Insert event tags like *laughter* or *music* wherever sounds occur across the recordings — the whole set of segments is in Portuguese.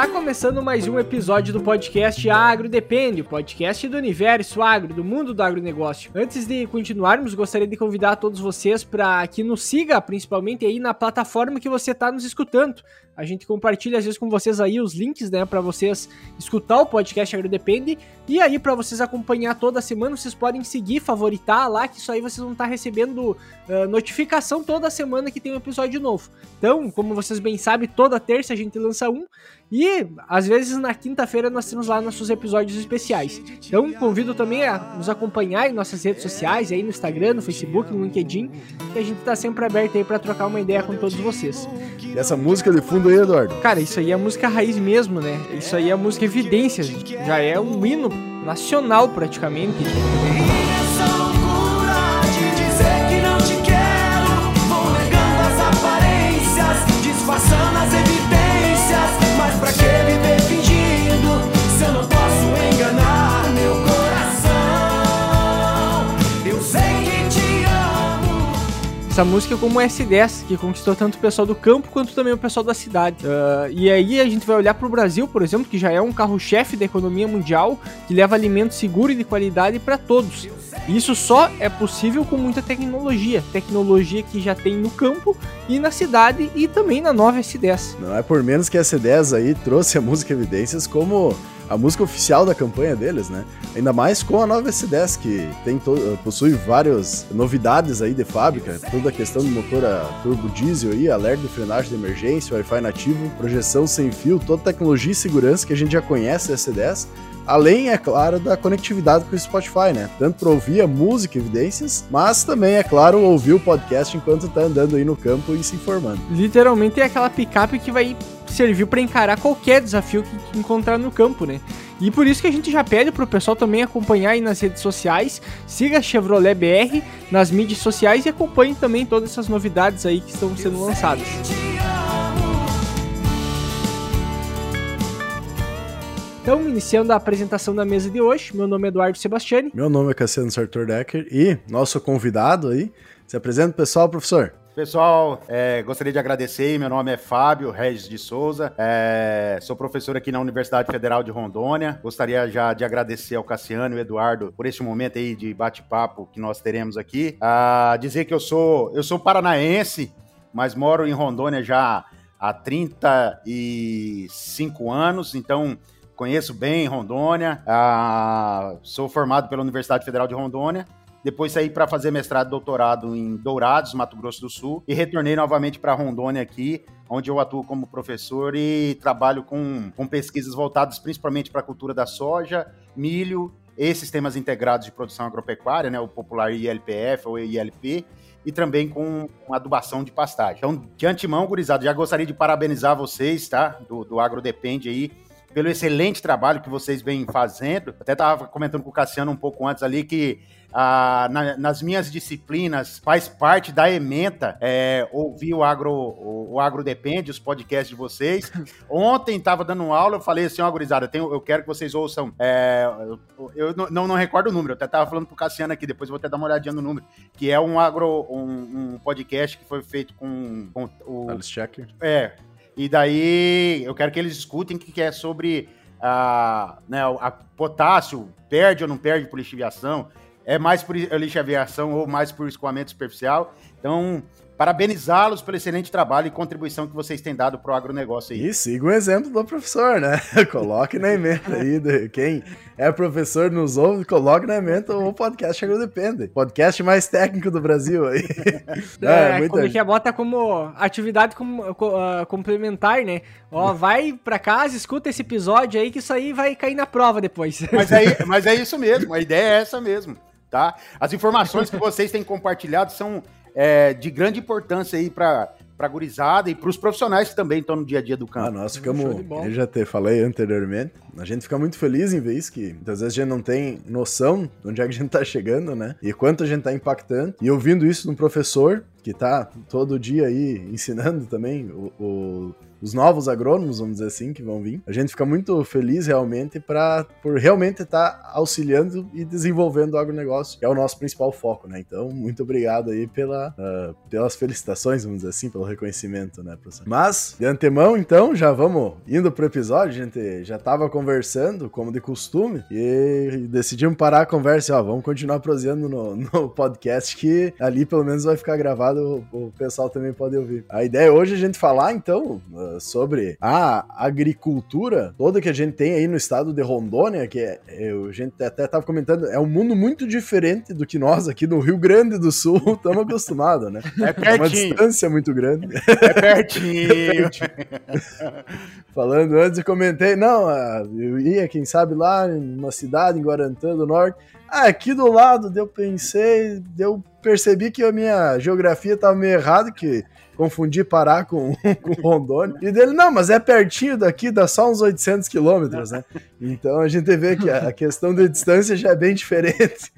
Está começando mais um episódio do podcast Agro Depende, o podcast do universo agro, do mundo do agronegócio. Antes de continuarmos, gostaria de convidar todos vocês para que nos siga, principalmente aí na plataforma que você está nos escutando. A gente compartilha às vezes com vocês aí os links, né, para vocês escutar o podcast Agro Depende e aí para vocês acompanhar toda semana, vocês podem seguir, favoritar lá, que isso aí vocês vão estar tá recebendo uh, notificação toda semana que tem um episódio novo. Então, como vocês bem sabem, toda terça a gente lança um e às vezes na quinta-feira nós temos lá nossos episódios especiais. Então convido também a nos acompanhar em nossas redes sociais, aí no Instagram, no Facebook, no LinkedIn, que a gente tá sempre aberto aí para trocar uma ideia com todos vocês. E essa música de fundo aí, Eduardo? Cara, isso aí é música raiz mesmo, né? Isso aí é música evidências, já é um hino nacional praticamente. Essa música como o S10, que conquistou tanto o pessoal do campo quanto também o pessoal da cidade. Uh, e aí a gente vai olhar para o Brasil, por exemplo, que já é um carro-chefe da economia mundial, que leva alimento seguro e de qualidade para todos. E isso só é possível com muita tecnologia, tecnologia que já tem no campo e na cidade e também na nova S10. Não é por menos que a S10 aí trouxe a música Evidências como a música oficial da campanha deles, né? Ainda mais com a nova S10, que tem possui várias novidades aí de fábrica, toda a questão do motor a turbo diesel aí, alerta de frenagem de emergência, Wi-Fi nativo, projeção sem fio, toda tecnologia e segurança que a gente já conhece da S10, Além, é claro, da conectividade com o Spotify, né? Tanto para ouvir a música Evidências, mas também, é claro, ouvir o podcast enquanto tá andando aí no campo e se informando. Literalmente é aquela picape que vai servir para encarar qualquer desafio que encontrar no campo, né? E por isso que a gente já pede pro pessoal também acompanhar aí nas redes sociais, siga a Chevrolet BR nas mídias sociais e acompanhe também todas essas novidades aí que estão sendo lançadas. Então, iniciando a apresentação da mesa de hoje, meu nome é Eduardo Sebastiani. Meu nome é Cassiano Sartor Decker e nosso convidado aí, se apresenta pessoal, professor. Pessoal, é, gostaria de agradecer. Meu nome é Fábio Regis de Souza, é, sou professor aqui na Universidade Federal de Rondônia. Gostaria já de agradecer ao Cassiano e Eduardo por este momento aí de bate-papo que nós teremos aqui. Ah, dizer que eu sou, eu sou paranaense, mas moro em Rondônia já há 35 anos, então conheço bem Rondônia, ah, sou formado pela Universidade Federal de Rondônia. Depois saí para fazer mestrado e doutorado em Dourados, Mato Grosso do Sul, e retornei novamente para Rondônia aqui, onde eu atuo como professor e trabalho com, com pesquisas voltadas principalmente para a cultura da soja, milho e sistemas integrados de produção agropecuária, né, o popular ILPF ou ILP, e também com adubação de pastagem. Então, de antemão, gurizada, já gostaria de parabenizar vocês, tá, do, do Agro Depende aí, pelo excelente trabalho que vocês vêm fazendo. Até estava comentando com o Cassiano um pouco antes ali que ah, na, nas minhas disciplinas faz parte da ementa é, ouvir o agro, o, o, agro Depende, os podcasts de vocês. *laughs* Ontem estava dando aula, eu falei assim, ó, gurizada, tenho, eu quero que vocês ouçam, é, eu, eu não, não, recordo o número, eu até estava falando pro Cassiano aqui, depois eu vou até dar uma olhadinha no número, que é um agro, um, um podcast que foi feito com, com o... Alice Checker. É, e daí eu quero que eles escutem que é sobre a, né, a potássio, perde ou não perde por lixiviação, é mais por lixiviação ou mais por escoamento superficial. Então, parabenizá-los pelo excelente trabalho e contribuição que vocês têm dado para o agronegócio aí. E siga o exemplo do professor, né? *laughs* coloque na emenda aí, de quem é professor nos ouve, coloque na emenda o podcast Agrodepende. Podcast mais técnico do Brasil aí. *laughs* é, é muita... como que é? Bota como atividade como, uh, complementar, né? Ó, *laughs* vai para casa, escuta esse episódio aí que isso aí vai cair na prova depois. Mas é, mas é isso mesmo, a ideia é essa mesmo. Tá? As informações que vocês têm compartilhado são é, de grande importância aí para para a gurizada e para os profissionais que também estão no dia a dia do campo. Ah, nós ficamos, eu já te falei anteriormente, a gente fica muito feliz em ver isso, que muitas vezes a gente não tem noção de onde é que a gente está chegando, né? E quanto a gente está impactando. E ouvindo isso de um professor que está todo dia aí ensinando também o, o os novos agrônomos, vamos dizer assim, que vão vir. A gente fica muito feliz realmente pra, por realmente estar tá auxiliando e desenvolvendo o agronegócio, que é o nosso principal foco, né? Então, muito obrigado aí pela, uh, pelas felicitações, vamos dizer assim, pelo reconhecimento, né, professor? Mas, de antemão, então, já vamos indo pro episódio, a gente já tava conversando, como de costume, e decidimos parar a conversa, ó, vamos continuar proseando no, *laughs* no podcast, que ali pelo menos vai ficar gravado, o, o pessoal também pode ouvir. A ideia é hoje a gente falar, então, uh, sobre a agricultura toda que a gente tem aí no estado de Rondônia, que é, é, a gente até tava comentando, é um mundo muito diferente do que nós aqui no Rio Grande do Sul *laughs* estamos acostumados, né? É pertinho. É uma distância muito grande. É pertinho. é *laughs* pertinho. Falando antes, eu comentei, não, ah, eu ia, quem sabe, lá numa cidade, em Guarantã do Norte, ah, aqui do lado, eu pensei, eu percebi que a minha geografia estava meio errada, que confundi Pará com, *laughs* com Rondônia. E dele, não, mas é pertinho daqui, dá só uns 800 quilômetros, né? Então a gente vê que a questão de distância já é bem diferente.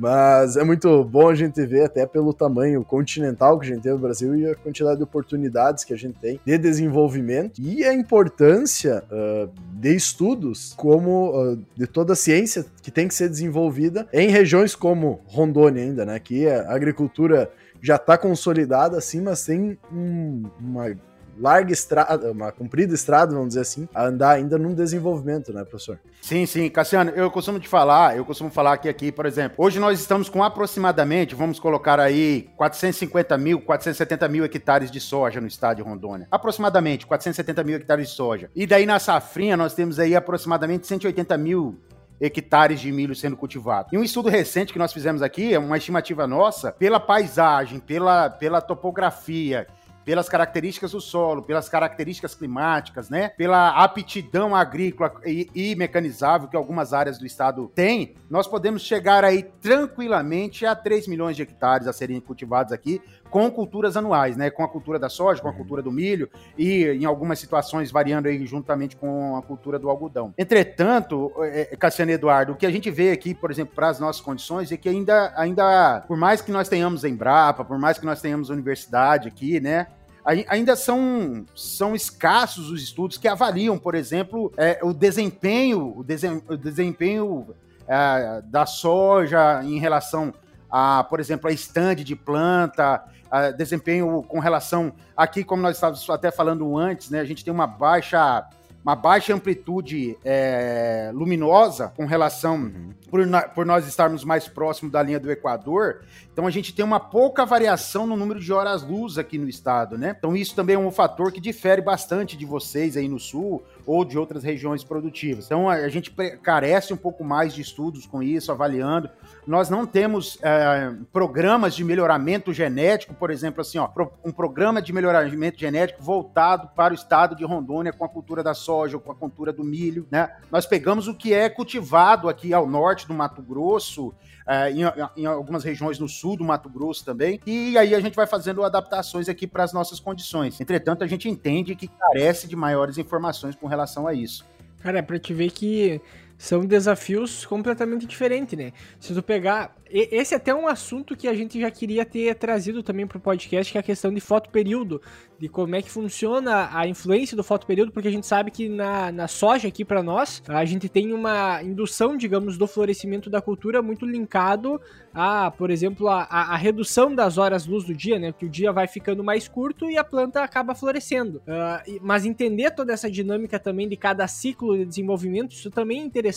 Mas é muito bom a gente ver, até pelo tamanho continental que a gente tem no Brasil e a quantidade de oportunidades que a gente tem de desenvolvimento e a importância uh, de estudos como uh, de toda a ciência que tem que ser desenvolvida em regiões como Rondônia ainda, né? Que a agricultura já está consolidada assim, mas tem um, uma larga estrada, uma comprida estrada, vamos dizer assim, a andar ainda num desenvolvimento, né, professor? Sim, sim, Cassiano, eu costumo te falar, eu costumo falar que aqui, por exemplo, hoje nós estamos com aproximadamente, vamos colocar aí, 450 mil, 470 mil hectares de soja no estado de Rondônia. Aproximadamente 470 mil hectares de soja. E daí na safrinha nós temos aí aproximadamente 180 mil hectares de milho sendo cultivado. E um estudo recente que nós fizemos aqui, é uma estimativa nossa, pela paisagem, pela, pela topografia pelas características do solo, pelas características climáticas, né? Pela aptidão agrícola e, e, mecanizável que algumas áreas do estado têm, nós podemos chegar aí tranquilamente a 3 milhões de hectares a serem cultivados aqui com culturas anuais, né? Com a cultura da soja, com a uhum. cultura do milho e em algumas situações variando aí juntamente com a cultura do algodão. Entretanto, é, é, Cassiano Eduardo, o que a gente vê aqui, por exemplo, para as nossas condições é que ainda, ainda, por mais que nós tenhamos Embrapa, por mais que nós tenhamos universidade aqui, né? Ainda são, são escassos os estudos que avaliam, por exemplo, é, o desempenho, o, desem, o desempenho é, da soja em relação a, por exemplo, a stand de planta, a desempenho com relação aqui, como nós estávamos até falando antes, né? A gente tem uma baixa uma baixa amplitude é, luminosa com relação uhum. por, por, nós estarmos mais próximos da linha do Equador. Então a gente tem uma pouca variação no número de horas-luz aqui no estado, né? Então isso também é um fator que difere bastante de vocês aí no sul ou de outras regiões produtivas. Então a, gente carece um pouco mais de estudos com isso, avaliando. Nós não temos é, programas de melhoramento genético, por exemplo, assim, ó, um programa de melhoramento genético voltado para o estado de Rondônia com a cultura da soja, com a cultura do milho, né? Nós pegamos o que é cultivado aqui ao norte do Mato Grosso, é, em, em, algumas regiões no sul do Mato Grosso também, e aí a gente vai fazendo adaptações aqui para as nossas condições. Entretanto, a gente entende que carece de maiores informações com relação a isso. Cara, é para te ver que são desafios completamente diferentes, né? Se tu pegar. Esse é até um assunto que a gente já queria ter trazido também pro podcast, que é a questão de foto período de como é que funciona a influência do fotoperíodo, porque a gente sabe que na, na soja aqui para nós, a gente tem uma indução, digamos, do florescimento da cultura muito linkado a, por exemplo, a, a, redução das horas luz do dia, né? Que o dia vai ficando mais curto e a planta acaba florescendo. Uh, mas entender toda essa dinâmica também de cada ciclo de desenvolvimento, isso também é interessante.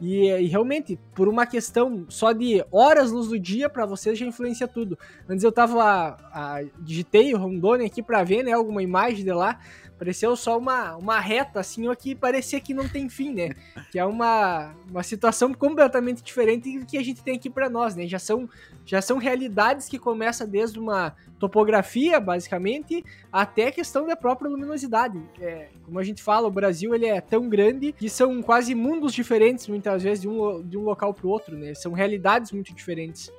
E, e, realmente, por uma questão só de horas luz do dia, para vocês já influencia tudo. Antes eu tava. A, digitei o Rondônia aqui para ver, né? Alguma imagem de lá. Pareceu só uma, uma reta, assim, ó, que parecia que não tem fim, né? Que é uma, uma situação completamente diferente do que a gente tem aqui para nós, né? Já são, já são realidades que começam desde uma topografia, basicamente, até a questão da própria luminosidade. É, como a gente fala, o Brasil ele é tão grande que são quase mundos diferentes, muitas vezes, de um, de um local para o outro, né? São realidades muito diferentes.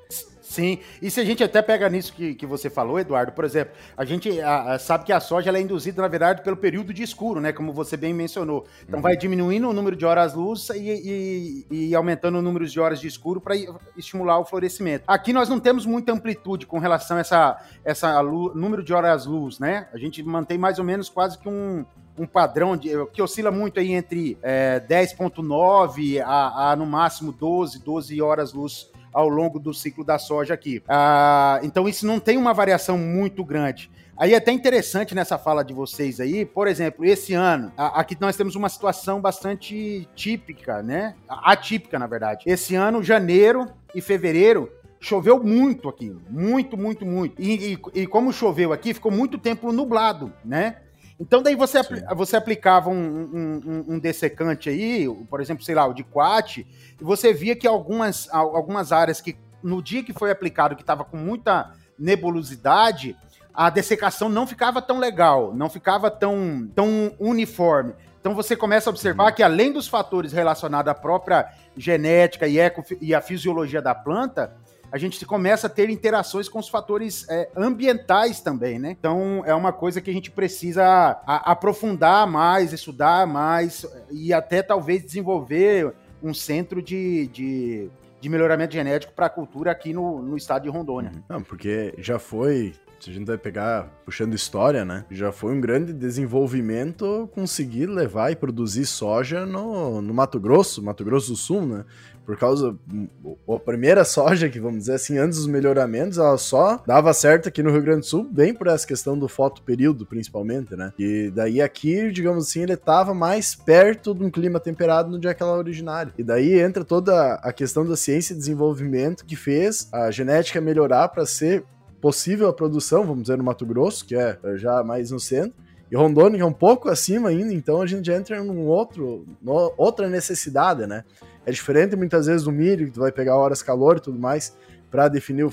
Sim, e se a gente até pega nisso que, que você falou, Eduardo, por exemplo, a gente a, a, sabe que a soja é induzida, na verdade, pelo período de escuro, né? Como você bem mencionou. Então uhum. vai diminuindo o número de horas-luz e, e, e, aumentando o número de horas de escuro para estimular o florescimento. Aqui nós não temos muita amplitude com relação a essa, essa número de horas-luz, né? A gente mantém mais ou menos quase que um, um padrão de, que oscila muito aí entre é, 10.9 a, a, no máximo 12, 12 horas luz ao longo do ciclo da soja aqui. Ah, então isso não tem uma variação muito grande. Aí é até interessante nessa fala de vocês aí, por exemplo, esse ano, aqui nós temos uma situação bastante típica, né? Atípica, na verdade. Esse ano, janeiro e fevereiro, choveu muito aqui, muito, muito, muito. E, e, e, como choveu aqui, ficou muito tempo nublado, né? Então daí você, apl você aplicava um, um, um, dessecante aí, por exemplo, sei lá, o de quat, e você via que algumas, algumas áreas que no dia que foi aplicado, que estava com muita nebulosidade, a dessecação não ficava tão legal, não ficava tão, tão uniforme. Então você começa a observar uhum. que além dos fatores relacionados à própria genética e, eco, e a fisiologia da planta, a gente começa a ter interações com os fatores é, ambientais também, né? Então é uma coisa que a gente precisa a, aprofundar mais, estudar mais e até talvez desenvolver um centro de, de, de melhoramento genético para a cultura aqui no, no estado de Rondônia. Uhum. Não, porque já foi se a gente vai pegar, puxando história, né? Já foi um grande desenvolvimento conseguir levar e produzir soja no, no Mato Grosso, Mato Grosso do Sul, né? Por causa. A primeira soja, que vamos dizer assim, antes dos melhoramentos, ela só dava certo aqui no Rio Grande do Sul, bem por essa questão do fotoperíodo, principalmente, né? E daí aqui, digamos assim, ele estava mais perto de um clima temperado no dia que ela é originária. E daí entra toda a questão da ciência e desenvolvimento que fez a genética melhorar para ser possível a produção, vamos dizer, no Mato Grosso, que é já mais no centro, e Rondônia, é um pouco acima ainda, então a gente já entra num outro, no, outra necessidade, né? É diferente muitas vezes do milho, que tu vai pegar horas calor e tudo mais para definir o,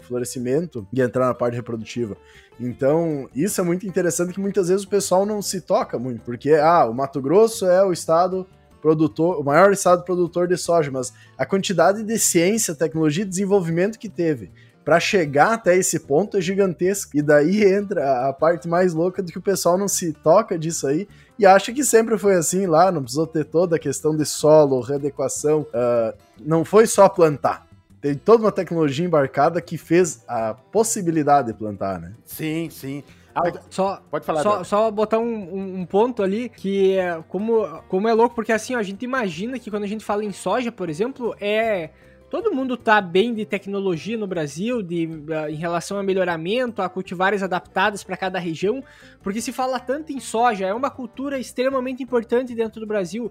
florescimento e entrar na parte reprodutiva. Então, isso é muito interessante que muitas vezes o pessoal não se toca muito, porque ah, o Mato Grosso é o estado produtor, o maior estado produtor de soja, mas a quantidade de ciência, tecnologia e desenvolvimento que teve para chegar até esse ponto é gigantesco. E daí entra a parte mais louca do que o pessoal não se toca disso aí e acha que sempre foi assim lá, não precisou ter toda a questão de solo, readequação. Uh, não foi só plantar. Tem toda uma tecnologia embarcada que fez a possibilidade de plantar, né? Sim, sim. Ah, só, Pode falar. Só, só botar um, um, ponto ali que é como, como é louco, porque assim, ó, a gente imagina que quando a gente fala em soja, por exemplo, é todo mundo tá bem de tecnologia no Brasil, de, uh, em relação a melhoramento, a cultivares adaptadas para cada região, porque se fala tanto em soja, é uma cultura extremamente importante dentro do Brasil.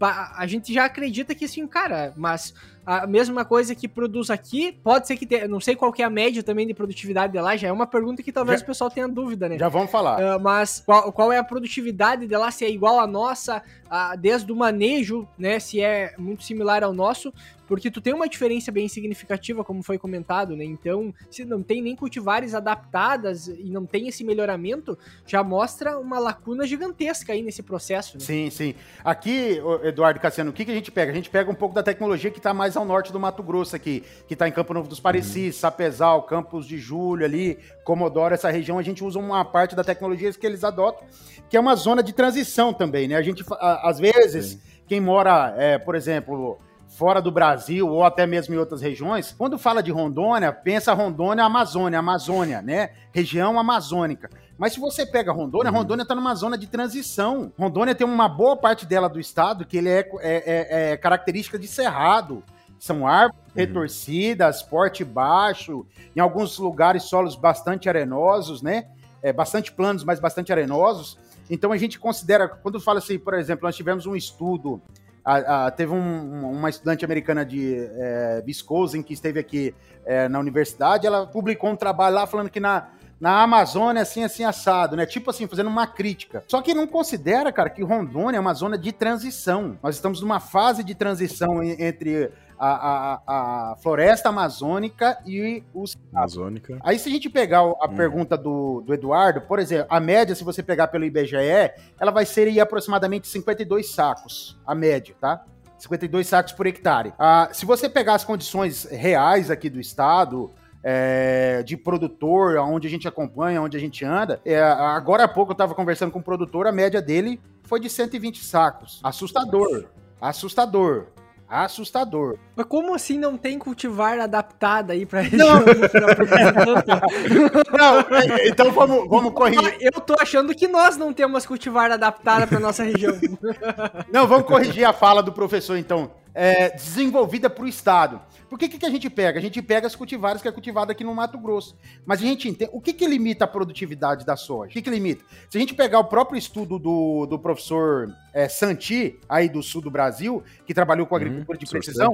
A gente já acredita que assim, cara, mas a mesma coisa que produz aqui, pode ser que tenha, não sei qual que é a média também de produtividade de lá, já é uma pergunta que talvez já, o pessoal tenha dúvida, né? Já vamos falar. Uh, mas qual, qual, é a produtividade de lá, se é igual à nossa, uh, desde o manejo, né, se é muito similar ao nosso, porque tu tem uma diferença bem significativa, como foi comentado, né? Então, se não tem nem cultivares adaptadas e não tem esse melhoramento, já mostra uma lacuna gigantesca aí nesse processo. Né? Sim, sim. Aqui, Eduardo Cassiano, o que, que a gente pega? A gente pega um pouco da tecnologia que está mais ao norte do Mato Grosso aqui, que está em Campo Novo dos Parecis, uhum. Sapezal, Campos de Julho ali, Comodoro, essa região, a gente usa uma parte da tecnologia que eles adotam, que é uma zona de transição também, né? A gente, às vezes, sim. quem mora, é, por exemplo fora do Brasil ou até mesmo em outras regiões, quando fala de Rondônia, pensa Rondônia, Amazônia, Amazônia, né? Região amazônica. Mas se você pega Rondônia, uhum. Rondônia está numa zona de transição. Rondônia tem uma boa parte dela do estado que ele é, é, é, é característica de cerrado. São árvores uhum. retorcidas, porte baixo, em alguns lugares solos bastante arenosos, né? É, bastante planos, mas bastante arenosos. Então a gente considera, quando fala assim, por exemplo, nós tivemos um estudo a, a, teve um, uma estudante americana de é, Wisconsin que esteve aqui é, na universidade, ela publicou um trabalho lá falando que na, na Amazônia, assim, assim, assado, né? Tipo assim, fazendo uma crítica. Só que não considera, cara, que Rondônia é uma zona de transição. Nós estamos numa fase de transição entre a, a, a floresta amazônica e os. Amazônica. Aí, se a gente pegar a hum. pergunta do, do Eduardo, por exemplo, a média, se você pegar pelo IBGE, ela vai ser aí, aproximadamente 52 sacos, a média, tá? 52 sacos por hectare. Ah, se você pegar as condições reais aqui do estado, é, de produtor, onde a gente acompanha, onde a gente anda. É, agora há pouco eu estava conversando com um produtor, a média dele foi de 120 sacos. Assustador. Assustador. Assustador. Mas como assim não tem cultivar adaptada aí pra *laughs* região? Não, não é, então vamos, vamos corrigir. Eu tô achando que nós não temos cultivar adaptada pra nossa região. Não, vamos corrigir a fala do professor, então. É, desenvolvida para o Estado. Por que, que a gente pega? A gente pega as cultivares que é cultivada aqui no Mato Grosso. Mas a gente entende. O que, que limita a produtividade da soja? O que, que limita? Se a gente pegar o próprio estudo do, do professor é, Santi, aí do sul do Brasil, que trabalhou com agricultura hum, de precisão,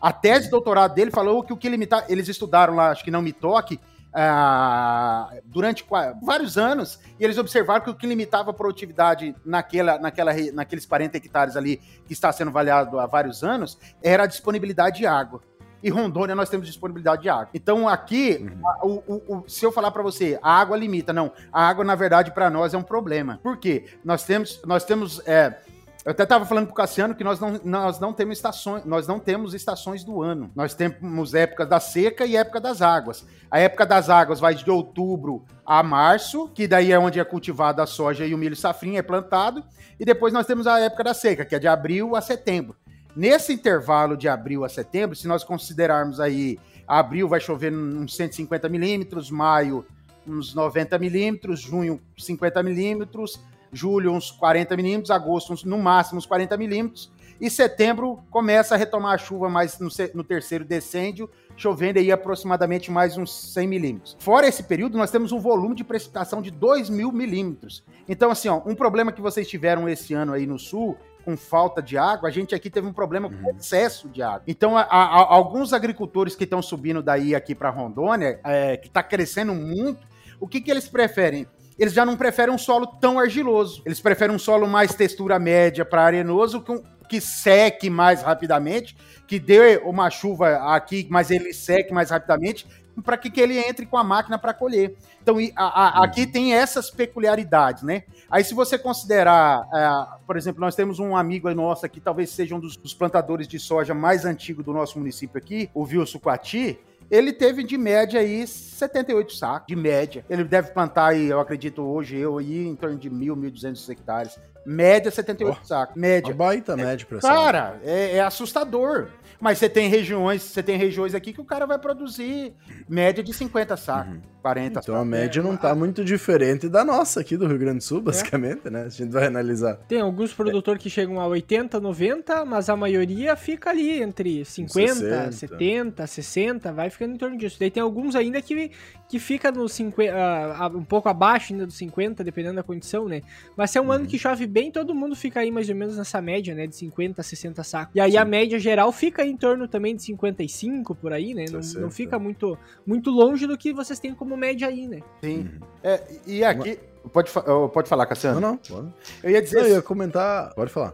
a tese de doutorado dele falou que o que limita. Eles estudaram lá, acho que não me toque, ah, durante vários anos e eles observaram que o que limitava a produtividade naquela, naquela, naqueles 40 hectares ali que está sendo avaliado há vários anos era a disponibilidade de água. E Rondônia nós temos disponibilidade de água. Então aqui, uhum. a, o, o, o, se eu falar para você, a água limita, não. A água, na verdade, para nós é um problema. Por quê? Nós temos, nós temos é, eu até estava falando para o Cassiano que nós não, nós não temos estações, nós não temos estações do ano. Nós temos épocas da seca e época das águas. A época das águas vai de outubro a março, que daí é onde é cultivada a soja e o milho safrinha é plantado, e depois nós temos a época da seca, que é de abril a setembro. Nesse intervalo de abril a setembro, se nós considerarmos aí, abril vai chover uns 150 milímetros, maio uns 90 milímetros, junho 50 milímetros, julho uns 40 milímetros, agosto uns, no máximo uns 40 milímetros, e setembro começa a retomar a chuva mais no, no terceiro decêndio, chovendo aí aproximadamente mais uns 100 milímetros. Fora esse período, nós temos um volume de precipitação de 2 mil milímetros. Então, assim, ó, um problema que vocês tiveram esse ano aí no sul, com falta de água, a gente aqui teve um problema com uhum. excesso de água. Então, a, a, alguns agricultores que estão subindo daí aqui para Rondônia, é, que está crescendo muito, o que, que eles preferem? eles já não preferem um solo tão argiloso. Eles preferem um solo mais textura média para arenoso, que, que seque mais rapidamente, que dê uma chuva aqui, mas ele seque mais rapidamente, para que, que ele entre com a máquina para colher. Então, a, a, aqui tem essas peculiaridades, né? Aí, se você considerar, é, por exemplo, nós temos um amigo nosso aqui, talvez seja um dos, dos plantadores de soja mais antigo do nosso município aqui, o Wilson Quati, ele teve de média aí 78 sacos, de média. Ele deve plantar aí, eu acredito hoje, eu aí, em torno de 1.000, 1.200 hectares. Média 78 oh, sacos. Média. Uma baita é, média pra Cara, é, é assustador. Mas você tem regiões, você tem regiões aqui que o cara vai produzir média de 50 sacos, uhum. 40 então. Então a média não tá muito diferente da nossa aqui do Rio Grande do Sul, é. basicamente, é. né? A gente vai analisar. Tem alguns produtores que chegam a 80, 90, mas a maioria fica ali entre 50, 60. 70, 60, vai ficando em torno disso. Daí tem alguns ainda que, que fica no 50, uh, um pouco abaixo ainda dos 50, dependendo da condição, né? Mas se é um uhum. ano que chove bem, todo mundo fica aí mais ou menos nessa média, né? De 50 a 60 sacos. E aí Sim. a média geral fica em torno também de 55 por aí, né? Não, não, fica muito, muito longe do que vocês têm como média aí, né? Sim. Uhum. É, e aqui. Pode, pode falar, Cassiano? Não, não. Pode. Eu ia dizer. Eu ia comentar. Pode falar.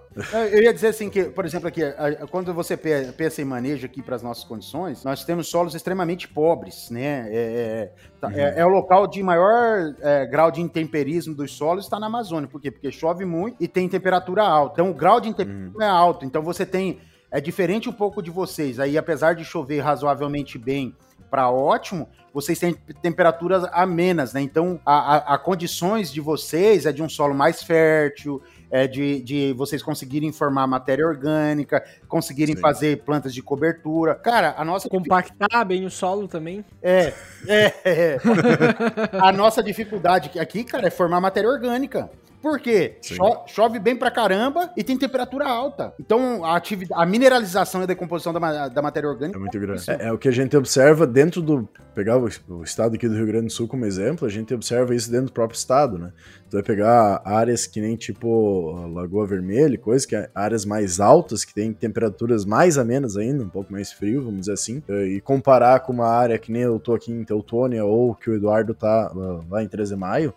Eu ia dizer assim que, por exemplo, aqui, quando você pensa em manejo aqui para as nossas condições, nós temos solos extremamente pobres, né? É, é, tá, uhum. é, é o local de maior é, grau de intemperismo dos solos está na Amazônia. Por quê? Porque chove muito e tem temperatura alta. Então o grau de intemperismo uhum. é alto. Então você tem. É diferente um pouco de vocês. Aí, apesar de chover razoavelmente bem para ótimo, vocês têm temperaturas amenas, né? Então, a, a, a, condições de vocês é de um solo mais fértil, é de, de vocês conseguirem formar matéria orgânica, conseguirem Sim. fazer plantas de cobertura. Cara, a nossa. Compactar bem o solo também. É, é. é. *laughs* a nossa dificuldade aqui, cara, é formar matéria orgânica. Por quê? Cho chove bem pra caramba e tem temperatura alta. Então, a, atividade, a mineralização e a decomposição da, da matéria orgânica. É muito grande. É, é, o que a gente observa dentro do. Pegar o, o, estado aqui do Rio Grande do Sul como exemplo, a gente observa isso dentro do próprio estado, né? Tu vai pegar áreas que nem tipo Lagoa Vermelha, coisa que é áreas mais altas, que tem temperaturas mais amenas ainda, um pouco mais frio, vamos dizer assim, e comparar com uma área que nem eu tô aqui em Teutônia ou que o Eduardo tá lá em 13 de maio,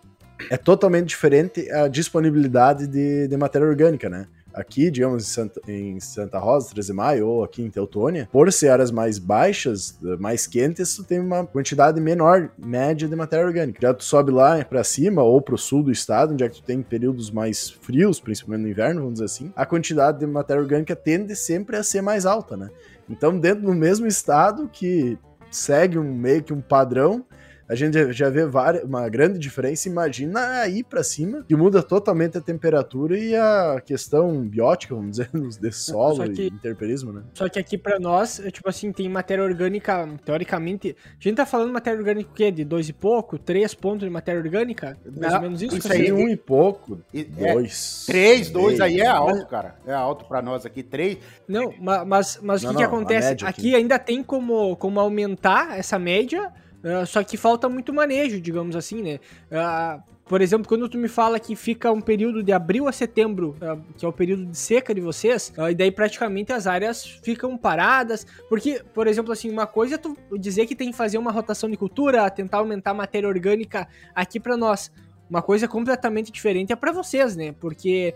é totalmente diferente a disponibilidade de, de matéria orgânica, né? aqui, digamos, em Santa, em Santa Rosa, 13 de maio, ou aqui em Teutônia, por ser áreas mais baixas, mais quentes, tu tem uma quantidade menor, média de matéria orgânica. Já tu sobe lá para cima, ou pro sul do estado, onde é que tu tem períodos mais frios, principalmente no inverno, vamos dizer assim, a quantidade de matéria orgânica tende sempre a ser mais alta, né? Então, dentro do mesmo estado que segue um meio que um padrão, a gente já vê várias, uma grande diferença. Imagina aí para cima, que muda totalmente a temperatura e a questão biótica, vamos dizer, *laughs* de solo que, e interperismo, né? Só que aqui para nós, é, tipo assim, tem matéria orgânica, teoricamente. A gente tá falando matéria orgânica o quê? De dois e pouco? Três pontos de matéria orgânica? Mais ou menos isso? Isso aí, um e pouco. É, dois. Três, dois, aí é alto, cara. É alto para nós aqui. Três. Não, mas, mas não, o que, não, que acontece? Aqui, aqui ainda tem como, como aumentar essa média Uh, só que falta muito manejo, digamos assim, né? Uh, por exemplo, quando tu me fala que fica um período de abril a setembro, uh, que é o período de seca de vocês, e daí praticamente as áreas ficam paradas. Porque, por exemplo, assim, uma coisa é tu dizer que tem que fazer uma rotação de cultura, tentar aumentar a matéria orgânica aqui para nós. Uma coisa completamente diferente é para vocês, né? Porque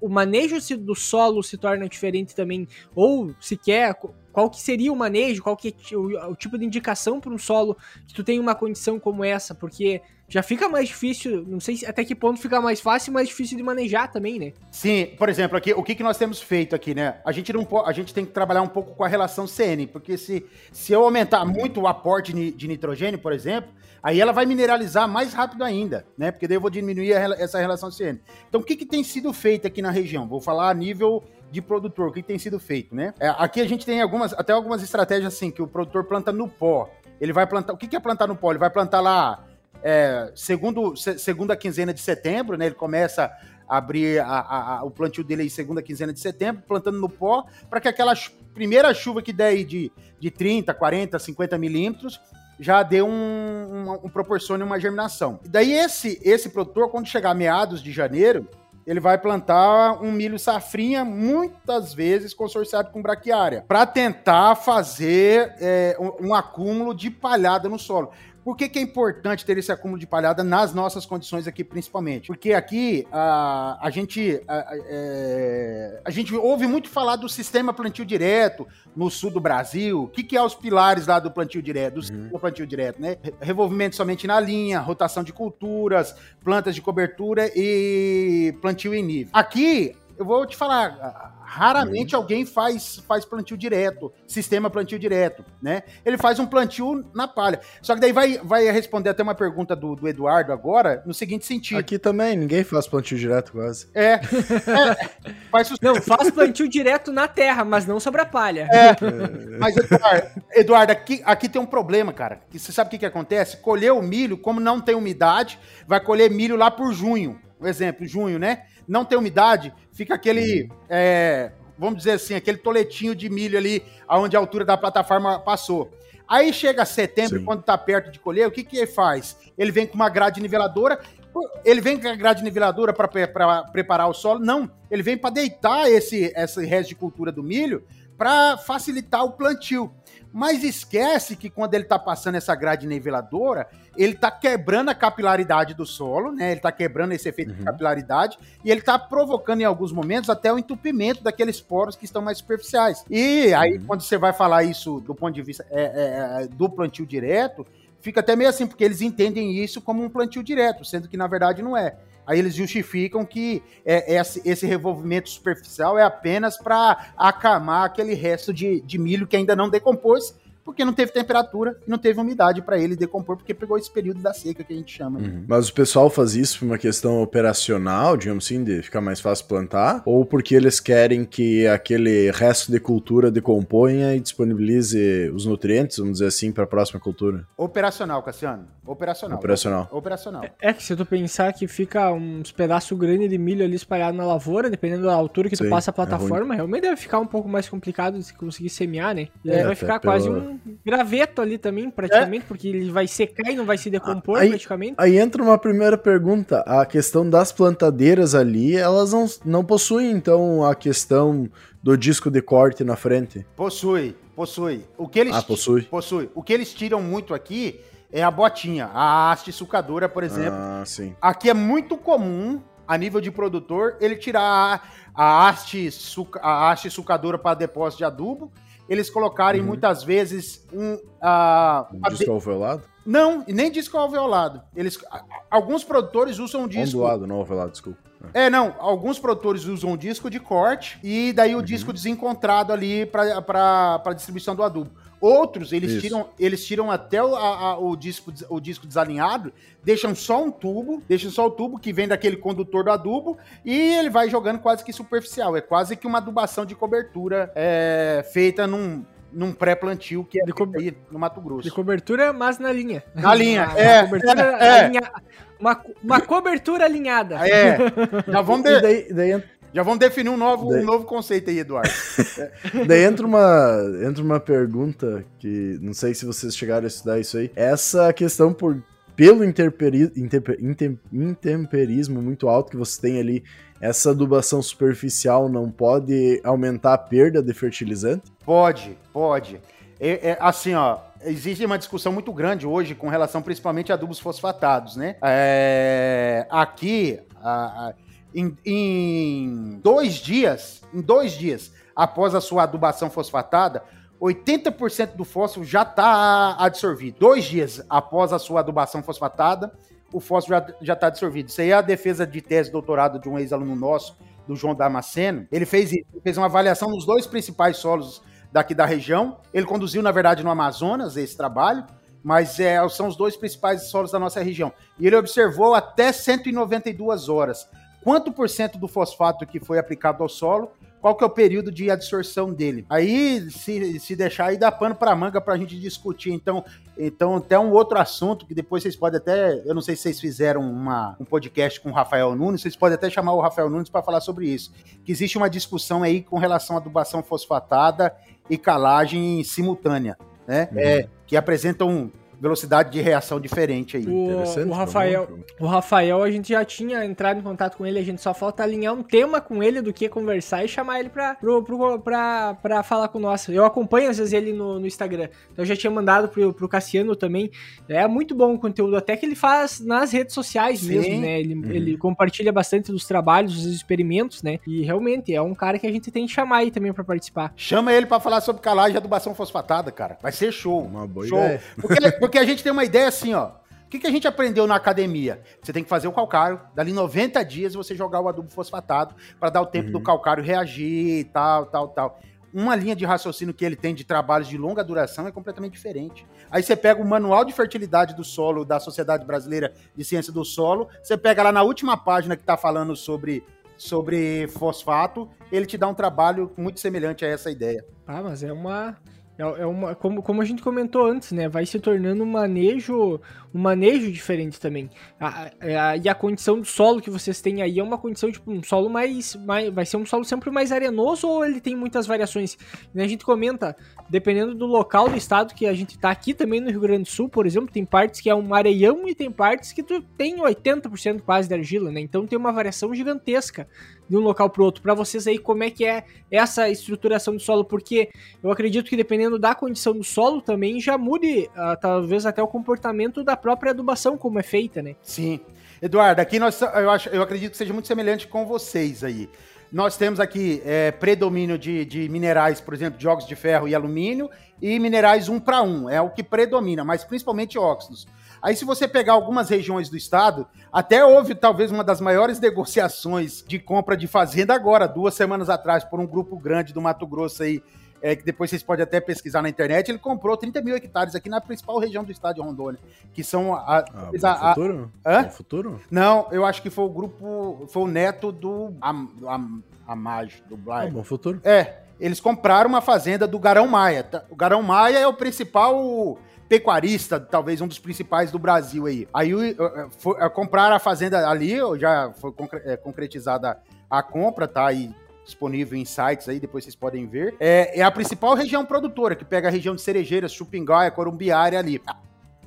o manejo do solo se torna diferente também, ou sequer qual que seria o manejo, qual que é o, o tipo de indicação para um solo que tu tem uma condição como essa, porque já fica mais difícil, não sei até que ponto fica mais fácil e mais difícil de manejar também, né? Sim, por exemplo, aqui, o que, que nós temos feito aqui, né? A gente, não, a gente tem que trabalhar um pouco com a relação CN, porque se, se eu aumentar muito o aporte de nitrogênio, por exemplo, aí ela vai mineralizar mais rápido ainda, né? Porque daí eu vou diminuir a, essa relação CN. Então, o que, que tem sido feito aqui na região? Vou falar a nível de produtor, o que tem sido feito, né? É, aqui a gente tem algumas, até algumas estratégias assim, que o produtor planta no pó. Ele vai plantar. O que, que é plantar no pó? Ele vai plantar lá é, segundo, se, segunda quinzena de setembro, né? Ele começa a abrir a, a, a, o plantio dele em segunda quinzena de setembro, plantando no pó, para que aquela primeira chuva que der de, de 30, 40, 50 milímetros já dê um, um, um proporcione uma germinação. E daí esse, esse produtor, quando chegar a meados de janeiro, ele vai plantar um milho safrinha, muitas vezes consorciado com braquiária, para tentar fazer é, um, um, acúmulo de palhada no solo. Por que, que, é importante ter esse acúmulo de palhada nas nossas condições aqui, principalmente? Porque aqui a, a gente a, é, a, gente ouve muito falar do sistema plantio direto no sul do Brasil. O que, que é os pilares lá do plantio direto, do uhum. plantio direto, né? Revolvimento somente na linha, rotação de culturas, plantas de cobertura e plantio em nível. Aqui eu vou te falar, raramente uhum. alguém faz, faz plantio direto, sistema plantio direto, né? Ele faz um plantio na palha. Só que daí vai, vai responder até uma pergunta do, do Eduardo agora, no seguinte sentido. Aqui também, ninguém faz plantio direto quase. É. é faz não, faz plantio direto na terra, mas não sobre a palha. É. é. Mas, Eduardo, Eduardo aqui, aqui tem um problema, cara. Que você sabe o que, que acontece? Colher o milho, como não tem umidade, vai colher milho lá por junho. Um exemplo, junho, né? Não tem umidade, fica aquele, é, vamos dizer assim, aquele toletinho de milho ali, aonde a altura da plataforma passou. Aí chega setembro, Sim. quando está perto de colher, o que, que ele faz? Ele vem com uma grade niveladora, ele vem com a grade niveladora para preparar o solo? Não, ele vem para deitar esse, esse resto de cultura do milho para facilitar o plantio. Mas esquece que quando ele está passando essa grade niveladora, ele está quebrando a capilaridade do solo, né? Ele está quebrando esse efeito uhum. de capilaridade e ele está provocando em alguns momentos até o entupimento daqueles poros que estão mais superficiais. E aí, uhum. quando você vai falar isso do ponto de vista é, é, é, do plantio direto, fica até meio assim, porque eles entendem isso como um plantio direto, sendo que na verdade não é. Aí eles justificam que é, esse, esse revolvimento superficial é apenas para acamar aquele resto de, de milho que ainda não decompôs porque não teve temperatura e não teve umidade para ele decompor, porque pegou esse período da seca que a gente chama. Uhum. Mas o pessoal faz isso por uma questão operacional, digamos assim, de ficar mais fácil plantar, ou porque eles querem que aquele resto de cultura decomponha e disponibilize os nutrientes, vamos dizer assim, para a próxima cultura? Operacional, Cassiano. Operacional. Operacional. Operacional. É, é que se tu pensar que fica uns pedaços grandes de milho ali espalhado na lavoura, dependendo da altura que Sim, tu passa a é plataforma, é realmente deve ficar um pouco mais complicado de conseguir semear, né? E aí é, vai ficar quase um graveto ali também, praticamente, é. porque ele vai secar e não vai se decompor aí, praticamente. Aí entra uma primeira pergunta. A questão das plantadeiras ali, elas não, não possuem, então, a questão do disco de corte na frente? Possui, possui. O que eles ah, possui. Possui. O que eles tiram muito aqui é a botinha, a haste sucadora, por exemplo. Ah, sim. Aqui é muito comum a nível de produtor, ele tira a, a, haste, suca, a haste sucadora para depósito de adubo, eles colocarem Uhum. muitas vezes um. a Um disco alveolado? Não, nem disco alveolado. Eles, alguns produtores usam um disco. Ondulado, não alveolado, desculpa. É, não. Alguns produtores usam um disco de corte e daí o Uhum. disco desencontrado ali para distribuição do adubo. Outros, eles Isso. tiram, eles tiram até o, a- a- o, disco, o disco desalinhado, deixam só um tubo, deixam só o tubo que vem daquele condutor do adubo e ele vai jogando quase que superficial. É quase que uma adubação de cobertura é, feita num, num pré-plantio que é De co- aí no Mato Grosso. De cobertura, mas na linha. Na linha, Uma *laughs* é, cobertura é. alinha- uma, uma cobertura alinhada. É, já vamos, E de- daí, daí, já vamos definir um novo, Daí- um novo conceito aí, Eduardo. *laughs* daí entra, uma, entra uma pergunta que não sei se vocês chegaram a estudar isso aí. Essa questão por pelo interperi, interpe- intem- intemperismo muito alto que você tem ali, essa adubação superficial não pode aumentar a perda de fertilizante? Pode, pode. É, é, assim, ó, existe uma discussão muito grande hoje com relação principalmente a adubos fosfatados, né? É, aqui, a- a- em, em dois dias, em dois dias após a sua adubação fosfatada, 80% do fósforo já está absorvido. Dois dias após a sua adubação fosfatada, o fósforo já está absorvido. Isso aí é a defesa de tese doutorado de um ex-aluno nosso, do João Damasceno. Ele fez fez uma avaliação nos dois principais solos daqui da região. Ele conduziu, na verdade, no Amazonas esse trabalho, mas é, são os dois principais solos da nossa região. E ele observou até 192 horas. Quanto por cento do fosfato que foi aplicado ao solo, qual que é o período de absorção dele. Aí, se, se deixar aí, dá pano para manga para a gente discutir. Então, então, até um outro assunto que depois vocês podem até, eu não sei se vocês fizeram uma, um podcast com o Rafael Nunes, vocês podem até chamar o Rafael Nunes para falar sobre isso. Que existe uma discussão aí com relação à adubação fosfatada e calagem simultânea, né? É, que apresentam velocidade de reação diferente aí. O, Interessante, o Rafael, o Rafael, a gente já tinha entrado em contato com ele, a gente só falta alinhar um tema com ele do que conversar e chamar ele pra, pro, pro, pra, pra falar com nós. Eu acompanho às vezes ele no, no Instagram, então eu já tinha mandado pro, pro Cassiano também. É muito bom o conteúdo, até que ele faz nas redes sociais Sim. mesmo, né? Ele, Uhum. ele compartilha bastante dos trabalhos, dos experimentos, né? E realmente é um cara que a gente tem que chamar aí também pra participar. Chama ele para falar sobre calagem e adubação fosfatada, cara. Vai ser show. Uma boa show. ideia. Porque, *laughs* porque a gente tem uma ideia assim, ó. O que, que a gente aprendeu na academia? Você tem que fazer o calcário, dali 90 dias você jogar o adubo fosfatado para dar o tempo Uhum. do calcário reagir e tal, tal, tal. Uma linha de raciocínio que ele tem de trabalhos de longa duração é completamente diferente. Aí você pega o manual de fertilidade do solo da Sociedade Brasileira de Ciência do Solo, você pega lá na última página que está falando sobre, sobre fosfato, ele te dá um trabalho muito semelhante a essa ideia. Ah, mas é uma. É, é uma como, como a gente comentou antes, né? Vai se tornando um manejo, um manejo diferente também. A- a- e a condição do solo que vocês têm aí é uma condição, tipo, um solo mais, mais. Vai ser um solo sempre mais arenoso ou ele tem muitas variações? E a gente comenta, dependendo do local do estado que a gente tá aqui também no Rio Grande do Sul, por exemplo, tem partes que é um areião e tem partes que tu tem 80% quase de argila, né? Então tem uma variação gigantesca de um local pro outro. Para vocês aí, como é que é essa estruturação do solo? Porque eu acredito que dependendo da condição do solo também já mude, ah, talvez até o comportamento da própria adubação como é feita, né? Sim. Eduardo, aqui nós, eu, acho, eu acredito que seja muito semelhante com vocês aí. Nós temos aqui é, predomínio de, de minerais, por exemplo, de óxido de ferro e alumínio, e minerais um para um, é o que predomina, mas principalmente óxidos. Aí, se você pegar algumas regiões do estado, até houve talvez uma das maiores *laughs* negociações de compra de fazenda agora, duas semanas atrás, por um grupo grande do Mato Grosso aí, é, que depois vocês podem até pesquisar na internet. Ele comprou 30 mil hectares aqui na principal região do estado de Rondônia, que são a, Ah, a- a- futuro? Hã? Bom futuro? não, eu acho que foi o grupo. Foi o neto do. Am, am, Amage, do Ah, Blair. bom futuro. É, eles compraram uma fazenda do Garão Maia. tá? O Garão Maia é o principal pecuarista, talvez um dos principais do Brasil aí. Aí compraram a fazenda ali, já foi eh, concretizada a compra, tá aí disponível em sites aí, depois vocês podem ver. É, é a principal região produtora, que pega a região de Cerejeiras, Chupingaia, Corumbiária ali.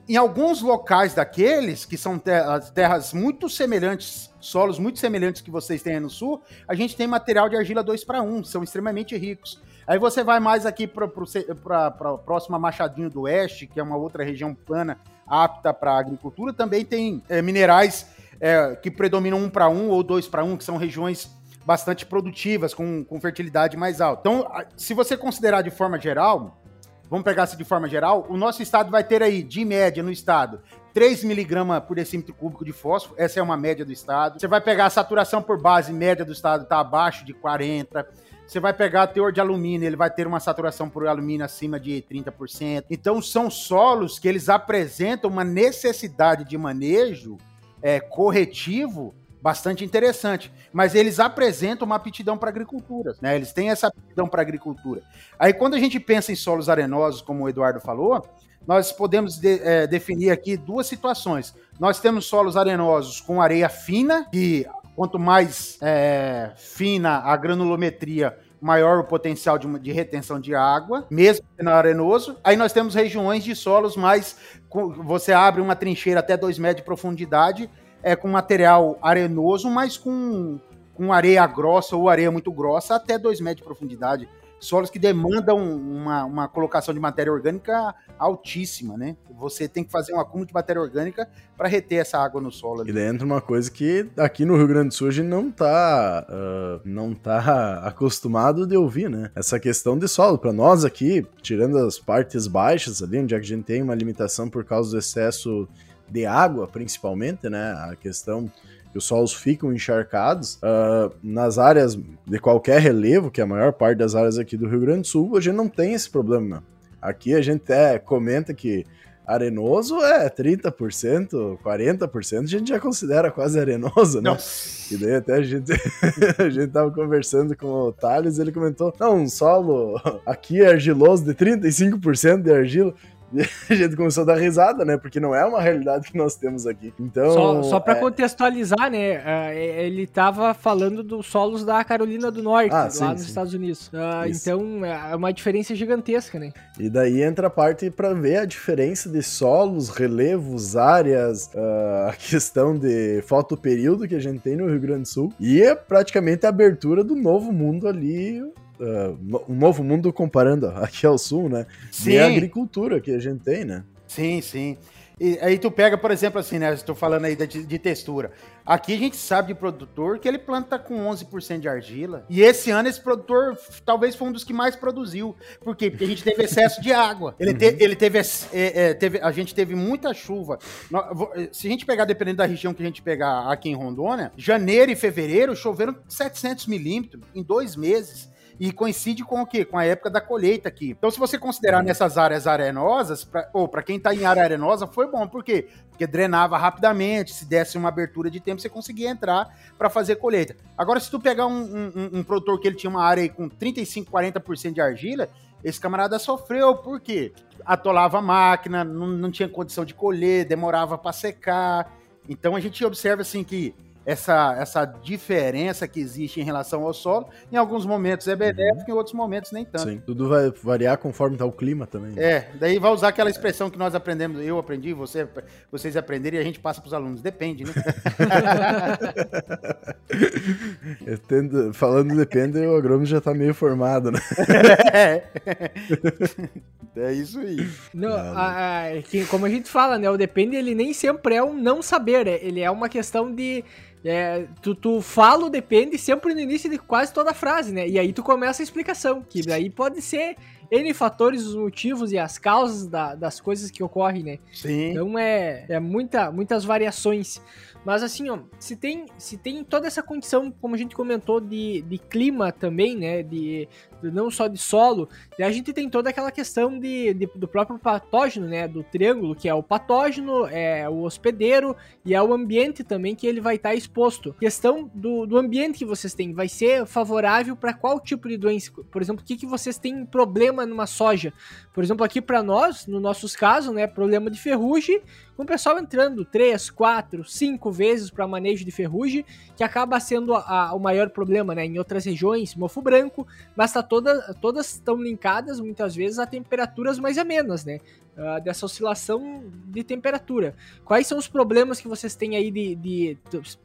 Em alguns locais daqueles, que são terras, muito semelhantes, solos muito semelhantes que vocês têm aí no sul, a gente tem material de argila 2 para 1, são extremamente ricos. Aí você vai mais aqui para a próxima Machadinho do Oeste, que é uma outra região plana apta para agricultura, também tem é, minerais é, que predominam um para um ou dois para um, que são regiões bastante produtivas, com, com fertilidade mais alta. Então, se você considerar de forma geral, vamos pegar se de forma geral, o nosso estado vai ter aí, de média no estado, 3 miligramas por decímetro cúbico de fósforo, essa é uma média do estado. Você vai pegar a saturação por base média do estado, está abaixo de 40. Você vai pegar o teor de alumínio, ele vai ter uma saturação por alumínio acima de 30%. Então, são solos que eles apresentam uma necessidade de manejo é, corretivo bastante interessante. Mas eles apresentam uma aptidão para agricultura, né? Eles têm essa aptidão para agricultura. Aí, quando a gente pensa em solos arenosos, como o Eduardo falou, nós podemos de, é, definir aqui duas situações. Nós temos solos arenosos com areia fina, que quanto mais é, fina a granulometria, maior o potencial de, de, retenção de água, mesmo sendo arenoso. Aí nós temos regiões de solos mais. Você abre uma trincheira até 2 metros de profundidade é, com material arenoso, mas com, com areia grossa ou areia muito grossa até 2 metros de profundidade. Solos que demandam uma, uma colocação de matéria orgânica altíssima, né? Você tem que fazer um acúmulo de matéria orgânica para reter essa água no solo. Ali. E daí entra uma coisa que aqui no Rio Grande do Sul a gente não tá, uh, não tá acostumado de ouvir, né? Essa questão de solo. Para nós aqui, tirando as partes baixas ali, onde é a gente tem uma limitação por causa do excesso de água, principalmente, né? A questão que os solos ficam encharcados. Uh, nas áreas de qualquer relevo, que é a maior parte das áreas aqui do Rio Grande do Sul, a gente não tem esse problema. Aqui a gente até comenta que arenoso é 30%, 40%, a gente já considera quase arenoso, né? Nossa. E daí até a gente, *laughs* a gente tava conversando com o Thales, ele comentou, não, um solo aqui é argiloso de 35% de argila. *laughs* a gente começou a dar risada, né? Porque não é uma realidade que nós temos aqui. Então. Só, só para é... contextualizar, né? É, ele estava falando dos solos da Carolina do Norte, ah, lá sim, nos sim. Estados Unidos. Uh, então é uma diferença gigantesca, né? E daí entra a parte para ver a diferença de solos, relevos, áreas, uh, a questão de fotoperíodo que a gente tem no Rio Grande do Sul. E é praticamente a abertura do novo mundo ali uh, um novo mundo comparando aqui ao sul, né? Sim. E a agricultura que a gente tem, né? Sim, sim. E aí tu pega, por exemplo, assim, né? Estou falando aí de, de, textura. Aqui a gente sabe de produtor que ele planta com 11% de argila. E esse ano esse produtor talvez foi um dos que mais produziu. Por quê? Porque a gente teve excesso de água. Ele, te, uhum. ele teve, é, é, teve. A gente teve muita chuva. Se a gente pegar, dependendo da região que a gente pegar aqui em Rondônia, janeiro e fevereiro choveram 700 milímetros em dois meses e coincide com o quê? Com a época da colheita aqui. Então, se você considerar nessas áreas arenosas, pra, ou para quem está em área arenosa, foi bom. Por quê? Porque drenava rapidamente, se desse uma abertura de tempo, você conseguia entrar para fazer colheita. Agora, se tu pegar um, um, um, produtor que ele tinha uma área aí com 35, 40% de argila, esse camarada sofreu, por quê? Atolava a máquina, não, não tinha condição de colher, demorava para secar. Então a gente observa assim que essa, essa diferença que existe em relação ao solo. Em alguns momentos é benéfico, uhum. em outros momentos nem tanto. Sim, tudo vai variar conforme está o clima também. Né? É, daí vai usar aquela expressão que nós aprendemos, eu aprendi, você, vocês aprenderam e a gente passa para os alunos. Depende, né? *laughs* tendo, falando depende, o agrônomo já está meio formado, né? é. *laughs* é isso aí. Não, a, a, como a gente fala, né? O depende, ele nem sempre é um não saber, né? ele é uma questão de é, tu, tu fala o depende sempre no início de quase toda a frase, né? E aí tu começa a explicação, que daí pode ser N fatores, os motivos e as causas da, das coisas que ocorrem, né? Sim. Então é, é muita, muitas variações. Mas assim, ó, se tem, se tem toda essa condição, como a gente comentou, de, de clima também, né? De, de não só de solo, a gente tem toda aquela questão de, de, do próprio patógeno, né? Do triângulo, que é o patógeno, é o hospedeiro e é o ambiente também que ele vai estar tá exposto. Questão do, do ambiente que vocês têm, vai ser favorável para qual tipo de doença? Por exemplo, o que, que vocês têm problema numa soja? Por exemplo, aqui para nós, no nossos casos, né? Problema de ferrugem com o pessoal entrando 3, 4, 5 vezes para manejo de ferrugem, que acaba sendo a, a, o maior problema, né? Em outras regiões, mofo branco, mas tá toda, todas estão linkadas muitas vezes a temperaturas mais amenas, né? Uh, dessa oscilação de temperatura. Quais são os problemas que vocês têm aí de, de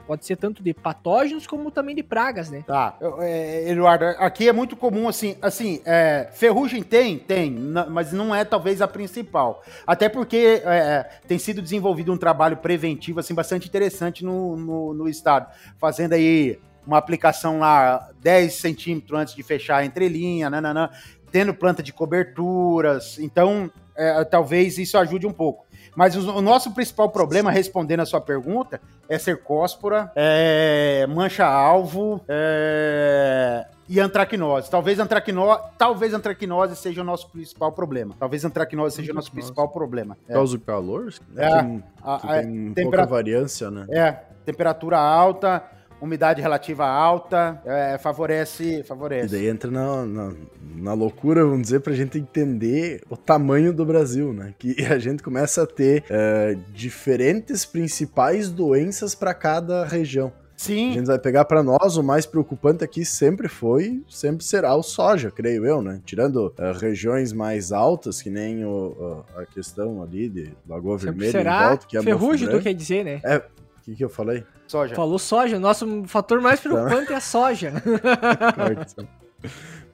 pode ser tanto de patógenos como também de pragas, né? Tá, é, Eduardo, aqui é muito comum assim, assim, é, ferrugem tem, tem, mas não é talvez a principal, até porque é, tem sido desenvolvido um trabalho preventivo, assim, bastante interessante no, no, no estado, fazendo aí uma aplicação lá 10 centímetros antes de fechar a entrelinha, nananã, tendo planta de coberturas, então é, talvez isso ajude um pouco. Mas o, o, nosso principal problema, respondendo a sua pergunta, é cercóspora, é mancha-alvo é, e antracnose. Talvez antracnose, talvez antracnose seja o nosso principal problema. Talvez antracnose seja o nosso principal problema. É. Causa o calor? É, tem, a, a, tem pouca variância, né? É, temperatura alta, umidade relativa alta, é, favorece, favorece. E daí entra na, na, na, loucura, vamos dizer, pra gente entender o tamanho do Brasil, né? Que *laughs* a gente começa a ter é, diferentes principais doenças para cada região. Sim. A gente vai pegar para nós, o mais preocupante aqui sempre foi, sempre será o soja, creio eu, né? Tirando uh, regiões mais altas, que nem o, uh, a questão ali de Lagoa sempre Vermelha será em volta, que é ferrugem, tu quer dizer, né? É, o que, que eu falei? Soja. Falou soja. Nosso fator mais preocupante é a soja. *laughs*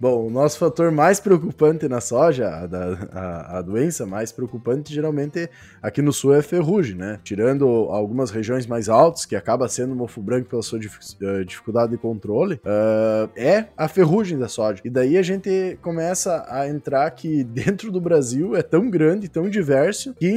Bom, o nosso fator mais preocupante na soja, a, a, a, doença mais preocupante geralmente aqui no sul é ferrugem, né? Tirando algumas regiões mais altas, que acaba sendo mofo branco pela sua eh, dificuldade de controle, uh, é a ferrugem da soja. E daí a gente começa a entrar que *laughs* dentro do Brasil é tão grande, tão diverso, que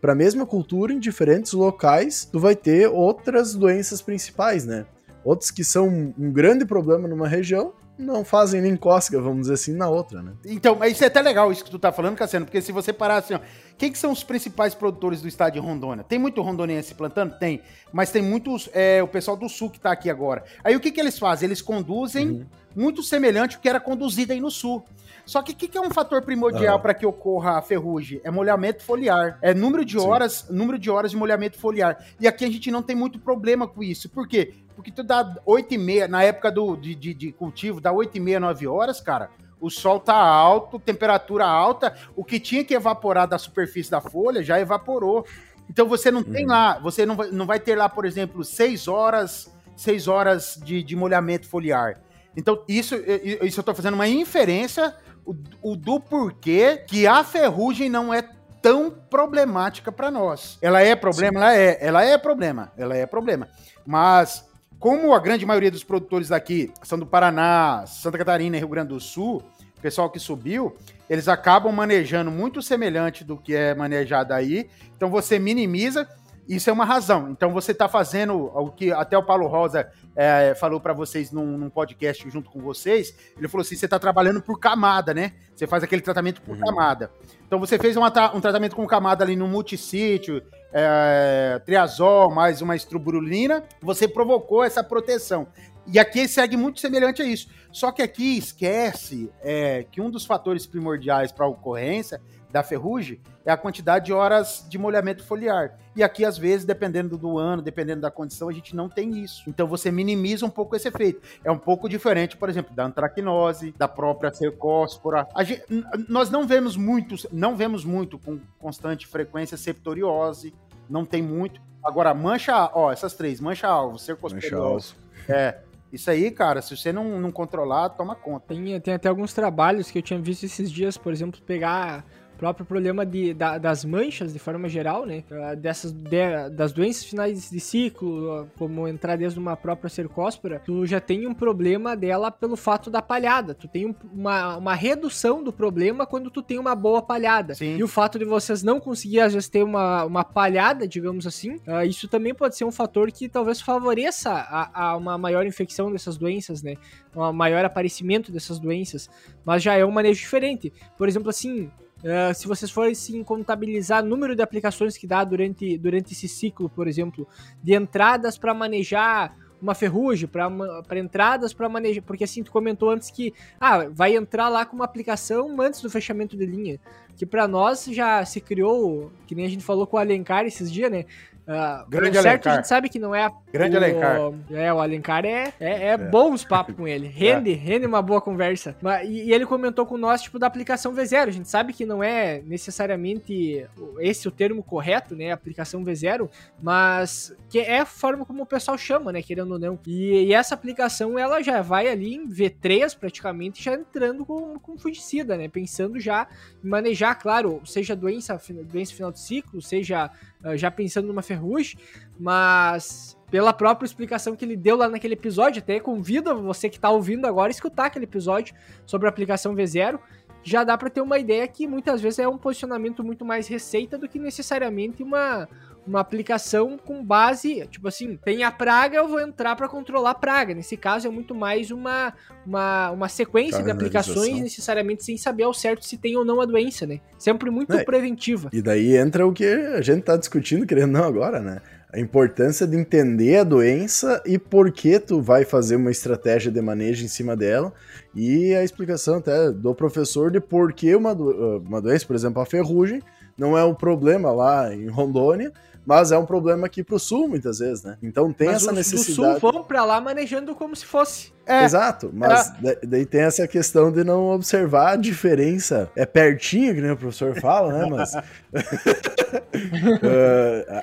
para a mesma cultura, em diferentes locais, tu vai ter outras doenças principais, né? Outros que são um grande problema numa região não fazem nem cócega, vamos dizer assim, na outra, né? Então, mas isso é até legal isso que tu tá falando, Cassiano, porque se você parar assim, ó, quem que são os principais produtores do estado de Rondônia? Tem muito rondoniense plantando? Tem, mas tem muitos, é, o pessoal do sul que tá aqui agora. Aí o que que eles fazem? Eles conduzem uhum. muito semelhante ao que era conduzido aí no sul. Só que o que, que, é um fator primordial uhum. para que ocorra a ferrugem? É molhamento foliar. É número de horas, Sim. número de horas de molhamento foliar. E aqui a gente não tem muito problema com isso. Por quê? Porque tu dá 8 e meia, na época do, de, de, de cultivo, dá 8 e meia, 9 horas, cara, o sol tá alto, temperatura alta, o que tinha que evaporar da superfície da folha já evaporou. Então você não tem uhum. lá, você não vai, não vai ter lá, por exemplo, 6 horas, 6 horas de, de molhamento foliar. Então, isso, isso eu tô fazendo uma inferência o, o do porquê que a ferrugem não é tão problemática para nós. Ela é problema, Sim. ela é, ela é problema, ela é problema. Mas como a grande maioria dos produtores daqui são do Paraná, Santa Catarina e Rio Grande do Sul, pessoal que subiu, eles acabam manejando muito semelhante do que é manejado aí. Então você minimiza, isso é uma razão. Então você está fazendo o que até o Paulo Rosa é, falou para vocês num, num, podcast junto com vocês. Ele falou assim: você está trabalhando por camada, né? Você faz aquele tratamento por uhum. camada. Então você fez uma, um tratamento com camada ali no multissítio, é, triazol, mais uma estruburulina, você provocou essa proteção. E aqui segue muito semelhante a isso. Só que aqui esquece é, que um dos fatores primordiais para a ocorrência da ferrugem é a quantidade de horas de molhamento foliar. E aqui, às vezes, dependendo do ano, dependendo da condição, a gente não tem isso. Então você minimiza um pouco esse efeito. É um pouco diferente, por exemplo, da antracnose, da própria cercóspora. Gente, nós não vemos muito, não vemos muito com constante frequência septoriose, não tem muito. Agora, mancha, ó, essas três, mancha-alvo, cercosporiose. Mancha é, isso aí, cara, se você não, não controlar, toma conta. Tem, tem até alguns trabalhos que eu tinha visto esses dias, por exemplo, pegar próprio problema de, da, das manchas, de forma geral, né? Ah, dessas, de, das doenças finais de ciclo, ah, como entrar desde uma própria cercóspora, tu já tem um problema dela pelo fato da palhada. Tu tem um, uma, uma redução do problema quando tu tem uma boa palhada. Sim. E o fato de vocês não conseguir, às vezes, ter uma, uma palhada, digamos assim, uh, isso também pode ser um fator que talvez favoreça a, a uma maior infecção dessas doenças, né? Um maior aparecimento dessas doenças. Mas já é um manejo diferente. Por exemplo, assim, Uh, se vocês forem contabilizar o número de aplicações que dá durante, durante esse ciclo, por exemplo, de entradas para manejar uma ferrugem, para entradas para manejar. Porque assim, tu comentou antes que ah, vai entrar lá com uma aplicação antes do fechamento de linha. Que para nós já se criou, que nem a gente falou com o Alencar esses dias, né? Uh, Grande o certo Alencar. a gente sabe que não é. Grande o, Alencar. É, o Alencar é, é, é, é. bom os papos com ele. *laughs* Rende, é. rende uma boa conversa. Mas, e, e, ele comentou com nós, tipo, da aplicação V0. A gente sabe que não é necessariamente esse o termo correto, né? Aplicação V0, mas que é a forma como o pessoal chama, né? Querendo ou não. E, e essa aplicação, ela já vai ali em V3, praticamente, já entrando com, com fungicida, né? Pensando já em manejar, claro, seja doença, doença final de ciclo, seja uh, já pensando numa ferrugem, mas pela própria explicação que ele deu lá naquele episódio, até convido você que está ouvindo agora a escutar aquele episódio sobre a aplicação V0, já dá para ter uma ideia que muitas vezes é um posicionamento muito mais receita do que necessariamente uma uma aplicação com base, tipo assim, tem a praga, eu vou entrar para controlar a praga. Nesse caso é muito mais uma, uma, uma sequência de aplicações, necessariamente sem saber ao certo se tem ou não a doença, né? Sempre muito é, preventiva. E daí entra o que a gente tá discutindo, querendo não agora, né? A importância de entender a doença e por que tu vai fazer uma estratégia de manejo em cima dela. E a explicação até do professor de por que uma, do, uma doença, por exemplo, a ferrugem, não é um problema lá em Rondônia, mas é um problema aqui pro sul, muitas vezes, né? Então tem mas essa necessidade. Do sul vão pra lá manejando como se fosse. É. Exato, mas é. daí tem essa questão de não observar a diferença. É pertinho, que nem o professor fala, né? Mas *laughs* uh,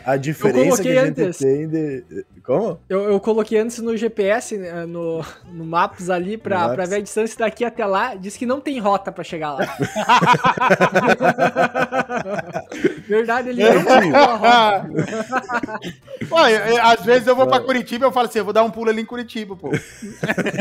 a diferença que a gente antes. tem de. Como? Eu, eu, coloquei antes no GPS, né, no, no Maps ali, pra, pra ver a distância daqui até lá. Diz que não tem rota pra chegar lá. *laughs* Verdade, ele não tem rota. Olha, às vezes eu vou pra Curitiba e eu falo assim: eu vou dar um pulo ali em Curitiba, pô *laughs*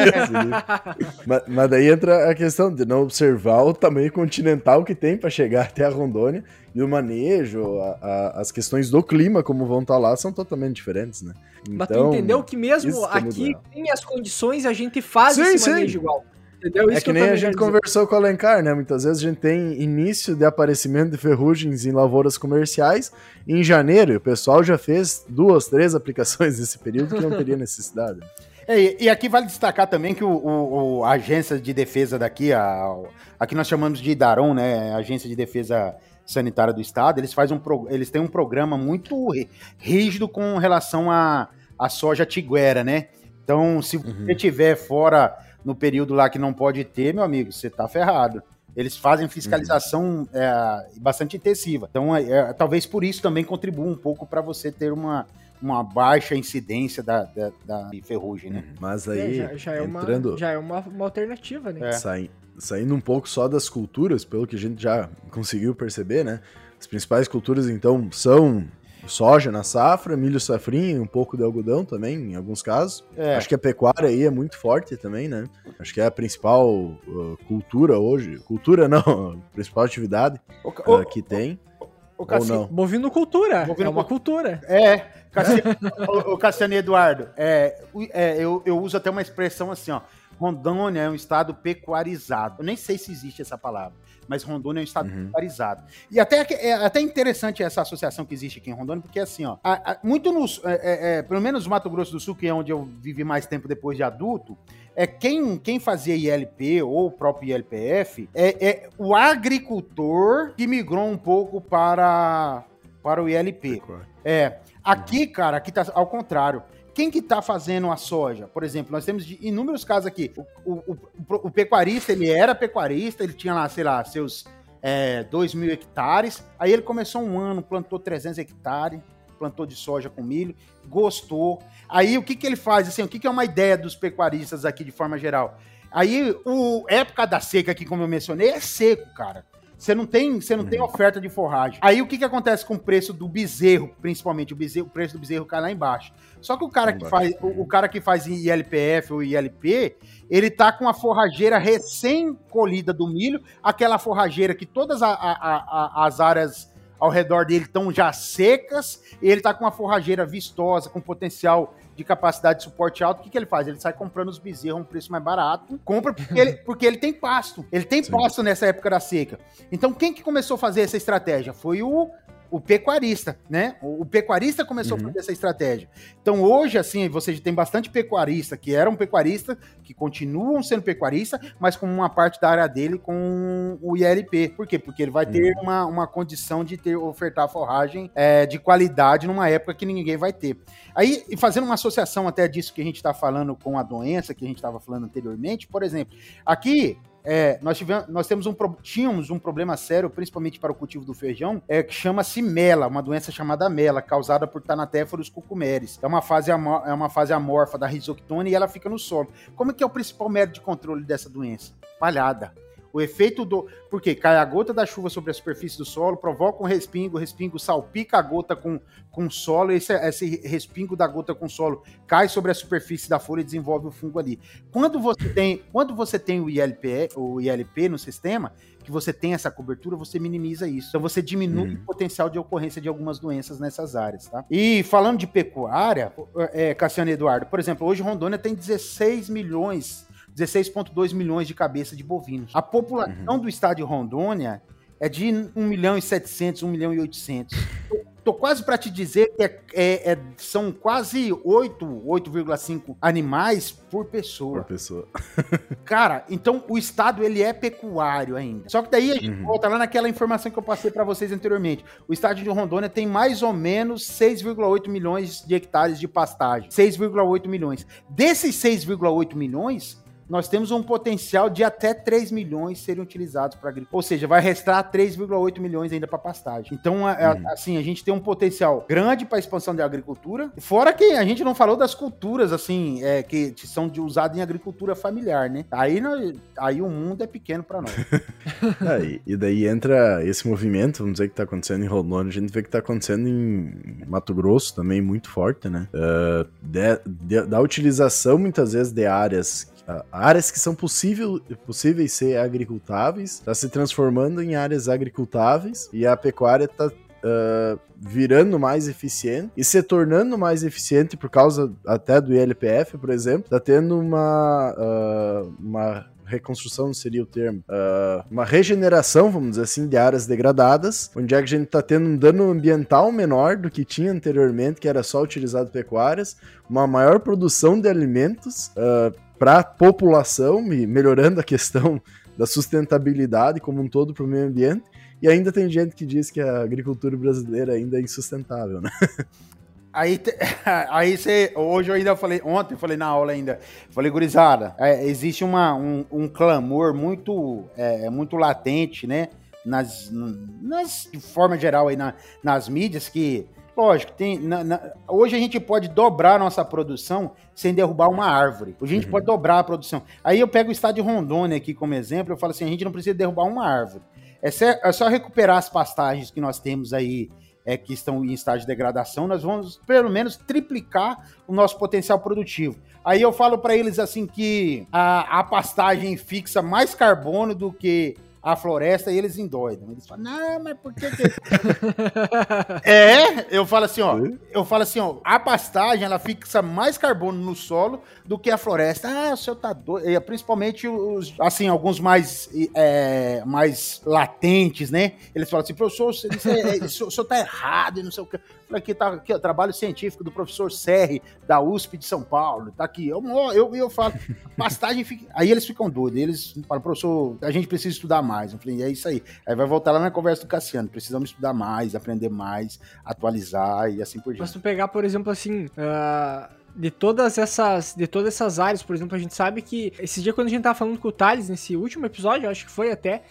mas, mas, daí entra a questão de não observar o tamanho continental que tem para chegar até a Rondônia e o manejo, a, a, as questões do clima, como vão estar tá lá, são totalmente diferentes, né? Então, mas tu então, entendeu que mesmo aqui tem as condições, a gente faz sim, esse manejo sim. igual. Entendeu? Isso é que, que nem a gente conversou com o Alencar, né? Muitas vezes a gente tem início de aparecimento de ferrugens em lavouras comerciais em janeiro, e o pessoal já fez duas, três aplicações *laughs* nesse período que não teria necessidade. É, e aqui vale destacar também que o, o, a agência de defesa daqui, a, aqui nós chamamos de Daron, né? Agência de Defesa Sanitária do Estado, eles, fazem um, eles têm um programa muito rígido com relação à a, a, soja tiguera, né? Então, se uhum. você estiver fora no período lá que não pode ter, meu amigo, você tá ferrado. Eles fazem fiscalização uhum. é, bastante intensiva. Então, é, é, talvez por isso também contribua um pouco para você ter uma, uma baixa incidência da, da, da ferrugem, né? Mas aí, é, já, já, é entrando... uma, já é uma, uma alternativa, né? É. Sai, saindo um pouco só das culturas, pelo que a gente já conseguiu perceber, né? As principais culturas, então, são soja na safra, milho safrinho, um pouco de algodão também, em alguns casos. É. Acho que a pecuária aí é muito forte também, né? Acho que é a principal uh, cultura hoje. Cultura não, a *laughs* principal atividade o, uh, que tem. O, o, Cassi... Bovino cultura, Bovino é uma cultura. É, o, o Cassiano Eduardo, é, é, eu, eu uso até uma expressão assim, ó. Rondônia é um estado pecuarizado. Eu nem sei se existe essa palavra, mas Rondônia é um estado uhum. pecuarizado. E até é até interessante essa associação que existe aqui em Rondônia, porque assim, ó, a, a, muito nos, é, é, é, pelo menos no Mato Grosso do Sul, que é onde eu vivi mais tempo depois de adulto, é quem, quem fazia ILP ou o próprio ILPF é, é o agricultor que migrou um pouco para para o ILP. É, aqui, cara, aqui tá ao contrário. Quem que tá fazendo a soja? Por exemplo, nós temos inúmeros casos aqui. O, o, o, o, pecuarista, ele era pecuarista, ele tinha lá, sei lá, seus é, 2 mil hectares. Aí ele começou um ano, plantou 300 hectares, plantou de soja com milho, gostou. Aí o que, que ele faz? Assim, o que, que é uma ideia dos pecuaristas aqui de forma geral? Aí, o época da seca aqui, como eu mencionei, é seco, cara. Você não tem, você não uhum. tem oferta de forragem. Aí o que, que acontece com o preço do bezerro, principalmente o bezerro, o preço do bezerro cai lá embaixo. Só que o cara que faz, o, o, cara que faz ILPF ou ILP, ele tá com a forrageira recém-colhida do milho, aquela forrageira que todas a, a, a, as áreas ao redor dele estão já secas, e ele tá com uma forrageira vistosa, com potencial de capacidade de suporte alto, o que, que ele faz? Ele sai comprando os bezerros a um preço mais barato, compra porque ele, porque ele tem pasto. Ele tem Sim. pasto nessa época da seca. Então, quem que começou a fazer essa estratégia? Foi o o pecuarista, né? O, o pecuarista começou uhum. a fazer essa estratégia. Então hoje, assim, você tem bastante pecuarista que eram pecuarista, que continuam sendo pecuarista, mas com uma parte da área dele com o ILP. Por quê? Porque ele vai ter uhum. uma, uma condição de ter ofertar forragem é, de qualidade numa época que ninguém vai ter. Aí, fazendo uma associação até disso que a gente está falando com a doença que a gente estava falando anteriormente, por exemplo, aqui é, nós, tivemos, nós temos um, tínhamos um problema sério, principalmente para o cultivo do feijão, é, que chama-se mela, uma doença chamada mela, causada por Thanatephorus cucumeris. É uma fase, é uma fase amorfa da risoctone e ela fica no solo. Como é que é o principal método de controle dessa doença? Palhada. O efeito do. Porque cai a gota da chuva sobre a superfície do solo, provoca um respingo, o respingo salpica a gota com, com solo, esse, esse respingo da gota com solo cai sobre a superfície da folha e desenvolve o fungo ali. Quando você tem, quando você tem o ILP, o ILP no sistema, que você tem essa cobertura, você minimiza isso. Então você diminui uhum. o potencial de ocorrência de algumas doenças nessas áreas, tá? E falando de pecuária, é, Cassiano Eduardo, por exemplo, hoje Rondônia tem 16 milhões 16,2 milhões de cabeças de bovinos. A população uhum. do estado de Rondônia é de 1 milhão e 700, 1 milhão e 800. Tô quase para te dizer que é, é, é, são quase 8, 8,5 animais por pessoa. Por pessoa. *laughs* Cara, então o estado ele é pecuário ainda. Só que daí a gente uhum. volta lá naquela informação que eu passei para vocês anteriormente. O estado de Rondônia tem mais ou menos 6,8 milhões de hectares de pastagem. 6,8 milhões. Desses 6,8 milhões, nós temos um potencial de até 3 milhões serem utilizados para agricultura. Ou seja, vai restar 3,8 milhões ainda para pastagem. Então, é, uhum. assim, a gente tem um potencial grande para expansão da agricultura. Fora que a gente não falou das culturas, assim, é, que são usadas em agricultura familiar, né? Aí, nós, aí o mundo é pequeno para nós. *laughs* é, e daí entra esse movimento, vamos dizer, que está acontecendo em Rondônia, a gente vê que está acontecendo em Mato Grosso também muito forte, né? Uh, de, de, da utilização, muitas vezes, de áreas áreas que são possível, possíveis ser agricultáveis, está se transformando em áreas agricultáveis e a pecuária está uh, virando mais eficiente e se tornando mais eficiente por causa até do ILPF, por exemplo, está tendo uma, uh, uma reconstrução seria o termo, uh, uma regeneração, vamos dizer assim, de áreas degradadas, onde é que a gente está tendo um dano ambiental menor do que tinha anteriormente, que era só utilizado pecuárias, uma maior produção de alimentos, uh, para a população melhorando a questão da sustentabilidade como um todo para o meio ambiente. E ainda tem gente que diz que a agricultura brasileira ainda é insustentável, né? *laughs* Aí, *laughs* aí você, hoje eu ainda falei, ontem eu falei na aula ainda, falei, gurizada, é, existe uma, um, um clamor muito, é, muito latente, né, nas, nas, de forma geral aí na, nas mídias, que Lógico, tem, na, na, hoje a gente pode dobrar a nossa produção sem derrubar uma árvore. Hoje a gente uhum. pode dobrar a produção. Aí eu pego o estado de Rondônia aqui como exemplo, eu falo assim, a gente não precisa derrubar uma árvore. É, é só recuperar as pastagens que nós temos aí, é, que estão em estágio de degradação, nós vamos pelo menos triplicar o nosso potencial produtivo. Aí eu falo para eles assim que a, a pastagem fixa mais carbono do que a floresta e eles endoidam. Eles falam, não, mas por que. que... *laughs* é, eu falo assim, ó. Eu falo assim, ó, a pastagem ela fixa mais carbono no solo do que a floresta. Ah, o senhor tá doido. Principalmente os, assim, alguns mais, é, mais latentes, né? Eles falam assim, professor, isso é, *laughs* o senhor tá errado e não sei o que. Aqui tá aqui, ó, trabalho científico do professor Serri, da USP de São Paulo. Tá aqui. Eu, eu, eu falo, *laughs* pastagem fica. Aí eles ficam doidos. Eles falam, professor, a gente precisa estudar mais. Eu falei, é isso aí. Aí vai voltar lá na conversa do Cassiano. Precisamos estudar mais, aprender mais, atualizar e assim por diante. Mas tu pegar, por exemplo, assim. Uh de todas essas de todas essas áreas, por exemplo, a gente sabe que esse dia quando a gente tava falando com o Thales nesse último episódio, acho que foi até,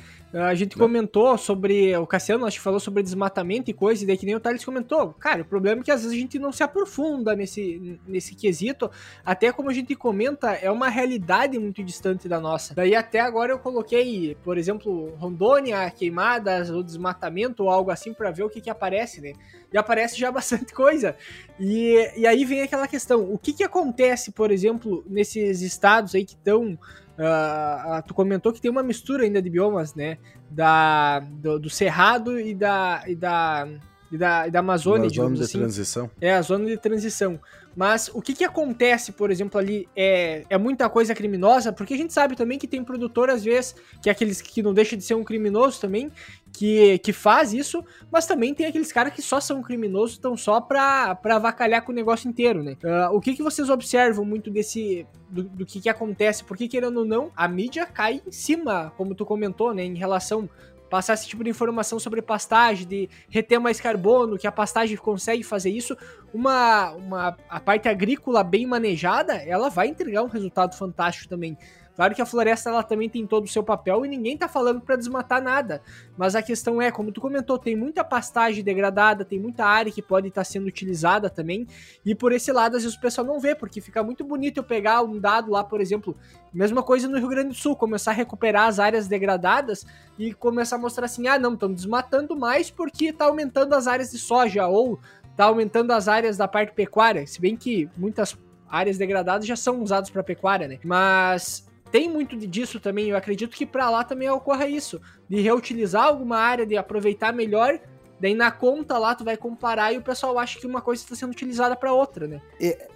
a gente comentou sobre. O Cassiano, acho que falou sobre desmatamento e coisa, e daí que nem o Thales comentou. Cara, o problema é que às vezes a gente não se aprofunda nesse, nesse quesito. Até como a gente comenta, é uma realidade muito distante da nossa. Daí até agora eu coloquei, por exemplo, Rondônia, queimadas, ou desmatamento, ou algo assim, para ver o que, que aparece, né? E aparece já *laughs* bastante coisa. E, e aí vem aquela questão: o que, que acontece, por exemplo, nesses estados aí que estão Uh, tu comentou que tem uma mistura ainda de biomas, né? Da, do, do Cerrado e da, e da, e da, e da Amazônia, digamos zona de assim. transição. É, a zona de transição. Mas o que que acontece, por exemplo, ali é, é muita coisa criminosa, porque a gente sabe também que tem produtor, às vezes, que é aqueles que não deixa de ser um criminoso também, que, que faz isso, mas também tem aqueles caras que só são criminosos, estão só pra, pra avacalhar com o negócio inteiro, né? Uh, o que, que vocês observam muito desse. do, do que, que acontece? Porque, querendo ou não, a mídia cai em cima, como tu comentou, né? Em relação passar esse tipo de informação sobre pastagem, de reter mais carbono, que a pastagem consegue fazer isso, uma, uma a parte agrícola bem manejada, ela vai entregar um resultado fantástico também. Claro que a floresta ela também tem todo o seu papel e ninguém tá falando para desmatar nada. Mas a questão é, como tu comentou, tem muita pastagem degradada, tem muita área que pode estar tá sendo utilizada também. E por esse lado, às vezes o pessoal não vê, porque fica muito bonito eu pegar um dado lá, por exemplo, mesma coisa no Rio Grande do Sul, começar a recuperar as áreas degradadas e começar a mostrar assim: ah, não, estão desmatando mais porque tá aumentando as áreas de soja ou tá aumentando as áreas da parte pecuária. Se bem que muitas áreas degradadas já são usadas para pecuária, né? Mas tem muito disso também. Eu acredito que para lá também ocorra isso, de reutilizar alguma área, de aproveitar melhor. Daí na conta lá tu vai comparar e o pessoal acha que uma coisa está sendo utilizada para outra, né?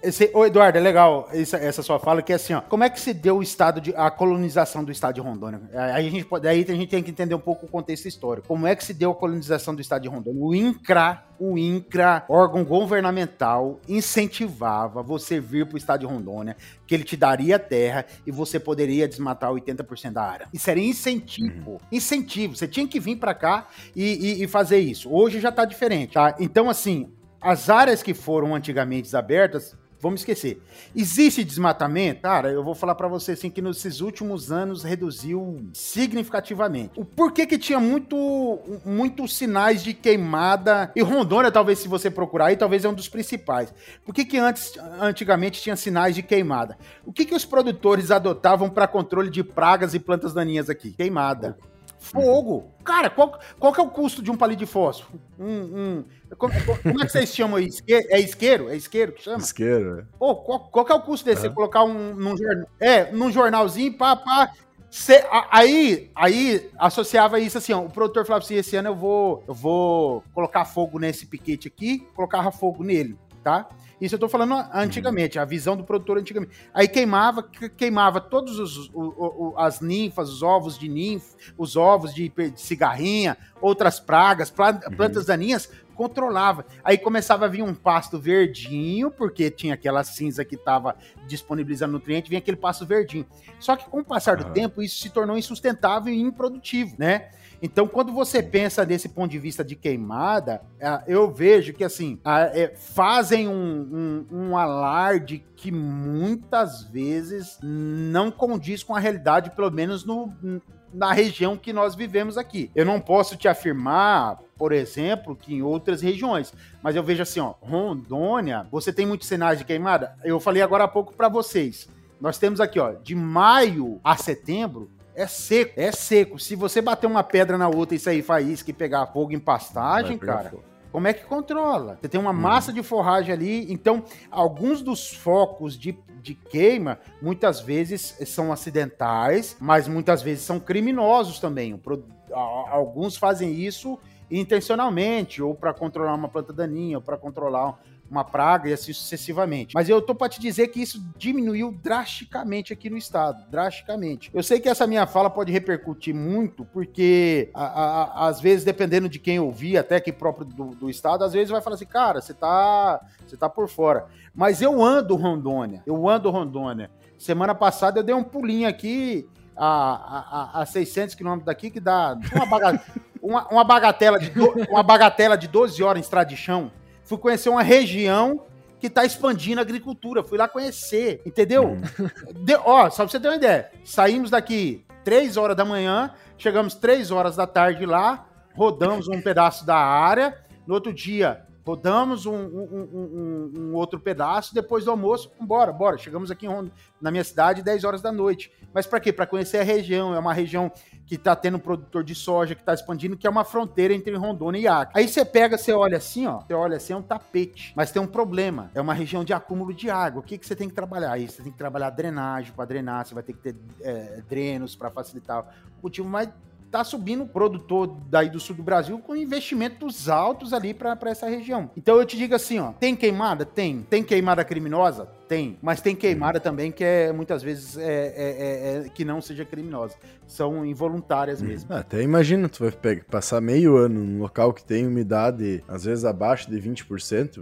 Esse, ô Eduardo, é legal essa, essa, sua fala, que é assim, ó, como é que se deu o estado de a colonização do estado de Rondônia? Aí a gente pode, aí a gente tem que entender um pouco o contexto histórico. Como é que se deu a colonização do estado de Rondônia? O INCRA o INCRA, órgão governamental, incentivava você vir para o estado de Rondônia, que ele te daria terra e você poderia desmatar 80% da área. Isso era incentivo. Uhum. Incentivo. Você tinha que vir para cá e, e, e, fazer isso. Hoje já está diferente, tá? Então, assim, as áreas que foram antigamente abertas vamos esquecer. Existe desmatamento? Cara, eu vou falar para você assim que nesses últimos anos reduziu significativamente. O porquê que tinha muito muitos sinais de queimada e Rondônia, talvez se você procurar aí, talvez é um dos principais. Por que que antes antigamente tinha sinais de queimada? O que que os produtores adotavam para controle de pragas e plantas daninhas aqui? Queimada. Fogo. Cara, qual, qual que é o custo de um palito de fósforo? Um, um, como, como, é que vocês chamam isso? É isqueiro? É isqueiro que chama? Isqueiro, é. Pô, qual, qual que é o custo desse? Você colocar um num, é, num jornalzinho, pá, pá. Cê, aí, aí associava isso assim, ó, o produtor falava assim, esse ano eu vou, eu vou colocar fogo nesse piquete aqui, colocava fogo nele, tá? Isso eu tô falando antigamente, a visão do produtor antigamente. Aí queimava, queimava todos os, os, as ninfas, os ovos de ninfa, os ovos de, de cigarrinha, outras pragas, uhum. plantas uhum. daninhas, controlava. Aí começava a vir um pasto verdinho, porque tinha aquela cinza que estava disponibilizando nutriente, vinha aquele pasto verdinho. Só que com o passar do tempo, isso se tornou insustentável e improdutivo, né? Então, quando você pensa desse ponto de vista de queimada, é, eu vejo que, assim, é, fazem um, um, um alarde que muitas vezes não condiz com a realidade, pelo menos no, na região que nós vivemos aqui. Eu não posso te afirmar, por exemplo, que em outras regiões, mas eu vejo assim, ó, Rondônia, você tem muitos sinais de queimada? Eu falei agora há pouco para vocês. Nós temos aqui, ó, de maio a setembro, é seco, é seco. Se você bater uma pedra na outra e sair faísca e pegar fogo em pastagem, cara, fogo. como é que controla? Você tem uma hum. massa de forragem ali, então alguns dos focos de, de queima muitas vezes são acidentais, mas muitas vezes são criminosos também. Alguns fazem isso intencionalmente, ou para controlar uma planta daninha, ou para controlar uma praga e assim sucessivamente. Mas eu tô para te dizer que isso diminuiu drasticamente aqui no estado, drasticamente. Eu sei que essa minha fala pode repercutir muito, porque a, a, às vezes, dependendo de quem ouvir, até que próprio do, do, estado, às vezes vai falar assim, cara, você tá, você tá por fora. Mas eu ando Rondônia, eu ando Rondônia. Semana passada eu dei um pulinho aqui a, a, a 600 quilômetros daqui, que dá uma, baga, *laughs* uma, uma, bagatela de do, uma bagatela de 12 horas em estrada de chão fui conhecer uma região que está expandindo a agricultura. Fui lá conhecer, entendeu? Hum. *laughs* De, ó, só pra você ter uma ideia. Saímos daqui 3 horas da manhã, chegamos 3 horas da tarde lá, rodamos um pedaço da área. No outro dia, rodamos um, um, um, um, outro pedaço, depois do almoço, bora, bora. Chegamos aqui na minha cidade 10 horas da noite. Mas para quê? Para conhecer a região. É uma região que está tendo um produtor de soja, que está expandindo, que é uma fronteira entre Rondônia e Acre. Aí você pega, você olha assim, ó, você olha assim, é um tapete. Mas tem um problema, é uma região de acúmulo de água. O que, que você tem que trabalhar? Aí você tem que trabalhar drenagem para drenar, você vai ter que ter é, drenos para facilitar o cultivo, mas tá subindo produtor daí do sul do Brasil com investimentos altos ali para essa região. Então eu te digo assim, ó, tem queimada? Tem. Tem queimada criminosa? Tem. Mas tem queimada também que é muitas vezes é, é, é, é que não seja criminosa. São involuntárias mesmo. Ah, até imagina, tu vai pegar, passar meio ano num local que tem umidade, às vezes abaixo de 20%.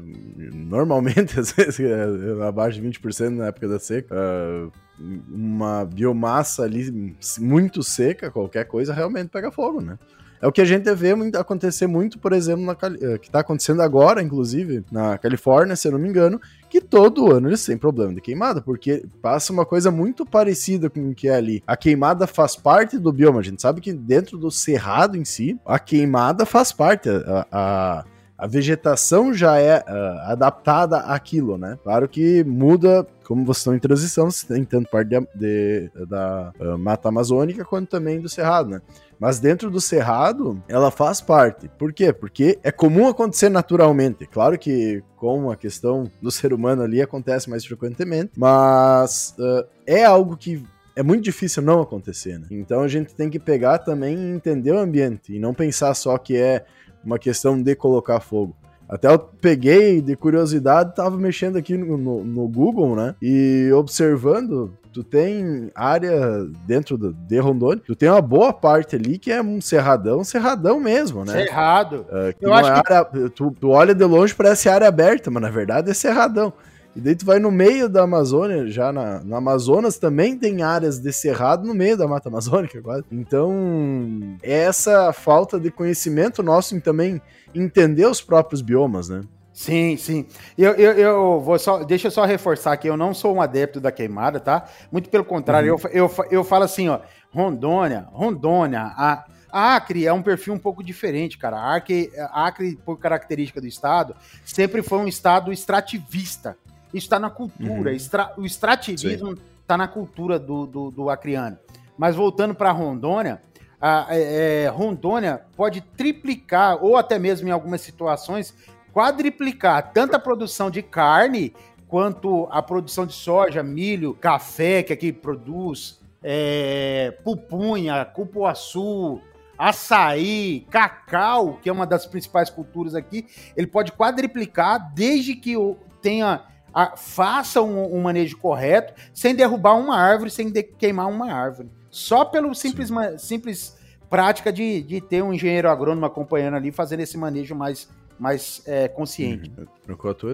Normalmente, *laughs* às vezes, é abaixo de 20% na época da seca. Uh, uma biomassa ali muito seca, qualquer coisa realmente pega fogo, né? É o que a gente vê acontecer muito, por exemplo, na, eh, que está acontecendo agora, inclusive, na Califórnia, se eu não me engano, que todo ano eles têm problema de queimada, porque passa uma coisa muito parecida com o que é ali. A queimada faz parte do bioma, a gente sabe que dentro do cerrado em si, a queimada faz parte. a, a a vegetação já é uh, adaptada àquilo, né? Claro que muda, como vocês estão em transição, você tem tanto parte de, de, da uh, mata amazônica quanto também do cerrado, né? Mas dentro do cerrado, ela faz parte. Por quê? Porque é comum acontecer naturalmente. Claro que com a questão do ser humano ali acontece mais frequentemente, mas uh, é algo que é muito difícil não acontecer, né? Então a gente tem que pegar também e entender o ambiente e não pensar só que é uma questão de colocar fogo. Até eu peguei de curiosidade, tava mexendo aqui no, no, no, Google, né? E observando, tu tem área dentro do, de Rondônia, tu tem uma boa parte ali que é um cerradão, cerradão mesmo, né? Cerrado. Uh, eu acho é que... área, tu, tu olha de longe, parece área aberta, mas na verdade é cerradão. E daí tu vai no meio da Amazônia, já na, no Amazonas também tem áreas de cerrado no meio da Mata Amazônica, quase. Então, é essa falta de conhecimento nosso em também entender os próprios biomas, né? Sim, sim. Eu, eu, eu, vou só. Deixa eu só reforçar que eu não sou um adepto da queimada, tá? Muito pelo contrário, uhum. eu, eu, eu falo assim, ó. Rondônia, Rondônia, a, a Acre é um perfil um pouco diferente, cara. A Acre, a Acre, por característica do estado, sempre foi um estado extrativista. Isso está na cultura. Uhum. Extra, o extrativismo está na cultura do, do, do acriano. Mas voltando para Rondônia, a, é, é, Rondônia pode triplicar, ou até mesmo em algumas situações, quadriplicar tanto a produção de carne quanto a produção de soja, milho, café, que aqui produz, é, pupunha, cupuaçu, açaí, cacau, que é uma das principais culturas aqui, ele pode quadriplicar desde que tenha a, faça um, um, manejo correto, sem derrubar uma árvore, sem de, queimar uma árvore. Só pelo simples, simples prática de, de ter um engenheiro agrônomo acompanhando ali, fazendo esse manejo mais, mais é, consciente. Uhum.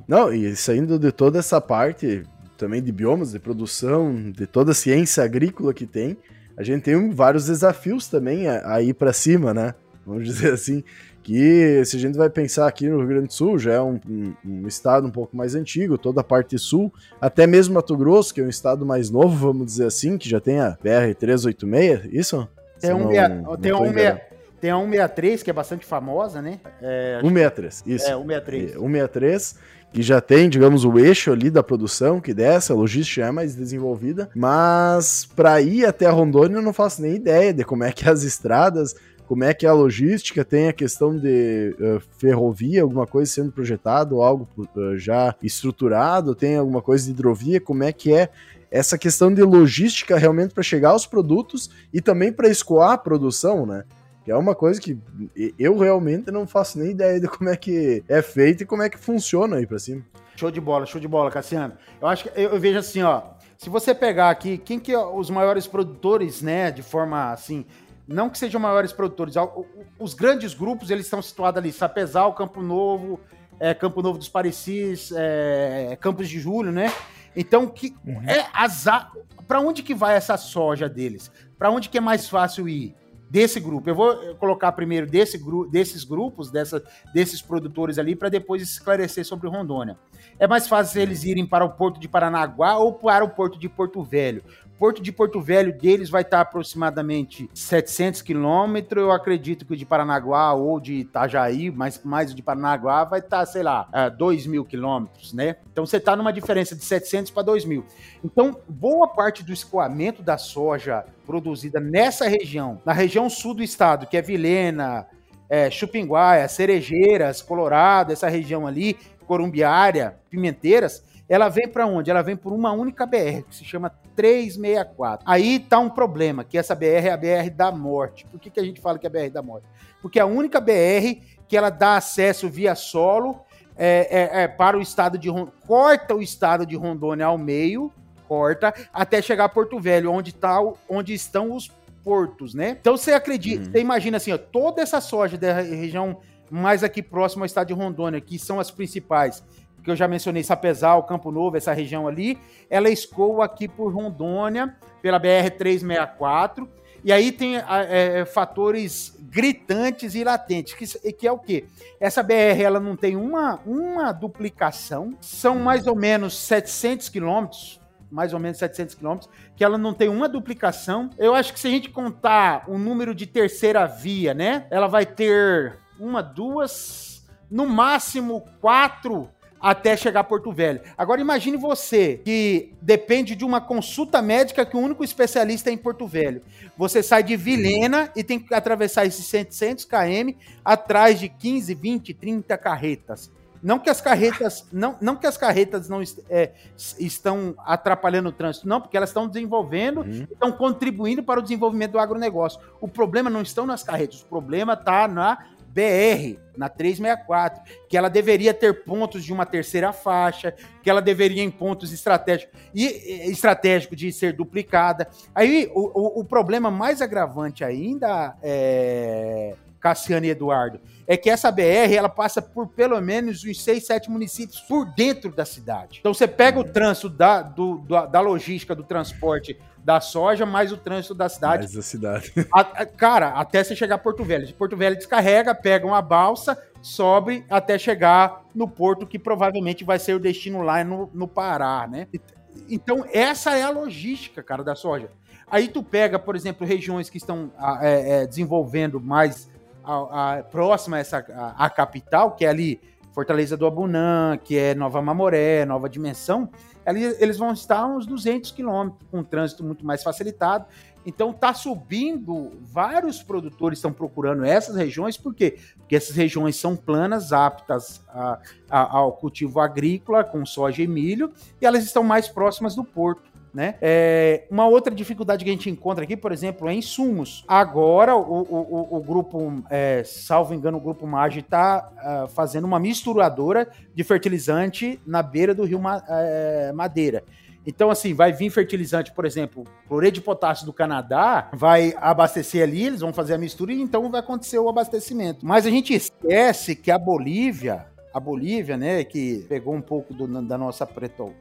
Não, e saindo de toda essa parte também de biomas, de produção, de toda a ciência agrícola que tem, a gente tem vários desafios também a, a ir para cima, né? Vamos dizer assim que se a gente vai pensar aqui no Rio Grande do Sul, já é um, um, um, estado um pouco mais antigo, toda a parte sul, até mesmo Mato Grosso, que é um estado mais novo, vamos dizer assim, que já tem a BR-386, isso? Tem um, não, tem, um tem a 163, que é bastante famosa, né? É, 163, isso. É, 163. 163, que já tem, digamos, o eixo ali da produção, que dessa, a logística é mais desenvolvida, mas para ir até a Rondônia eu não faço nem ideia de como é que é as estradas, como é que é a logística, tem a questão de uh, ferrovia, alguma coisa sendo projetado, algo uh, já estruturado, tem alguma coisa de hidrovia, como é que é essa questão de logística realmente para chegar aos produtos e também para escoar a produção, né? Que é uma coisa que eu realmente não faço nem ideia de como é que é feito e como é que funciona aí para cima. Show de bola, show de bola, Cassiano. Eu acho que eu, eu vejo assim, ó, se você pegar aqui, quem que é os maiores produtores, né, de forma assim, não que sejam maiores produtores, os grandes grupos eles estão situados ali, Sapezal, Campo Novo, é, Campo Novo dos Parecis, é, Campos de Julho, né? Então, que uhum. é azar. Para onde que vai essa soja deles? Para onde que é mais fácil ir? Desse grupo. Eu vou colocar primeiro desse gru desses grupos, dessa, desses produtores ali, para depois esclarecer sobre Rondônia. É mais fácil eles irem para o porto de Paranaguá ou para o porto de Porto Velho. Porto de Porto Velho deles vai estar aproximadamente 700 quilômetros. Eu acredito que o de Paranaguá ou de Itajaí, mas mais o de Paranaguá, vai estar, sei lá, 2 mil quilômetros, né? Então você está numa diferença de 700 para 2 mil. Então, boa parte do escoamento da soja produzida nessa região, na região sul do estado, que é Vilena, é, Chupinguaia, Cerejeiras, Colorado, essa região ali, Corumbiária, Pimenteiras, ela vem para onde? Ela vem por uma única BR, que se chama 364. Aí tá um problema, que essa BR é a BR da morte. Por que, que a gente fala que é a BR da morte? Porque é a única BR que ela dá acesso via solo é, é, é, para o estado de Rondônia, corta o estado de Rondônia ao meio, corta, até chegar a Porto Velho, onde, tá, onde estão os portos, né? Então você acredita, uhum. você imagina assim, ó, toda essa soja da região mais aqui próximo ao estado de Rondônia, que são as principais, que eu já mencionei, Sapezal, Campo Novo, essa região ali, ela escoa aqui por Rondônia, pela BR-364, e aí tem é, é, fatores gritantes e latentes, que, que é o quê? Essa BR ela não tem uma, uma duplicação, são mais ou menos 700 quilômetros, mais ou menos 700 quilômetros, que ela não tem uma duplicação. Eu acho que se a gente contar o número de terceira via, né, ela vai ter uma, duas, no máximo quatro até chegar a Porto Velho. Agora imagine você que depende de uma consulta médica que o único especialista é em Porto Velho. Você sai de Vilhena e tem que atravessar esses 700 km atrás de 15, 20, 30 carretas. Não que as carretas não, não que as carretas não é, estão atrapalhando o trânsito, não, porque elas estão desenvolvendo, uhum. estão contribuindo para o desenvolvimento do agronegócio. O problema não estão nas carretas, o problema está na BR, na 364, que ela deveria ter pontos de uma terceira faixa, que ela deveria em pontos estratégicos e estratégico de ser duplicada. Aí o, o, o problema mais agravante ainda é, Cassiano e Eduardo, é que essa BR ela passa por pelo menos uns seis, sete municípios por dentro da cidade. Então você pega o trânsito da, do, da logística do transporte da soja, mais o trânsito da cidade. Mais da cidade. A, a, cara, até você chegar a Porto Velho. De Porto Velho descarrega, pega uma balsa, sobe até chegar no porto que provavelmente vai ser o destino lá no, no Pará, né? Então, essa é a logística, cara, da soja. Aí tu pega, por exemplo, regiões que estão é, é, desenvolvendo mais a, a, próxima a essa a, a, capital, que é ali Fortaleza do Abunã, que é Nova Mamoré, Nova Dimensão, eles vão estar uns 200 quilômetros, com um trânsito muito mais facilitado. Então está subindo, vários produtores estão procurando essas regiões, por quê? Porque essas regiões são planas, aptas a, a, ao cultivo agrícola, com soja e milho, e elas estão mais próximas do porto né? É, uma outra dificuldade que a gente encontra aqui, por exemplo, é insumos. Agora, o, o, o grupo, é, salvo engano, o grupo Mage está uh, é, fazendo uma misturadora de fertilizante na beira do rio Ma é, Madeira. Então, assim, vai vir fertilizante, por exemplo, cloreto de potássio do Canadá, vai abastecer ali, eles vão fazer a mistura e então vai acontecer o abastecimento. Mas a gente esquece que a Bolívia, a Bolívia, né, que pegou um pouco do, da nossa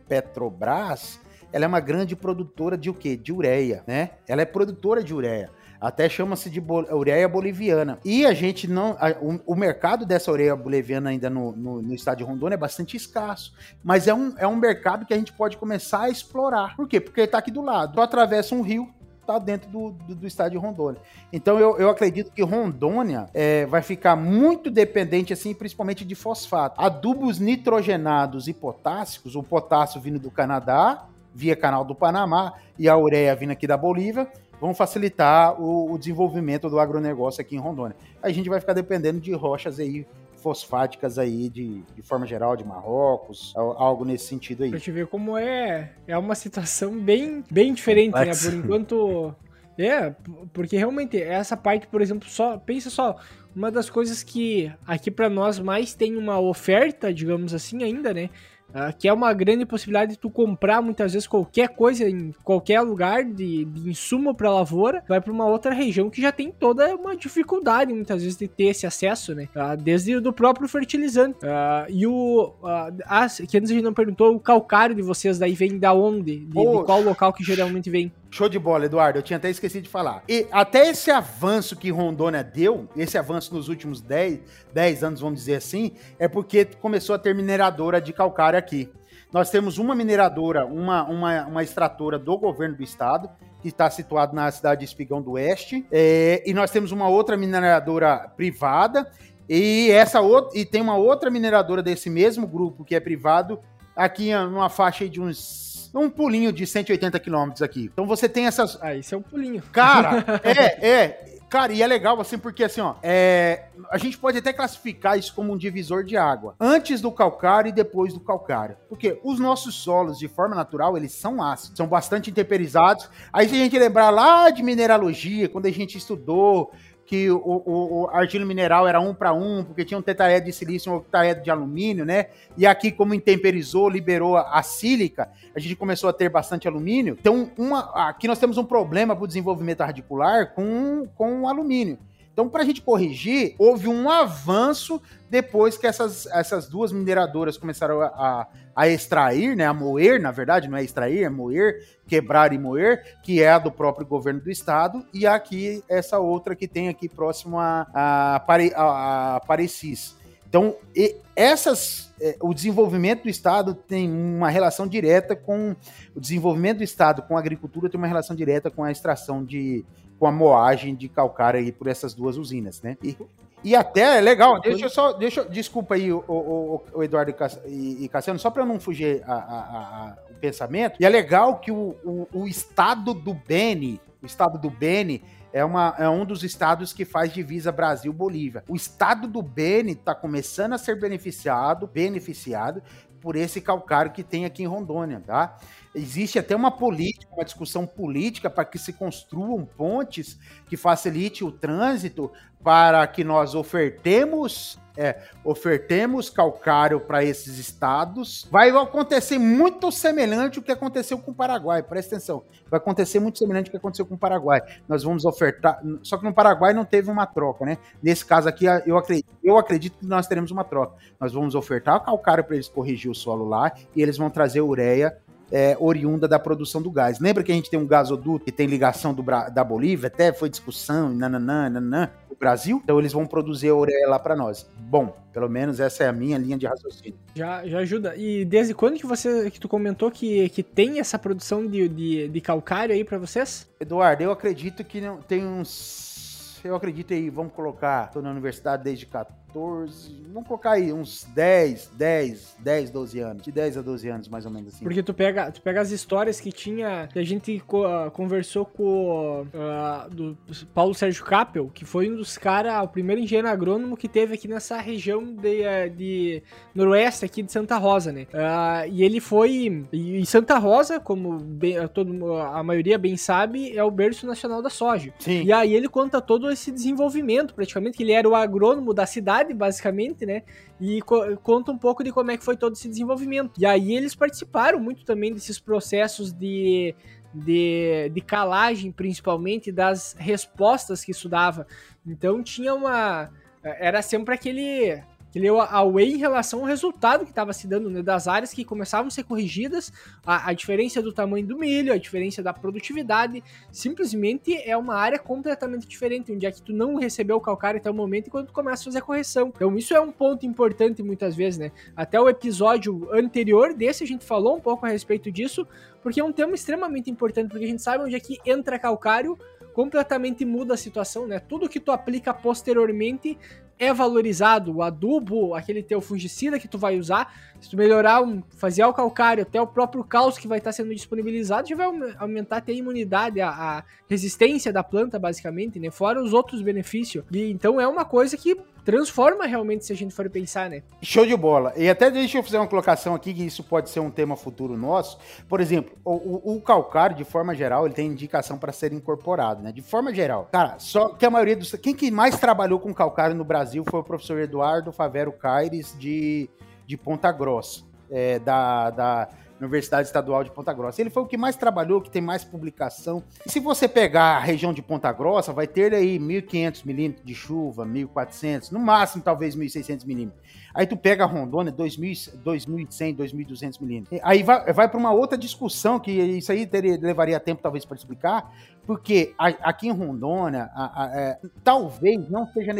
Petrobras, ela é uma grande produtora de o quê? De ureia, né? Ela é produtora de ureia. Até chama-se de ureia boliviana. E a gente não. A, o, o, mercado dessa ureia boliviana ainda no, no, no, estado de Rondônia é bastante escasso. Mas é um, é um mercado que a gente pode começar a explorar. Por quê? Porque ele está aqui do lado. Tu atravessa um rio, tá dentro do, do, do, estado de Rondônia. Então eu, eu acredito que Rondônia é, vai ficar muito dependente, assim, principalmente de fosfato. Adubos nitrogenados e potássicos, o potássio vindo do Canadá via canal do Panamá e a ureia vindo aqui da Bolívia, vão facilitar o, o, desenvolvimento do agronegócio aqui em Rondônia. A gente vai ficar dependendo de rochas aí fosfáticas aí de, de forma geral de Marrocos, algo nesse sentido aí. Pra te ver como é, é uma situação bem, bem diferente, né? Por enquanto é, porque realmente essa parte, por exemplo, só pensa só, uma das coisas que aqui para nós mais tem uma oferta, digamos assim, ainda, né? Uh, que é uma grande possibilidade de tu comprar muitas vezes qualquer coisa em qualquer lugar de, de insumo para lavoura, vai para uma outra região que já tem toda uma dificuldade muitas vezes de ter esse acesso, né? Uh, desde do próprio fertilizante. Uh, e o. ah, que antes a gente não perguntou, o calcário de vocês daí vem da onde? De, de qual local que geralmente vem? Show de bola, Eduardo. Eu tinha até esquecido de falar. E até esse avanço que Rondônia deu, esse avanço nos últimos 10, 10 anos, vamos dizer assim, é porque começou a ter mineradora de calcário aqui. Nós temos uma mineradora, uma, uma, uma extratora do governo do estado, que está situado na cidade de Espigão do Oeste, é, e nós temos uma outra mineradora privada, e essa outra, e tem uma outra mineradora desse mesmo grupo que é privado, aqui numa faixa de uns um pulinho de 180 quilômetros aqui. Então você tem essas. Ah, isso é um pulinho. Cara, *laughs* é, é. Cara, e é legal, assim, porque assim, ó, é, a gente pode até classificar isso como um divisor de água. Antes do calcário e depois do calcário. Porque os nossos solos, de forma natural, eles são ácidos, são bastante intemperizados. Aí se a gente lembrar lá de mineralogia, quando a gente estudou que o, o, o argilo mineral era um para um, porque tinha um tetraedro de silício e um octaedro de alumínio, né? E aqui, como intemperizou, liberou a, sílica, a gente começou a ter bastante alumínio. Então, uma, aqui nós temos um problema para o desenvolvimento radicular com, com o alumínio. Então, para a gente corrigir, houve um avanço depois que essas, essas duas mineradoras começaram a, a, a, extrair, né, a moer, na verdade, não é extrair, é moer, quebrar e moer, que é a do próprio governo do estado, e aqui essa outra que tem aqui próximo a, a, a, a Parecis. Então, essas, é, o desenvolvimento do Estado tem uma relação direta com o desenvolvimento do Estado com a agricultura tem uma relação direta com a extração de, com a moagem de calcário aí por essas duas usinas, né? E, e até é legal, deixa eu só, deixa, desculpa aí o, o, o Eduardo e, Cassiano, só para não fugir a, a, a, o pensamento, e é legal que o, o, o estado do Beni, o estado do Beni, é, uma, é um dos estados que faz divisa Brasil-Bolívia. O estado do Beni está começando a ser beneficiado, beneficiado por esse calcário que tem aqui em Rondônia, tá? Existe até uma política, uma discussão política para que se construam pontes que facilite o trânsito para que nós ofertemos é, ofertemos calcário para esses estados. Vai acontecer muito semelhante ao que aconteceu com o Paraguai, presta atenção. Vai acontecer muito semelhante ao que aconteceu com o Paraguai. Nós vamos ofertar, só que no Paraguai não teve uma troca, né? Nesse caso aqui, eu acredito, eu acredito que nós teremos uma troca. Nós vamos ofertar calcário para eles corrigir o solo lá e eles vão trazer ureia é, oriunda da produção do gás. Lembra que a gente tem um gasoduto que tem ligação do, da Bolívia? Até foi discussão, nananã, nananã, o Brasil. Então eles vão produzir a ureia lá para nós. Bom, pelo menos essa é a minha linha de raciocínio. Já, já ajuda. E desde quando que você que tu comentou que, que tem essa produção de, de, de calcário aí para vocês? Eduardo, eu acredito que não tem uns eu acredito aí, vamos colocar, tô na universidade desde 14, vamos colocar aí uns 10, 10, 10, 12 anos. De 10 a 12 anos, mais ou menos assim. Porque tu pega, tu pega as histórias que tinha, que a gente uh, conversou com uh, do Paulo Sérgio Capel, que foi um dos caras, o primeiro engenheiro agrônomo que teve aqui nessa região de, uh, de noroeste aqui de Santa Rosa, né? Uh, e ele foi, e Santa Rosa, como bem, todo, a maioria bem sabe, é o berço nacional da soja. Sim. E aí ele conta todo esse desenvolvimento, praticamente, que ele era o agrônomo da cidade basicamente, né? E co conta um pouco de como é que foi todo esse desenvolvimento. E aí eles participaram muito também desses processos de, de, de calagem, principalmente, das respostas que isso dava. Então tinha uma. Era sempre aquele que leu a Way em relação ao resultado que estava se dando né, das áreas que começavam a ser corrigidas, a, a, diferença do tamanho do milho, a diferença da produtividade, simplesmente é uma área completamente diferente, onde é que tu não recebeu o calcário até o momento e quando tu começa a fazer a correção. Então isso é um ponto importante muitas vezes, né? Até o episódio anterior desse a gente falou um pouco a respeito disso, porque é um tema extremamente importante, porque a gente sabe onde é que entra calcário, completamente muda a situação, né? Tudo que tu aplica posteriormente é valorizado. O adubo, aquele teu fungicida que tu vai usar, se tu melhorar, um, fazer o calcário, até o próprio cálcio que vai estar sendo disponibilizado, já vai aumentar até a imunidade, a, a, resistência da planta, basicamente, né? Fora os outros benefícios. E então é uma coisa que transforma realmente se a gente for pensar, né? Show de bola. E até deixa eu fazer uma colocação aqui que isso pode ser um tema futuro nosso. Por exemplo, o, o, o calcário, de forma geral, ele tem indicação para ser incorporado, né? De forma geral. Cara, só que a maioria dos. Quem que mais trabalhou com calcário no Brasil foi o professor Eduardo Favero Caires de, de Ponta Grossa. É, da, da Universidade Estadual de Ponta Grossa. Ele foi o que mais trabalhou, que tem mais publicação. E se você pegar a região de Ponta Grossa, vai ter aí 1.500 milímetros de chuva, 1.400, no máximo talvez 1.600 milímetros. Aí tu pega a Rondônia, 2.100, 2.200 milímetros. Aí vai, vai para uma outra discussão, que isso aí teria, levaria tempo talvez para explicar, porque aqui em Rondônia, a, a, é, talvez não seja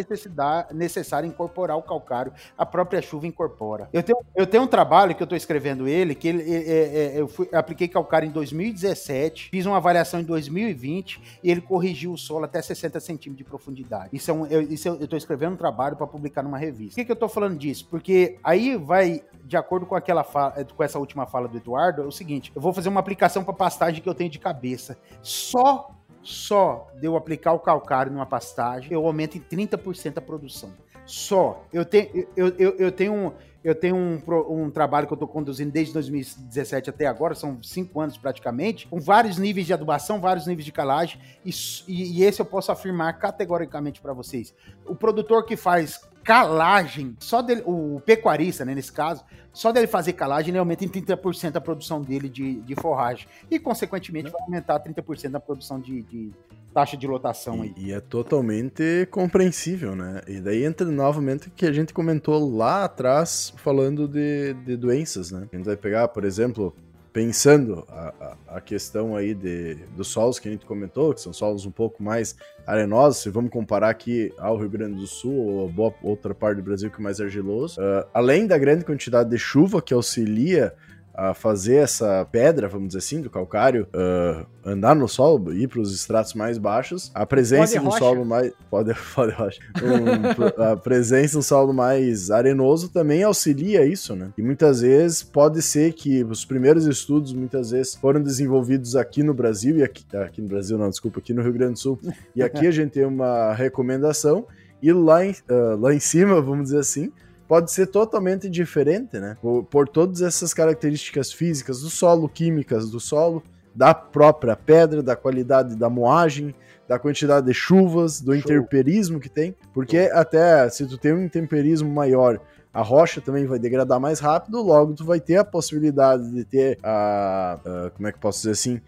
necessário incorporar o calcário, a própria chuva incorpora. Eu tenho, eu tenho um trabalho que eu estou escrevendo ele, que ele, é, é, eu fui, apliquei calcário em 2017, fiz uma avaliação em 2020 e ele corrigiu o solo até 60 centímetros de profundidade. Isso é um, eu estou escrevendo um trabalho para publicar numa revista. Por que, que eu estou falando disso? Porque aí vai, de acordo com aquela fala, com essa última fala do Eduardo, é o seguinte: eu vou fazer uma aplicação para pastagem que eu tenho de cabeça. Só só de eu aplicar o calcário numa pastagem, eu aumento em 30% a produção. Só. Eu tenho, eu, eu, eu tenho um eu tenho um, um trabalho que eu estou conduzindo desde 2017 até agora, são cinco anos praticamente, com vários níveis de adubação, vários níveis de calagem, e, e esse eu posso afirmar categoricamente para vocês. O produtor que faz calagem, só dele, o pecuarista, né, nesse caso, só dele fazer calagem, ele aumenta em 30% a produção dele de, de forragem. E, consequentemente, vai aumentar 30% a produção de, de, taxa de lotação aí. E é totalmente compreensível, né? E daí entra novamente o que a gente comentou lá atrás, falando de, de doenças, né? A gente vai pegar, por exemplo, pensando a, a, a, questão aí de, dos solos que a gente comentou, que são solos um pouco mais arenosos, se vamos comparar aqui ao Rio Grande do Sul ou boa outra parte do Brasil que é mais argiloso, uh, além da grande quantidade de chuva que auxilia a fazer essa pedra, vamos dizer assim, do calcário, uh, andar no solo, ir para os estratos mais baixos, a presença no solo mais. Pode, *laughs* pode rocha. Um, a presença no solo mais arenoso também auxilia isso, né? E muitas vezes pode ser que os primeiros estudos, muitas vezes, foram desenvolvidos aqui no Brasil, e aqui, aqui no Brasil, não, desculpa, aqui no Rio Grande do Sul, e aqui a *laughs* gente tem uma recomendação, e lá em, uh, lá em cima, vamos dizer assim, pode ser totalmente diferente, né? Por, por todas essas características físicas do solo, químicas do solo, da própria pedra, da qualidade da moagem, da quantidade de chuvas, do Show. intemperismo que tem, porque Show. até se tu tem um intemperismo maior, a rocha também vai degradar mais rápido, logo tu vai ter a possibilidade de ter a, a como é que posso dizer assim,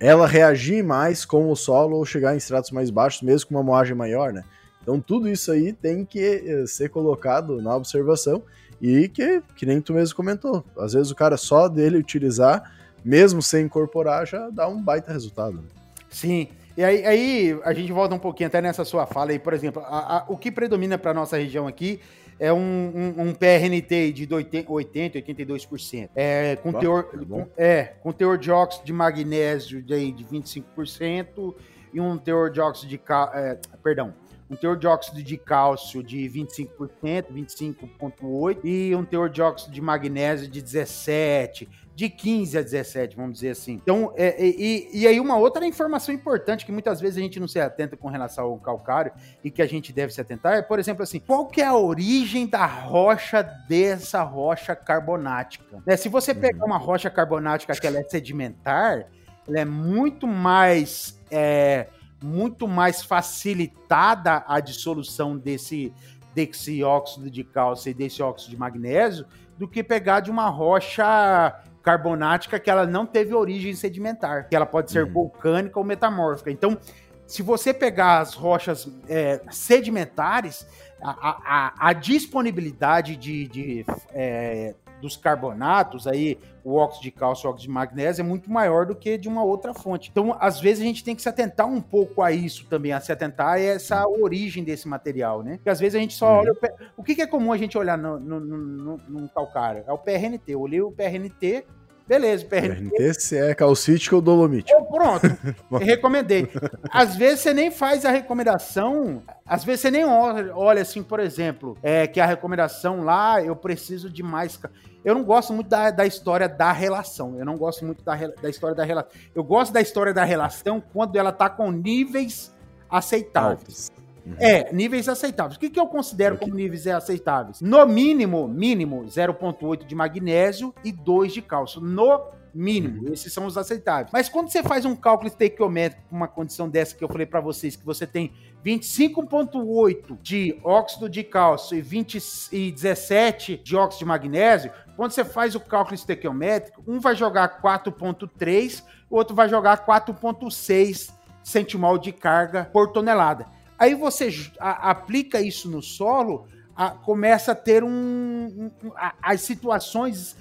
ela reagir mais com o solo ou chegar em estratos mais baixos, mesmo com uma moagem maior, né? Então tudo isso aí tem que eh, ser colocado na observação e que, que nem tu mesmo comentou, às vezes o cara só dele utilizar, mesmo sem incorporar, já dá um baita resultado. Né? Sim, e aí, aí, a gente volta um pouquinho até nessa sua fala aí, por exemplo, a, a, o que predomina para nossa região aqui é um, um, um, PRNT de 80, 82%. É, com, teor, é com, é, com teor de óxido de magnésio de, de 25% e um teor de óxido de... É, perdão, um teor de óxido de cálcio de 25%, 25,8%, e um teor de óxido de magnésio de 17%, de 15 a 17, vamos dizer assim. Então, é, e, e aí uma outra informação importante que muitas vezes a gente não se atenta com relação ao calcário e que a gente deve se atentar é, por exemplo, assim, qual que é a origem da rocha dessa rocha carbonática? Né? Se você pegar uhum. uma rocha carbonática que ela é sedimentar, ela é muito mais é, muito mais facilitada a dissolução desse, desse óxido de cálcio e desse óxido de magnésio do que pegar de uma rocha carbonática que ela não teve origem sedimentar, que ela pode ser uhum. vulcânica ou metamórfica. Então, se você pegar as rochas é, sedimentares, a, a, a disponibilidade de, de é, dos carbonatos, aí o óxido de cálcio, o óxido de magnésio é muito maior do que de uma outra fonte. Então, às vezes a gente tem que se atentar um pouco a isso também, a se atentar a essa origem desse material, né? Porque às vezes a gente só uhum. olha o, o que, que, é comum a gente olhar no, calcário? É o PRNT. Eu olhei o PRNT, Beleza, PRNT. PRNT é calcítico ou dolomítico. Oh, pronto, *laughs* recomendei. Às vezes você nem faz a recomendação, às vezes você nem olha, olha assim, por exemplo, é que a recomendação lá, eu preciso de mais... Eu não gosto muito da, da história da relação, eu não gosto muito da, da história da relação. Eu gosto da história da relação quando ela tá com níveis aceitáveis. Uhum. É, níveis aceitáveis. O que, que eu considero como níveis aceitáveis? No mínimo, mínimo 0,8 de magnésio e 2 de cálcio. No mínimo. Uhum. Esses são os aceitáveis. Mas quando você faz um cálculo estequiométrico com uma condição dessa que eu falei para vocês, que você tem 25,8 de óxido de cálcio e, 20, e 17 de óxido de magnésio, quando você faz o cálculo estequiométrico, um vai jogar 4,3, o outro vai jogar 4,6 centimol de carga por tonelada. Aí você a, aplica isso no solo, a, começa a ter um, um a, as situações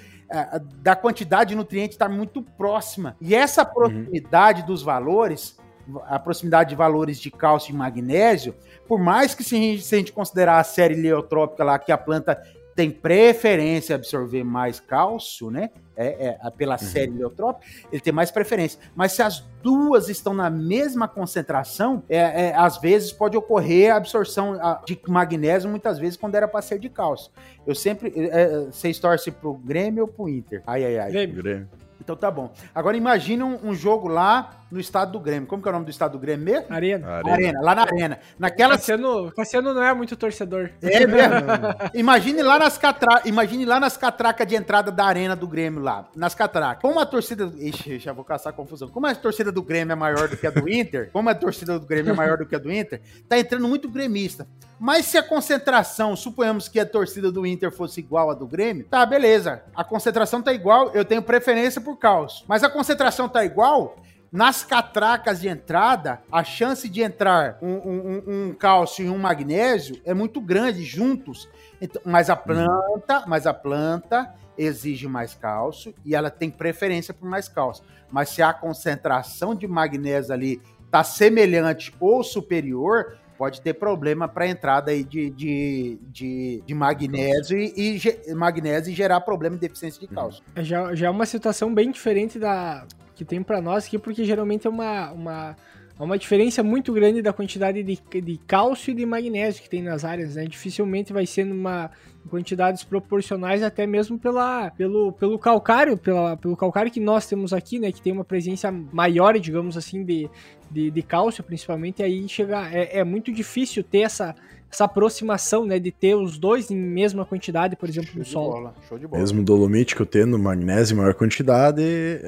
da quantidade de nutrientes estar tá muito próxima. E essa uhum. proximidade uhum. dos valores, a proximidade de valores de cálcio e magnésio, por mais que se a gente, se a gente considerar a série leotrópica lá, que a planta tem preferência a absorver mais cálcio, né? É, é pela uhum. série leotrópica, ele tem mais preferência. Mas se as duas estão na mesma concentração, é, é às vezes pode ocorrer a absorção de magnésio, muitas vezes, quando era para ser de cálcio. Eu sempre. É, é, vocês torcem pro Grêmio ou pro Inter? Ai, ai, ai. Grêmio. Grêmio. Então tá bom. Agora imagine um, um, jogo lá no estado do Grêmio. Como que é o nome do estado do Grêmio mesmo? Arena. Arena, Arena lá na Arena. Naquela... Cassiano, Cassiano não é muito torcedor. É mesmo. imagine lá nas catracas, imagine lá nas catracas de entrada da Arena do Grêmio lá, nas catracas. Como a torcida... Ixi, já vou caçar confusão. Como a torcida do Grêmio é maior do que a do Inter, como a torcida do Grêmio é maior do que a do Inter, tá entrando muito gremista. Mas se a concentração, suponhamos que a torcida do Inter fosse igual à do Grêmio, tá, beleza. A concentração tá igual, eu tenho preferência por caos. Mas a concentração tá igual, nas catracas de entrada, a chance de entrar um, um, um, cálcio e um magnésio é muito grande juntos. Então, mas a planta, mas a planta exige mais cálcio e ela tem preferência por mais cálcio. Mas se a concentração de magnésio ali tá semelhante ou superior, pode ter problema para entrada aí de, de, de, de magnésio e, e, magnésio e gerar problema de deficiência de cálcio. É, já, já é uma situação bem diferente da que tem para nós aqui, porque geralmente é uma, uma, uma diferença muito grande da quantidade de, de cálcio e de magnésio que tem nas áreas, né? Dificilmente vai ser numa quantidades proporcionais até mesmo pela, pelo, pelo calcário, pela, pelo calcário que nós temos aqui, né? Que tem uma presença maior, digamos assim, de, de, de cálcio, principalmente, aí chega. É, é, muito difícil ter essa, essa aproximação, né? De ter os dois em mesma quantidade, por exemplo, show no solo. Bola, show de bola. Mesmo dolomítico tendo magnésio em maior quantidade,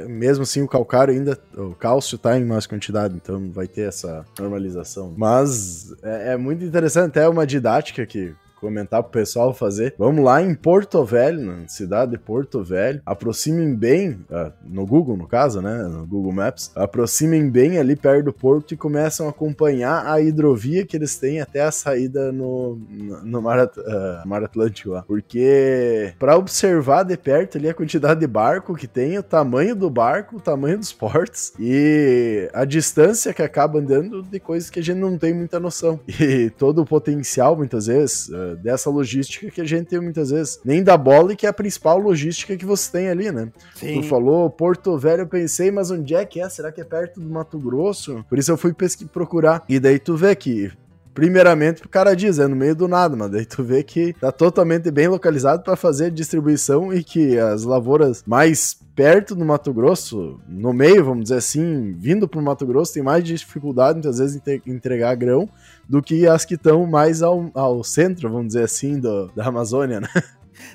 mesmo assim o calcário ainda. O cálcio tá em mais quantidade, então vai ter essa normalização. Mas é, é muito interessante, até uma didática que comentar pro pessoal fazer. Vamos lá em Porto Velho, na cidade de Porto Velho. Aproximem bem, uh, no Google, no caso, né? No Google Maps. Aproximem bem ali perto do porto e começam a acompanhar a hidrovia que eles têm até a saída no, no, mar, uh, mar Atlântico lá. Porque para observar de perto ali a quantidade de barco que tem, o tamanho do barco, o tamanho dos portos e a distância que acaba andando de coisas que a gente não tem muita noção. *laughs* E todo o potencial, muitas vezes, uh, dessa logística que a gente tem muitas vezes. Nem da bola e que é a principal logística que você tem ali, né? Sim. Tu falou Porto Velho, eu pensei, mas onde é que é? Será que é perto do Mato Grosso? Por isso eu fui procurar. E daí tu vê que primeiramente o cara diz, é no meio do nada, mas daí tu vê que tá totalmente bem localizado para fazer a distribuição e que as lavouras mais perto do Mato Grosso, no meio, vamos dizer assim, vindo pro Mato Grosso, tem mais dificuldade muitas vezes em entregar grão do que as que estão mais ao, ao centro, vamos dizer assim, do, da Amazônia, né?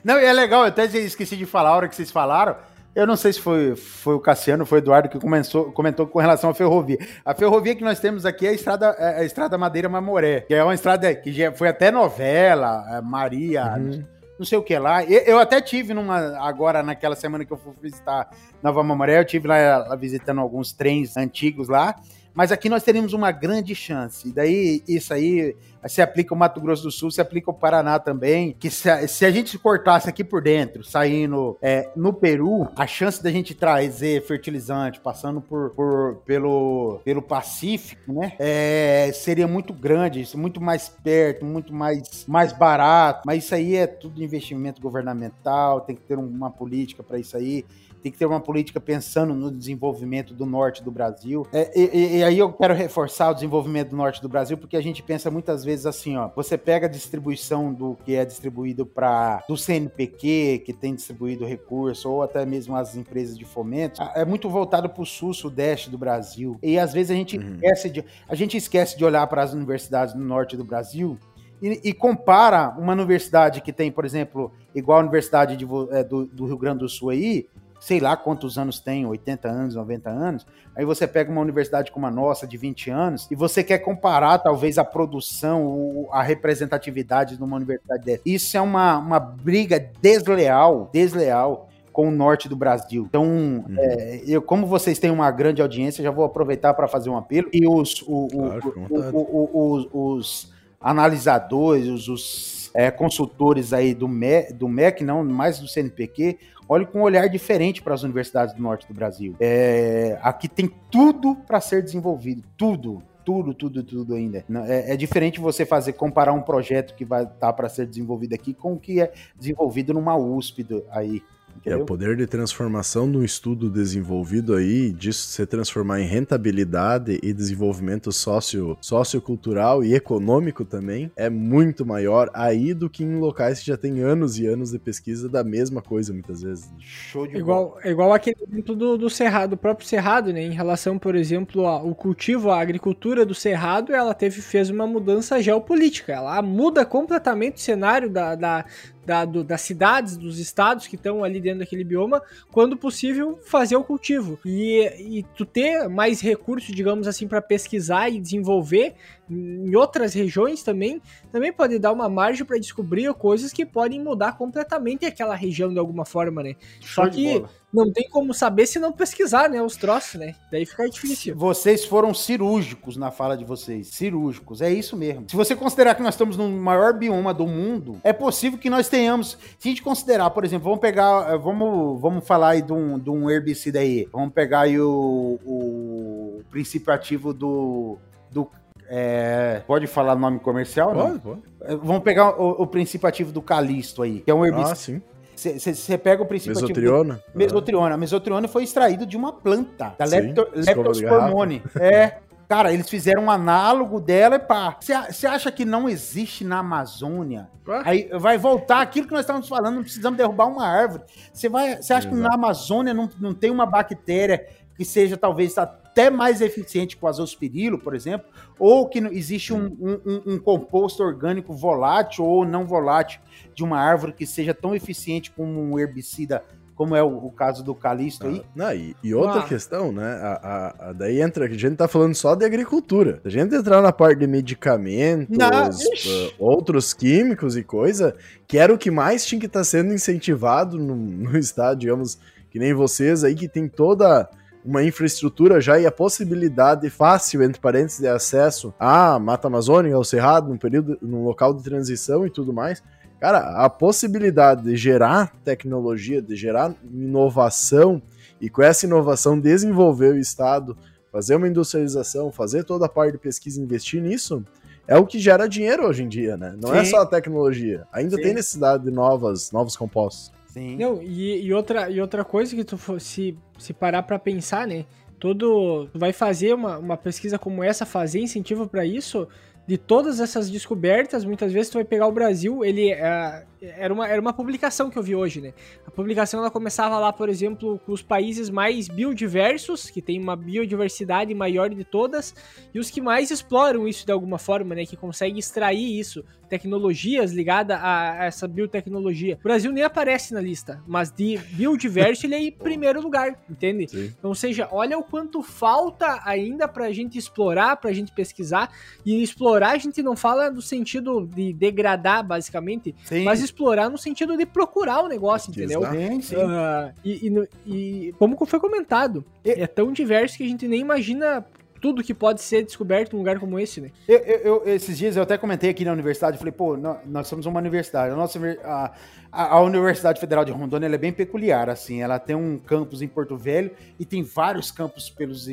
Não, e é legal, eu até esqueci de falar a hora que vocês falaram. Eu não sei se foi, foi o Cassiano, foi o Eduardo que começou, comentou com relação à ferrovia. A ferrovia que nós temos aqui é a Estrada, é a estrada Madeira Mamoré, que é uma estrada que já foi até novela, é Maria, uhum. não sei o que lá. Eu até tive numa, agora naquela semana que eu fui visitar Nova Mamoré, eu tive lá, lá visitando alguns trens antigos lá. Mas aqui nós teríamos uma grande chance. E daí, isso aí se aplica o Mato Grosso do Sul, se aplica o Paraná também. Que se a, se a gente cortasse aqui por dentro, saindo é, no Peru, a chance da gente trazer fertilizante passando por, por pelo, pelo Pacífico, né? É, seria muito grande, muito mais perto, muito mais, mais barato. Mas isso aí é tudo investimento governamental, tem que ter uma política para isso aí tem que ter uma política pensando no desenvolvimento do norte do Brasil. É, e, e, aí eu quero reforçar o desenvolvimento do norte do Brasil, porque a gente pensa muitas vezes assim, ó, você pega a distribuição do que é distribuído para do CNPq, que tem distribuído recurso, ou até mesmo as empresas de fomento, é muito voltado para o sul, sudeste do Brasil. E às vezes a gente uhum. esquece de a gente esquece de olhar para as universidades no norte do Brasil e, e, compara uma universidade que tem, por exemplo, igual a Universidade de, é, do, do, Rio Grande do Sul aí, sei lá quantos anos tem, 80 anos, 90 anos, aí você pega uma universidade como a nossa, de 20 anos, e você quer comparar talvez a produção, a representatividade de uma universidade dessa. Isso é uma, uma briga desleal, desleal com o norte do Brasil. Então, uhum. é, eu, como vocês têm uma grande audiência, já vou aproveitar para fazer um apelo. E os, o, o, os, os analisadores, os, os é, consultores aí do MEC, do MEC, não mais do CNPq, olhe com um olhar diferente para as universidades do norte do Brasil. É, aqui tem tudo para ser desenvolvido, tudo tudo, tudo, tudo ainda. É, é, diferente você fazer comparar um projeto que vai estar tá para ser desenvolvido aqui com o que é desenvolvido numa USP do, aí. É o poder de transformação de um estudo desenvolvido aí, disso se transformar em rentabilidade e desenvolvimento sócio, sociocultural e econômico também, é muito maior aí do que em locais que já tem anos e anos de pesquisa da mesma coisa, muitas vezes. Show de igual, bola. Igual aquele exemplo do, do Cerrado, do próprio Cerrado, né? Em relação, por exemplo, ao cultivo, a agricultura do Cerrado, ela teve, fez uma mudança geopolítica. Ela muda completamente o cenário da, da da, do, das cidades, dos estados que estão ali dentro daquele bioma, quando possível fazer o cultivo. E, e tu ter mais recursos, digamos assim, para pesquisar e desenvolver em outras regiões também, também pode dar uma margem para descobrir coisas que podem mudar completamente aquela região de alguma forma, né? Show Só que não tem como saber se não pesquisar, né, os troços, né? Daí fica difícil. Vocês foram cirúrgicos na fala de vocês, cirúrgicos, é isso mesmo. Se você considerar que nós estamos no maior bioma do mundo, é possível que nós tenhamos, se a gente considerar, por exemplo, vamos pegar, eh, vamos, vamos falar aí de um, de um herbicida aí, vamos pegar aí o, o princípio ativo do, do é, pode falar nome comercial? Pode, não? pode. É, vamos pegar o, o, princípio ativo do calisto aí, que é um herbicida. Ah, sim. Você pega o princípio mesotriona. ativo. Mesotriona. Ah. Mesotriona foi extraído de uma planta, da leptospormone. É. Cara, eles fizeram um análogo dela e pá. Você acha que não existe na Amazônia? Aí vai voltar aquilo que nós estávamos falando, não precisamos derrubar uma árvore. Você acha Exato. que na Amazônia não, não tem uma bactéria que seja talvez até mais eficiente que o azospirilo, por exemplo, ou que existe um, um, um, composto orgânico volátil ou não volátil de uma árvore que seja tão eficiente como um herbicida como é o, o, caso do Calisto aí. Ah, não, e, e outra ah. questão, né? A, a, a, daí entra, a gente tá falando só de agricultura. Se a gente entrar na parte de medicamentos, uh, outros químicos e coisa, que era o que mais tinha que estar tá sendo incentivado no, no estado, digamos, que nem vocês aí, que tem toda uma infraestrutura já e a possibilidade fácil, entre parênteses, de acesso à Mata Amazônica, ao Cerrado, num período, num local de transição e tudo mais. Cara, a possibilidade de gerar tecnologia, de gerar inovação e com essa inovação desenvolver o Estado, fazer uma industrialização, fazer toda a parte de pesquisa e investir nisso, é o que gera dinheiro hoje em dia, né? Não é Sim. é só a tecnologia. Ainda Sim. tem necessidade de novas, novos compostos. Sim. Não, e, e, outra, e outra coisa que tu se, se parar para pensar, né? Todo. Tu vai fazer uma, uma pesquisa como essa, fazer incentivo para isso, de todas essas descobertas, muitas vezes tu vai pegar o Brasil, ele é, era, uma, era uma publicação que eu vi hoje, né? A publicação ela começava lá, por exemplo, com os países mais biodiversos, que tem uma biodiversidade maior de todas, e os que mais exploram isso de alguma forma, né? Que conseguem extrair isso, tecnologias ligadas a, essa biotecnologia. O Brasil nem aparece na lista, mas de biodiverso ele é em primeiro lugar, entende? Sim. Então, ou seja, olha o quanto falta ainda pra gente explorar, pra gente pesquisar, e explorar a gente não fala do sentido de degradar, basicamente, sim. mas explorar no sentido de procurar o negócio, entendeu? Sim, sim. Uh, e, e, e, como foi comentado, e... é tão diverso que a gente nem imagina tudo que pode ser descoberto num lugar como esse, né? Eu, eu, esses dias eu até comentei aqui na universidade, falei, pô, nós somos uma universidade. A, nossa, a, a Universidade Federal de Rondônia é bem peculiar, assim. Ela tem um campus em Porto Velho e tem vários campos pelos,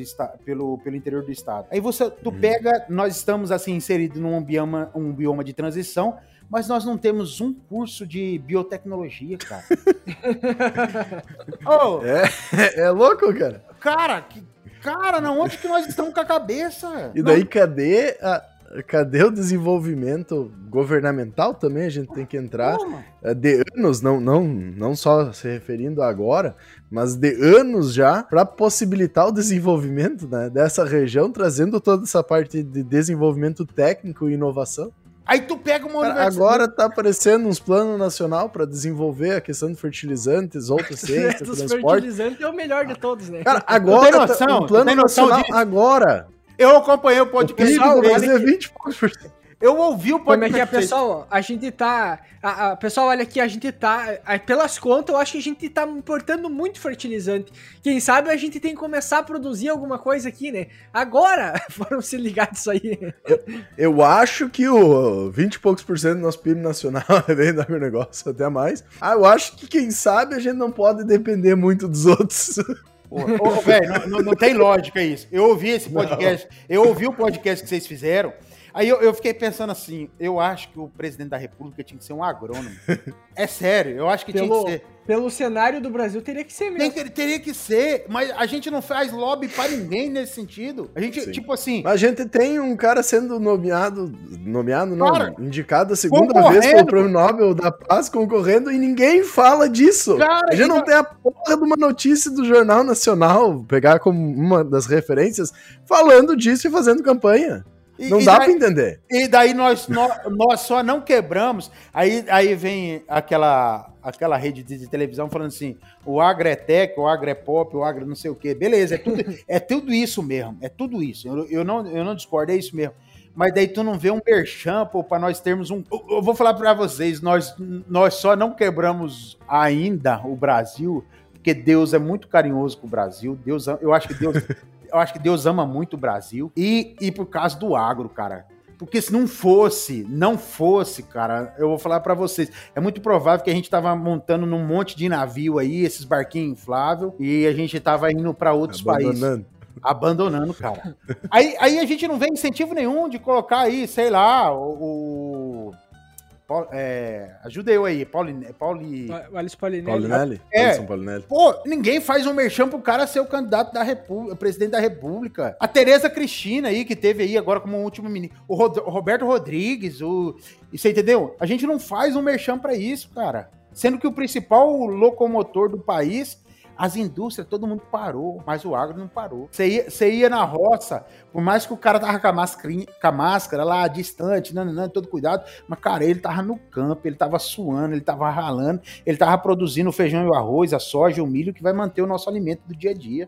pelo, pelo interior do estado. Aí você, tu hum. pega, nós estamos, assim, inseridos num bioma, um bioma de transição, mas nós não temos um curso de biotecnologia, cara. *laughs* oh, é, é louco, cara. Cara, que, Cara, na onde que nós estamos com a cabeça? E daí, não... cadê a, cadê o desenvolvimento governamental também? A gente tem que entrar é, de anos, não, não, não só se referindo a agora, mas de anos já, para possibilitar o desenvolvimento né, dessa região, trazendo toda essa parte de desenvolvimento técnico e inovação. Aí tu pega uma universidade. Agora tá aparecendo uns planos nacional para desenvolver a questão de fertilizantes, outros *laughs* ciências, transporte. fertilizantes é o melhor de todos, né? Cara, agora tem noção, tá, um plano nacional disso? agora. Eu acompanhei o podcast. O pessoal, fazer 20 eu ouvi o podcast. Como é que é, pessoal? A gente tá. A, a, pessoal, olha aqui, a gente tá. A, pelas contas, eu acho que a gente tá importando muito fertilizante. Quem sabe a gente tem que começar a produzir alguma coisa aqui, né? Agora *laughs* foram se ligar disso aí. Eu, eu acho que o 20 e poucos por cento do nosso PIB nacional *laughs* é bem do negócio, até mais. Ah, eu acho que quem sabe a gente não pode depender muito dos outros. Ô, velho, não, não, não, tem lógica isso. Eu ouvi esse podcast, não. eu ouvi o podcast que vocês fizeram. Aí eu, eu fiquei pensando assim, eu acho que o presidente da república tinha que ser um agrônomo. *laughs* é sério, eu acho que Pelo, tinha que ser. pelo cenário do Brasil, teria que ser Tem mesmo. que- teria que ser, mas a gente não faz lobby pra ninguém nesse sentido. A gente, Sim. tipo assim, Mas a gente tem um cara sendo nomeado, nomeado não, Cara, indicado a segunda vez pelo Prêmio Nobel da Paz concorrendo e ninguém fala disso. Cara, a gente não não- tem a porra de uma notícia do Jornal Nacional, pegar como uma das referências, falando disso e fazendo campanha. E- Não e dá pra entender. E daí nós, nós, nós só não quebramos. Aí, aí vem aquela, aquela rede de, de televisão falando assim: o agro é tech, o agro é pop, o agro não sei o quê. Beleza, é tudo, *laughs* é tudo isso mesmo. É tudo isso. Eu, eu, não, eu não discordo, é isso mesmo. Mas daí tu não vê um merchan, pô, pra nós termos um. Eu, vou falar pra vocês: nós, nós só não quebramos ainda o Brasil, porque Deus é muito carinhoso com o Brasil. Deus, eu acho que Deus. Eu acho que Deus ama muito o Brasil. E, e por causa do agro, cara. Porque se não fosse, não fosse, cara, eu vou falar pra vocês, é muito provável que a gente tava montando num monte de navio aí, esses barquinhos infláveis, e a gente tava indo pra outros países, Abandonando. abandonando, cara. aí, aí a gente não vê incentivo nenhum de colocar aí, sei lá, o... o Paul- é, ajuda eu aí, Pauli, Pauli, O Alice Paulinelli. Paulinelli? É. Paulinelli. Pô, ninguém faz um merchan pro cara ser o candidato da República, presidente da República. A Tereza Cristina aí, que teve aí agora como último ministro. O, Rod- o Roberto Rodrigues, o. E você entendeu? A gente não faz um merchan pra isso, cara. Sendo que o principal locomotor do país, as indústrias, todo mundo parou, mas o agro não parou. Você ia, ia na roça, por mais que o cara tava com a, mascarinha, com a máscara lá distante, não, não, todo cuidado, mas, cara, ele tava no campo, ele tava suando, ele tava ralando, ele tava produzindo o feijão e o arroz, a soja, o milho, que vai manter o nosso alimento do dia a dia.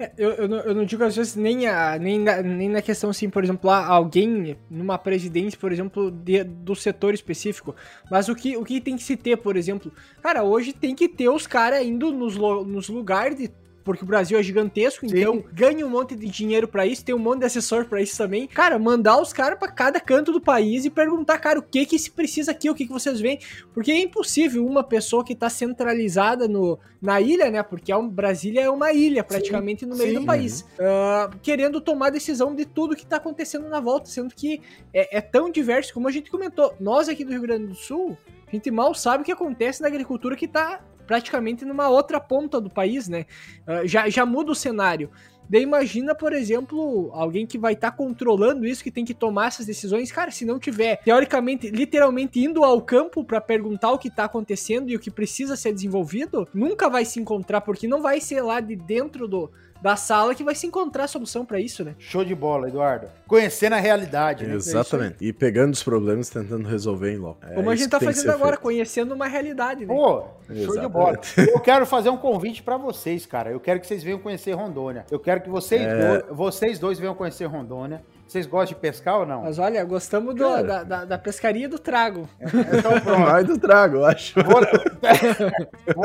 É, Eu, eu, não, eu não digo às vezes nem, a, nem, na, nem na questão assim, por exemplo, lá, alguém numa presidência, por exemplo, de- do setor específico, mas o que, o que tem que se ter, por exemplo, cara, hoje tem que ter os caras indo nos, nos lugares de- Porque o Brasil é gigantesco, Sim. então ganha um monte de dinheiro pra isso, tem um monte de assessor pra isso também. Cara, mandar os caras pra cada canto do país e perguntar, cara, o que que se precisa aqui, o que que vocês veem? Porque é impossível uma pessoa que tá centralizada no, na ilha, né? Porque é um, Brasília é uma ilha praticamente no meio sim. do país, ah, querendo tomar decisão de tudo que tá acontecendo na volta, sendo que é, é tão diverso, como a gente comentou. Nós aqui do Rio Grande do Sul, a gente mal sabe o que acontece na agricultura que tá praticamente numa outra ponta do país, né? Ah, já, já muda o cenário. Daí imagina, por exemplo, alguém que vai estar controlando isso, que tem que tomar essas decisões. Cara, se não tiver, teoricamente, literalmente indo ao campo para perguntar o que tá acontecendo e o que precisa ser desenvolvido, nunca vai se encontrar, porque não vai ser lá de dentro do, da sala que vai se encontrar a solução para isso, né? Show de bola, Eduardo. Conhecendo a realidade, né? Exatamente. E pegando os problemas e tentando resolver em logo. É Como a gente tá fazendo agora, feito. conhecendo uma realidade, né? Pô, show de Exatamente. bola. Eu quero fazer um convite pra vocês, cara. Eu quero que vocês venham conhecer Rondônia. Eu quero que vocês, É. dois, vocês dois venham conhecer Rondônia. Vocês gostam de pescar ou não? Mas olha, gostamos do- da, da, da pescaria do trago. Então pronto. *laughs* Mais do trago, eu acho. Vou- *laughs* Vou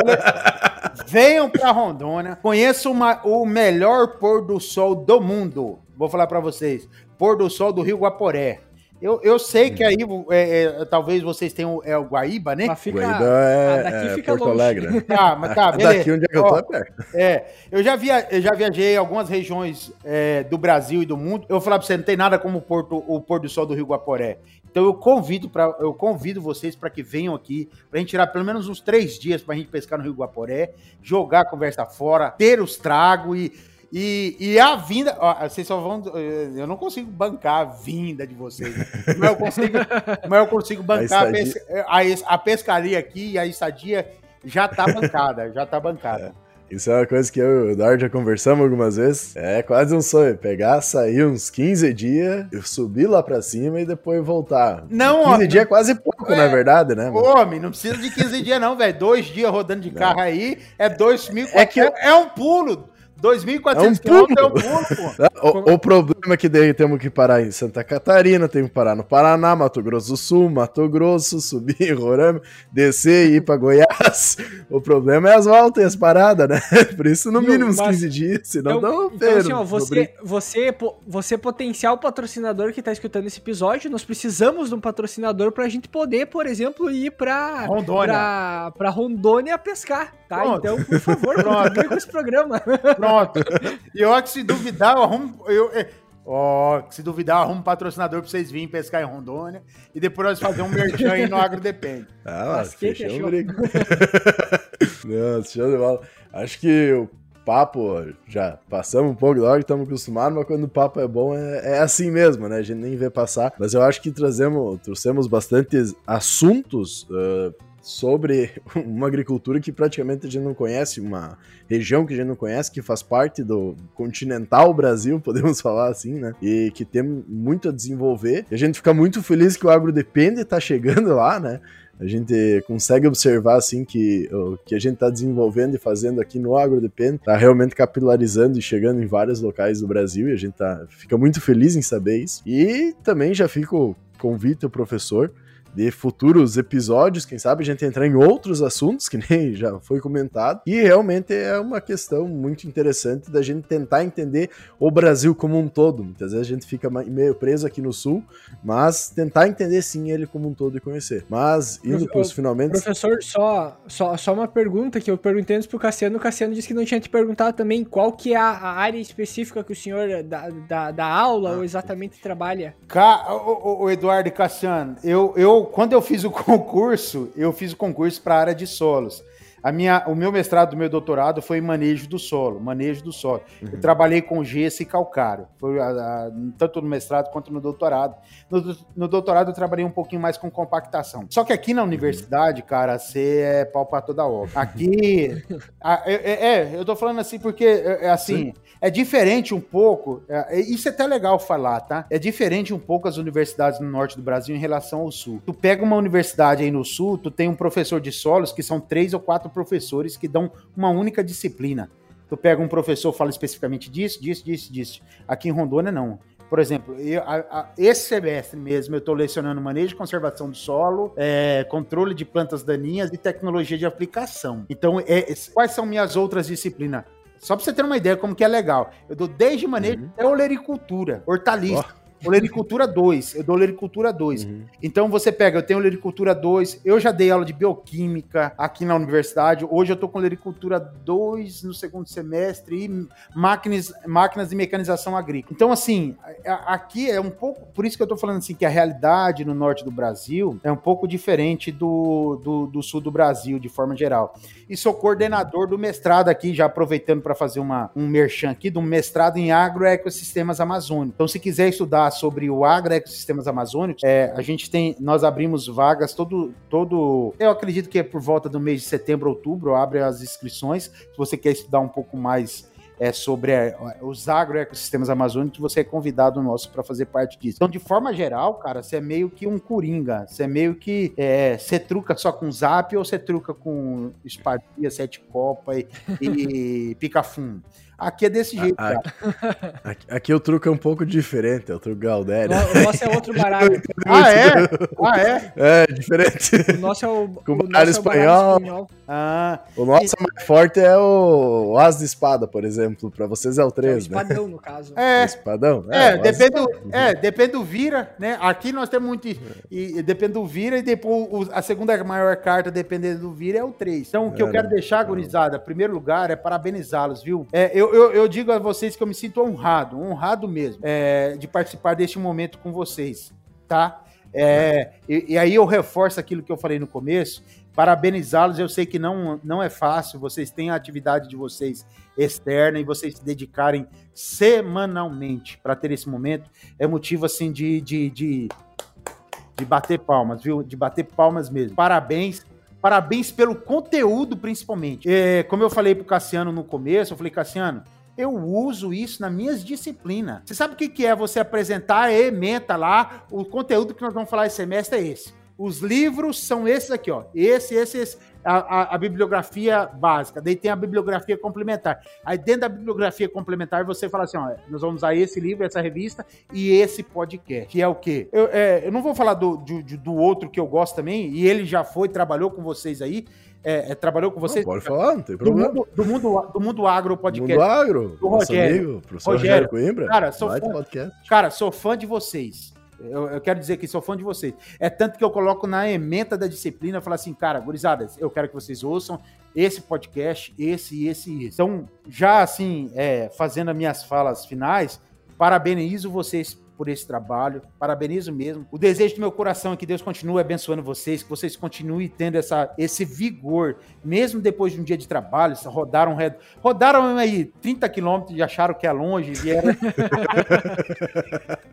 Venham pra Rondônia, conheçam uma- o melhor pôr do sol do mundo. Vou falar pra vocês: pôr do sol do Rio Guaporé. Eu, eu sei que aí é, é, talvez vocês tenham é, o Guaíba, né? Mas fica, Guaíba ah, é, daqui é fica Porto longe. Alegre. Tá, *laughs* mas tá, beleza. Daqui onde é que eu tô é perto. É, eu já, via, eu já viajei em algumas regiões é, do Brasil e do mundo. Eu vou falar pra você, não tem nada como o, Porto, o pôr do sol do Rio Guaporé. Então eu convido, pra, eu convido vocês para que venham aqui, pra gente tirar pelo menos uns três dias pra gente pescar no Rio Guaporé, jogar a conversa fora, ter os tragos e, e, e a vinda. Ó, vocês só vão. eh, Eu não consigo bancar a vinda de vocês. *laughs* Mas eu consigo, mas eu consigo bancar a, estadia. pes- a, a pescaria aqui e a estadia já tá bancada, já tá bancada. Isso é uma coisa que eu e o Eduardo já conversamos algumas vezes. É quase um sonho. Pegar, sair uns 15 dias, eu subir lá pra cima e depois voltar. Não, 15 ó, dias é quase pouco, É. na verdade, né? mano? Homem, não precisa de 15 dias, não, velho. Dois dias rodando de carro aí é 2.400. É que eu- é um pulo. 2.400 É um quilômetros é um pulo, pô. *laughs* O, o problema é que daí temos que parar em Santa Catarina, temos que parar no Paraná, Mato Grosso do Sul, Mato Grosso, subir em Roraima, descer e ir pra Goiás. O problema é as voltas e as paradas, né? *laughs* Por isso, no Viu, mínimo uns mas- 15 dias, senão dá um então, assim, ó, você, você, po- você potencial patrocinador que tá escutando esse episódio, nós precisamos de um patrocinador pra gente poder, por exemplo, ir pra Rondônia. pra, pra Rondônia pescar, tá? Pronto. Então, por favor, *laughs* contribui com esse programa. Pronto. E eu acho que se duvidar, eu arrumo. Eu, é, Ó, se duvidar, arruma um patrocinador pra vocês virem pescar em Rondônia e depois nós fazer um merchan aí no Agro Depende. Ah, mas fechou o *laughs* Não, show de bola. Acho que o papo, já passamos um pouco logo, estamos acostumados, mas quando o papo é bom é, é, assim mesmo, né? A gente nem vê passar. Mas eu acho que trazemos, trouxemos bastantes assuntos uh, sobre *laughs* uma agricultura que praticamente a gente não conhece, uma região que a gente não conhece, que faz parte do continental Brasil, *laughs* podemos falar assim, né? E que tem muito a desenvolver. E a gente fica muito feliz que o Agro Depende tá chegando lá, né? A gente consegue observar assim que o que a gente está desenvolvendo e fazendo aqui no AgroDepend está realmente capilarizando e chegando em vários locais do Brasil e a gente tá, fica muito feliz em saber isso. E também já fico convite ao professor de futuros episódios, quem sabe a gente entrar em outros assuntos, que *laughs* nem já foi comentado. E realmente é uma questão muito interessante da gente tentar entender o Brasil como um todo. Muitas vezes a gente fica meio preso aqui no sul, mas tentar entender sim ele como um todo e conhecer. Mas indo para os finalmente. Professor, só, só, só uma pergunta que eu perguntei antes pro Cassiano. O Cassiano disse que não tinha te perguntado também qual que é a, a área específica que o senhor da, da, da aula ah. ou exatamente trabalha. Ca... O, o, o Eduardo e Cassiano, eu, eu quando eu fiz o *laughs* concurso, eu fiz o concurso para a área de solos. A minha, o meu mestrado, o meu doutorado foi em manejo do solo, manejo do solo. Uhum. Eu trabalhei com gesso e calcário, foi a, a, tanto no mestrado quanto no doutorado. No, no, doutorado eu trabalhei um pouquinho mais com compactação. Só que aqui na universidade, cara, você é pau para toda obra. Aqui, a, é, é, é, eu tô falando assim porque, é, é assim, Sim. é diferente um pouco, é, isso é até legal falar, tá? É diferente um pouco as universidades no norte do Brasil em relação ao sul. Tu pega uma universidade aí no sul, tu tem um professor de solos que são três ou quatro professores que dão uma única disciplina. Tu pega um professor, fala especificamente disso, disso, disso, disso. Aqui em Rondônia, não. Por exemplo, eu, a, a, esse semestre mesmo eu estou lecionando manejo de conservação do solo, é, controle de plantas daninhas e tecnologia de aplicação. Então, é, quais são minhas outras disciplinas? Só para você ter uma ideia como que é legal. Eu dou desde manejo uhum. até olericultura, hortaliça. Oh. Olericultura 2. Eu dou Olericultura 2. Uhum. Então você pega, eu tenho Olericultura 2, eu já dei aula de bioquímica aqui na universidade. Hoje eu tô com Olericultura 2 no segundo semestre e máquinas, máquinas de mecanização agrícola. Então, assim, aqui é um pouco. Por isso que eu tô falando assim, que a realidade no norte do Brasil é um pouco diferente do, do, do sul do Brasil, de forma geral. E sou coordenador do mestrado aqui, já aproveitando para fazer uma, um merchan aqui, do mestrado em agroecossistemas amazônicos. Então, se quiser estudar sobre o agroecossistemas amazônicos, é, a gente tem, nós abrimos vagas todo, todo, eu acredito que é por volta do mês de setembro, outubro, abre as inscrições. Se você quer estudar um pouco mais é, sobre é, os agroecossistemas amazônicos, você é convidado nosso para fazer parte disso. Então, de forma geral, cara, você é meio que um coringa. Você é meio que. É, você truca só com zap ou você truca com espadinha, sete copa e, e *laughs* pica-fundo. Aqui é desse jeito, cara. *laughs* Aqui, aqui o truque é um pouco diferente, é o truque Galdério. O nosso é outro *laughs* baralho. ah, é? *laughs* Ah, é? É, diferente. O nosso é o, Com o baralho espanhol. espanhol. Ah. O nosso e... mais forte é o, o As de Espada, por exemplo. Pra vocês é o 3, é o espadão, né? no caso. É. O espadão? É, é depende, do, é, depende do vira, né? Aqui nós temos muito... E, e depende do vira e depois o, a segunda maior carta, dependendo do vira, é o 3. Então, o que é, eu quero deixar, gurizada, em primeiro lugar, é parabenizá-los, viu? É, eu eu, eu, eu, digo a vocês que eu me sinto honrado, honrado mesmo, é, de participar deste momento com vocês, tá? É, e, e, aí eu reforço aquilo que eu falei no começo, parabenizá-los, eu sei que não, não é fácil, vocês têm a atividade de vocês externa e vocês se dedicarem semanalmente para ter esse momento, é motivo assim de, de, de, de bater palmas, viu? De bater palmas mesmo. Parabéns, Parabéns pelo conteúdo, principalmente. É, como eu falei pro Cassiano no começo, eu falei, Cassiano, eu uso isso nas minhas disciplinas. Você sabe o que é você apresentar ementa lá? O conteúdo que nós vamos falar esse semestre é esse. Os livros são esses aqui, ó. Esse, esse, esse a, a, a, bibliografia básica, daí tem a bibliografia complementar. Aí dentro da bibliografia complementar você fala assim, ó, nós vamos usar esse livro, essa revista e esse podcast, que é o quê? Eu, é, eu não vou falar do, do, do outro que eu gosto também, e ele já foi, trabalhou com vocês aí, é, é, trabalhou com vocês. Não, pode falar, não tem problema. Do mundo, do mundo, do mundo agro podcast. Do mundo agro. Do Rogério. Amigo, professor Rogério, Rogério Coimbra. Cara, sou fã, cara, sou fã de vocês. Eu, eu, quero dizer que sou fã de vocês. É tanto que eu coloco na ementa da disciplina, falo assim, cara, gurizada, eu quero que vocês ouçam esse podcast, esse, esse esse. Então, já assim, é, fazendo as minhas falas finais, Parabenizo vocês por esse trabalho. Parabenizo mesmo. O desejo do meu coração é que Deus continue abençoando vocês, que vocês continuem tendo essa, esse vigor, mesmo depois de um dia de trabalho. Rodaram, rodaram aí 30 quilômetros e acharam que é longe, vieram. *laughs*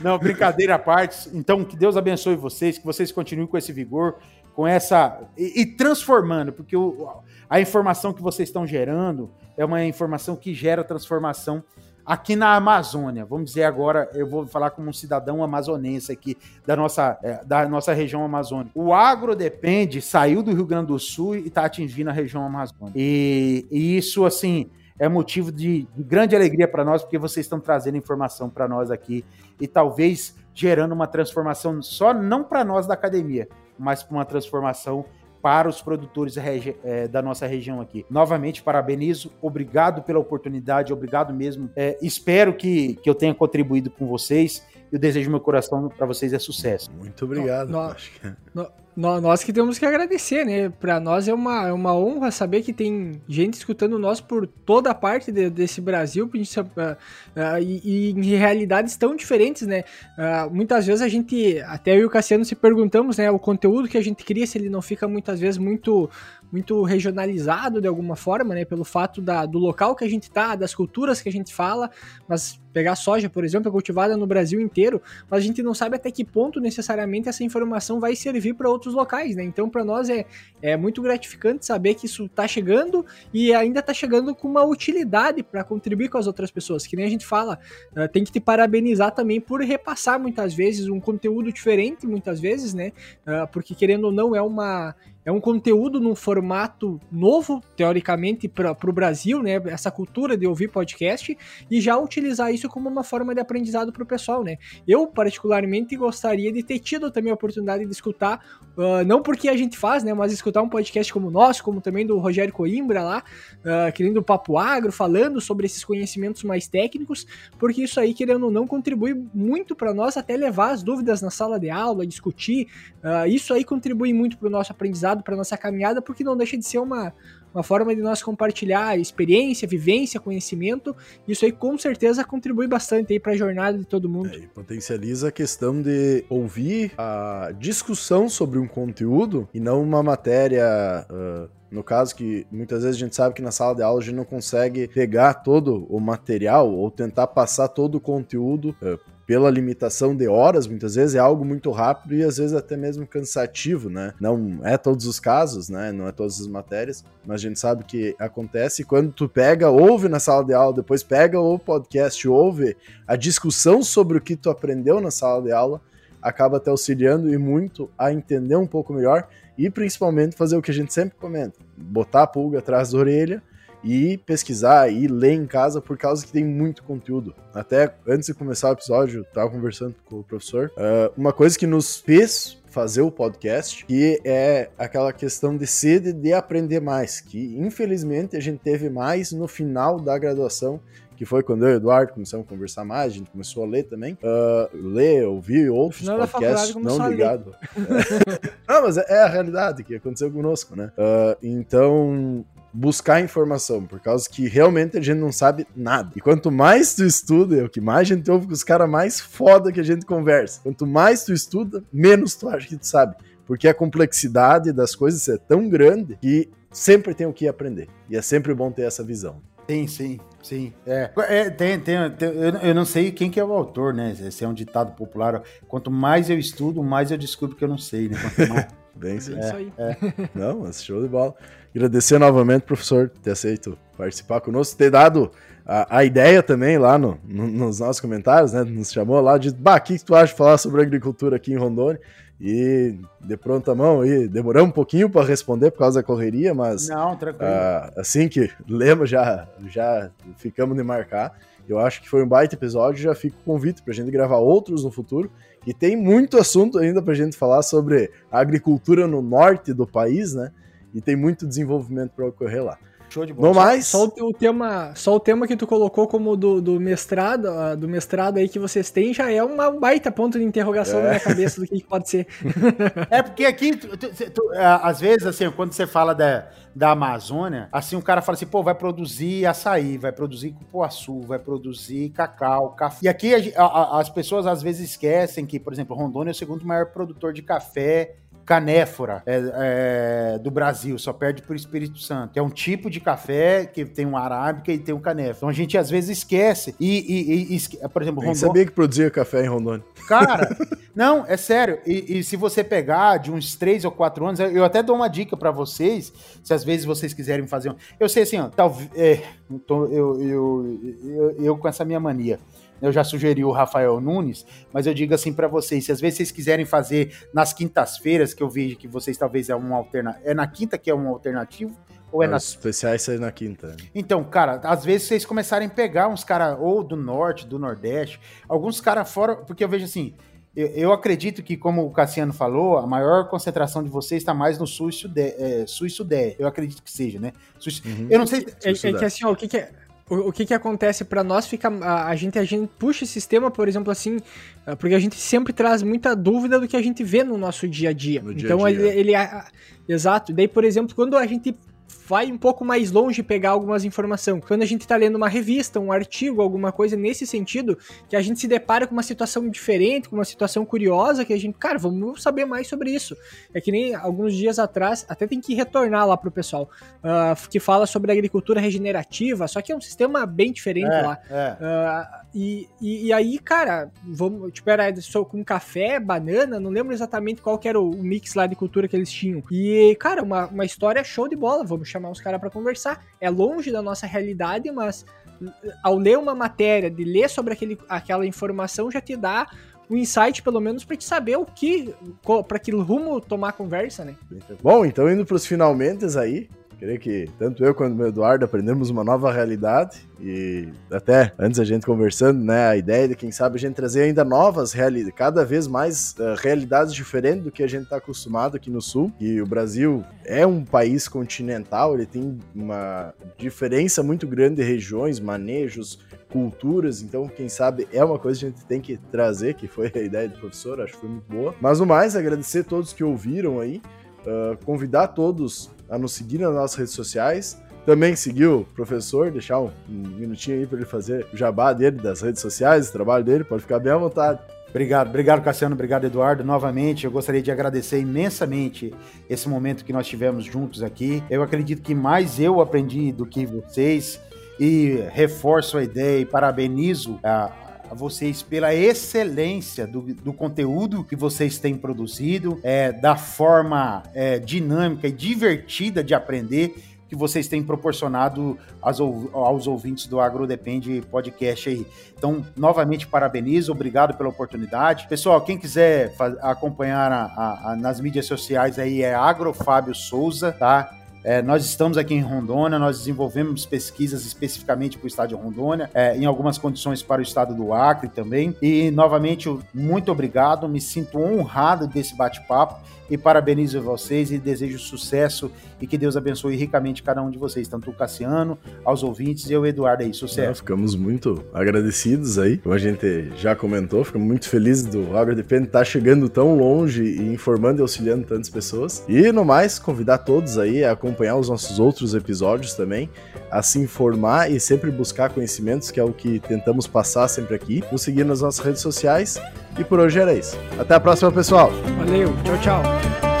Não, brincadeira à parte. Então, que Deus abençoe vocês, que vocês continuem com esse vigor, com essa. e, e transformando, porque o, a informação que vocês estão gerando é uma informação que gera transformação aqui na Amazônia. Vamos dizer agora, eu vou falar como um cidadão amazonense aqui da nossa, é, da nossa região amazônica. O agro depende, saiu do Rio Grande do Sul e está atingindo a região amazônica. E, e, isso, assim, é motivo de, de grande alegria para nós, porque vocês estão trazendo informação para nós aqui e talvez gerando uma transformação só não para nós da academia, mas para uma transformação para os produtores é, da nossa região aqui. Novamente, parabenizo, obrigado pela oportunidade, obrigado mesmo. É, espero que, que eu tenha contribuído com vocês e o desejo do meu coração para vocês é sucesso. Muito obrigado. No, no, no, nós que temos que agradecer, né? Para nós é uma, é uma honra saber que tem gente escutando nós por toda a parte de, desse Brasil uh, uh, e, e, em realidades tão diferentes, né? Uh, muitas vezes a gente, até eu e o Cassiano se perguntamos, né? O conteúdo que a gente cria, se ele não fica muitas vezes muito muito regionalizado de alguma forma, né? Pelo fato da, do local que a gente tá, das culturas que a gente fala, mas pegar soja, por exemplo, é cultivada no Brasil inteiro, mas a gente não sabe até que ponto necessariamente essa informação vai servir para outros locais, né? Então, para nós é, é muito gratificante saber que isso está chegando e ainda está chegando com uma utilidade para contribuir com as outras pessoas. Que nem a gente fala, uh, tem que te parabenizar também por repassar muitas vezes um conteúdo diferente, muitas vezes, né? Uh, porque querendo ou não, é uma é um conteúdo num formato novo, teoricamente, para o Brasil, né? Essa cultura de ouvir podcast e já utilizar isso como uma forma de aprendizado para o pessoal, né? Eu, particularmente, gostaria de ter tido também a oportunidade de escutar, uh, não porque a gente faz, né? Mas escutar um podcast como o nosso, como também do Rogério Coimbra lá, uh, querendo o Papo Agro, falando sobre esses conhecimentos mais técnicos, porque isso aí, querendo ou não, contribui muito para nós até levar as dúvidas na sala de aula, discutir. Uh, isso aí contribui muito para o nosso aprendizado aprendizado para nossa caminhada, porque não deixa de ser uma, uma forma de nós compartilhar experiência, vivência, conhecimento. Isso aí com certeza contribui bastante aí para a jornada de todo mundo. É, e potencializa a questão de ouvir a discussão sobre um conteúdo e não uma matéria. Uh, no caso que muitas vezes a gente sabe que na sala de aula a gente não consegue pegar todo o material ou tentar passar todo o conteúdo uh, pela limitação de horas, muitas vezes é algo muito rápido e às vezes até mesmo cansativo, né? Não é todos os casos, né? Não é todas as matérias, mas a gente sabe que acontece quando tu pega, ouve na sala de aula, depois pega o podcast, ouve a discussão sobre o que tu aprendeu na sala de aula, acaba te auxiliando e muito a entender um pouco melhor e principalmente fazer o que a gente sempre comenta, botar a pulga atrás da orelha e pesquisar e ler em casa por causa que tem muito conteúdo. Até antes de começar o episódio, eu tava conversando com o professor. Uh, uma coisa que nos fez fazer o podcast, que é aquela questão de sede de aprender mais, que infelizmente a gente teve mais no final da graduação, que foi quando eu e o Eduardo começamos a conversar mais, a gente começou a ler também. Uh, ler, ouvir outros podcasts não ligado. *laughs* É. não, mas é, é, a realidade que aconteceu conosco, né? Uh, então, buscar informação, por causa que realmente a gente não sabe nada. E quanto mais tu estuda, é o que mais a gente ouve com os caras mais foda que a gente conversa. Quanto mais tu estuda, menos tu acha que tu sabe. Porque a complexidade das coisas é tão grande que sempre tem o que aprender. E é sempre bom ter essa visão. Sim, sim, sim. É, é tem, tem, tem eu, eu, não sei quem que é o autor, né? Esse é um ditado popular. Quanto mais eu estudo, mais eu descubro que eu não sei, né? Quanto mais... *laughs* Bem, sim. É, isso aí. É. *laughs* Não, mas show de bola. Agradecer novamente, professor, ter aceito participar conosco, ter dado a, a ideia também lá no, no, nos nossos comentários, né? Nos chamou lá de, bah, o que, tu acha de falar sobre agricultura aqui em Rondônia? E de pronta mão aí, demoramos um pouquinho para responder por causa da correria, mas Não, tranquilo. Ah, assim que *laughs* lemos, já, já ficamos de marcar. Eu acho que foi um baita episódio, já fica o convite para a gente gravar outros no futuro. E tem muito assunto ainda para a gente falar sobre a agricultura no norte do país, né? e tem muito desenvolvimento para ocorrer lá. Show de bola. No mais. Só, o tema, só o tema que tu colocou como do, do mestrado, ah, do mestrado aí que vocês têm já é uma baita ponto de interrogação é. na minha cabeça do que, que pode ser. *laughs* É porque aqui, tu, tu, tu, às vezes, assim, quando você fala da, da Amazônia, assim, o cara fala assim, pô, vai produzir açaí, vai produzir cupuaçu, vai produzir cacau, café. E aqui a, a, as pessoas às vezes esquecem que, por exemplo, Rondônia é o segundo maior produtor de café canéfora é, é, do Brasil, só perde por Espírito Santo. É um tipo de café que tem um arábica e tem um canéfora. Então a gente às vezes esquece. E, e, e por exemplo, Rondônia. sabia que produzia café em Rondônia. Cara, *laughs* não, é sério. E, e, se você pegar de uns três ou quatro anos, eu até dou uma dica para vocês, se às vezes vocês quiserem fazer. Um... Eu sei assim, ó, talvez. É, eu, eu, eu, eu com essa minha mania eu já sugeri o Rafael Nunes, mas eu digo assim para vocês, se às vezes vocês quiserem fazer nas quintas-feiras, que eu vejo que vocês talvez é um alterna, é na quinta que é um alternativo, ou é, é na... especiais sai na quinta. Então, cara, às vezes vocês começarem a pegar uns caras ou do norte, do nordeste, alguns caras fora, porque eu vejo assim, eu, eu, acredito que, como o Cassiano falou, a maior concentração de vocês está mais no sul e sudeste. É, sul e sudeste. Eu acredito que seja, né? Sul, uhum. Eu não sei. É, é, é que assim, ó, o que, que é o, o, que que acontece para nós fica a, a, gente a gente puxa esse sistema, por exemplo, assim, ah, porque a gente sempre traz muita dúvida do que a gente vê no nosso dia a dia. No então dia -a -dia. ele, ele exato. Daí, por exemplo, quando a gente vai um pouco mais longe pegar algumas informações. Quando a gente está lendo uma revista, um artigo, alguma coisa nesse sentido, que a gente se depara com uma situação diferente, com uma situação curiosa, que a gente, cara, vamos saber mais sobre isso. É que nem alguns dias atrás, até tem que retornar lá pro pessoal, uh, que fala sobre agricultura regenerativa, só que é um sistema bem diferente é, lá. É. Uh, e, e, e, aí, cara, vamos, tipo, era com café, banana, não lembro exatamente qual que era o mix lá de cultura que eles tinham. E, cara, uma, uma história show de bola, vamos chamar uns caras para conversar. É longe da nossa realidade, mas ao ler uma matéria, de ler sobre aquele, aquela informação, já te dá um insight, pelo menos, para te saber o que, para que rumo tomar a conversa, né? Bom, então indo para os finalmente aí, Creio que tanto eu quanto o Eduardo aprendemos uma nova realidade e até antes a gente conversando, né, a ideia de quem sabe a gente trazer ainda novas realidades, cada vez mais uh, realidades diferentes do que a gente está acostumado aqui no Sul. E o Brasil é um país continental, ele tem uma diferença muito grande de regiões, manejos, culturas, então quem sabe é uma coisa que a gente tem que trazer, que foi a ideia do professor, acho que foi muito boa. Mas no mais, agradecer a todos que ouviram aí, uh, convidar todos a nos seguir nas nossas redes sociais. Também seguir o professor, deixar um, minutinho aí para ele fazer o jabá dele, das redes sociais, o trabalho dele, pode ficar bem à vontade. Obrigado, obrigado Cassiano, obrigado Eduardo. Novamente, eu gostaria de agradecer imensamente esse momento que nós tivemos juntos aqui. Eu acredito que mais eu aprendi do que vocês e reforço a ideia e parabenizo a, a vocês pela excelência do, do conteúdo que vocês têm produzido, é, da forma é, dinâmica e divertida de aprender que vocês têm proporcionado aos, aos ouvintes do Agro Depende podcast aí. Então, novamente, parabenizo, obrigado pela oportunidade. Pessoal, quem quiser acompanhar a, a, a, nas mídias sociais aí é Agrofábio Souza, tá? É, nós estamos aqui em Rondônia, nós desenvolvemos pesquisas especificamente para o estado de Rondônia, é, em algumas condições para o estado do Acre também. E, novamente, muito obrigado, me sinto honrado desse bate-papo e parabenizo vocês e desejo sucesso e que Deus abençoe ricamente cada um de vocês, tanto o Cassiano, aos ouvintes e o Eduardo aí. Sucesso. Ficamos muito agradecidos aí, como a gente já comentou, ficamos muito felizes do AgroDepende estar tá chegando tão longe e informando e auxiliando tantas pessoas. E no mais, convidar todos aí a acompanhar os nossos outros episódios também, a se informar e sempre buscar conhecimentos, que é o que tentamos passar sempre aqui. Nos seguir nas nossas redes sociais. E por hoje era isso. Até a próxima, pessoal. Valeu, tchau, tchau.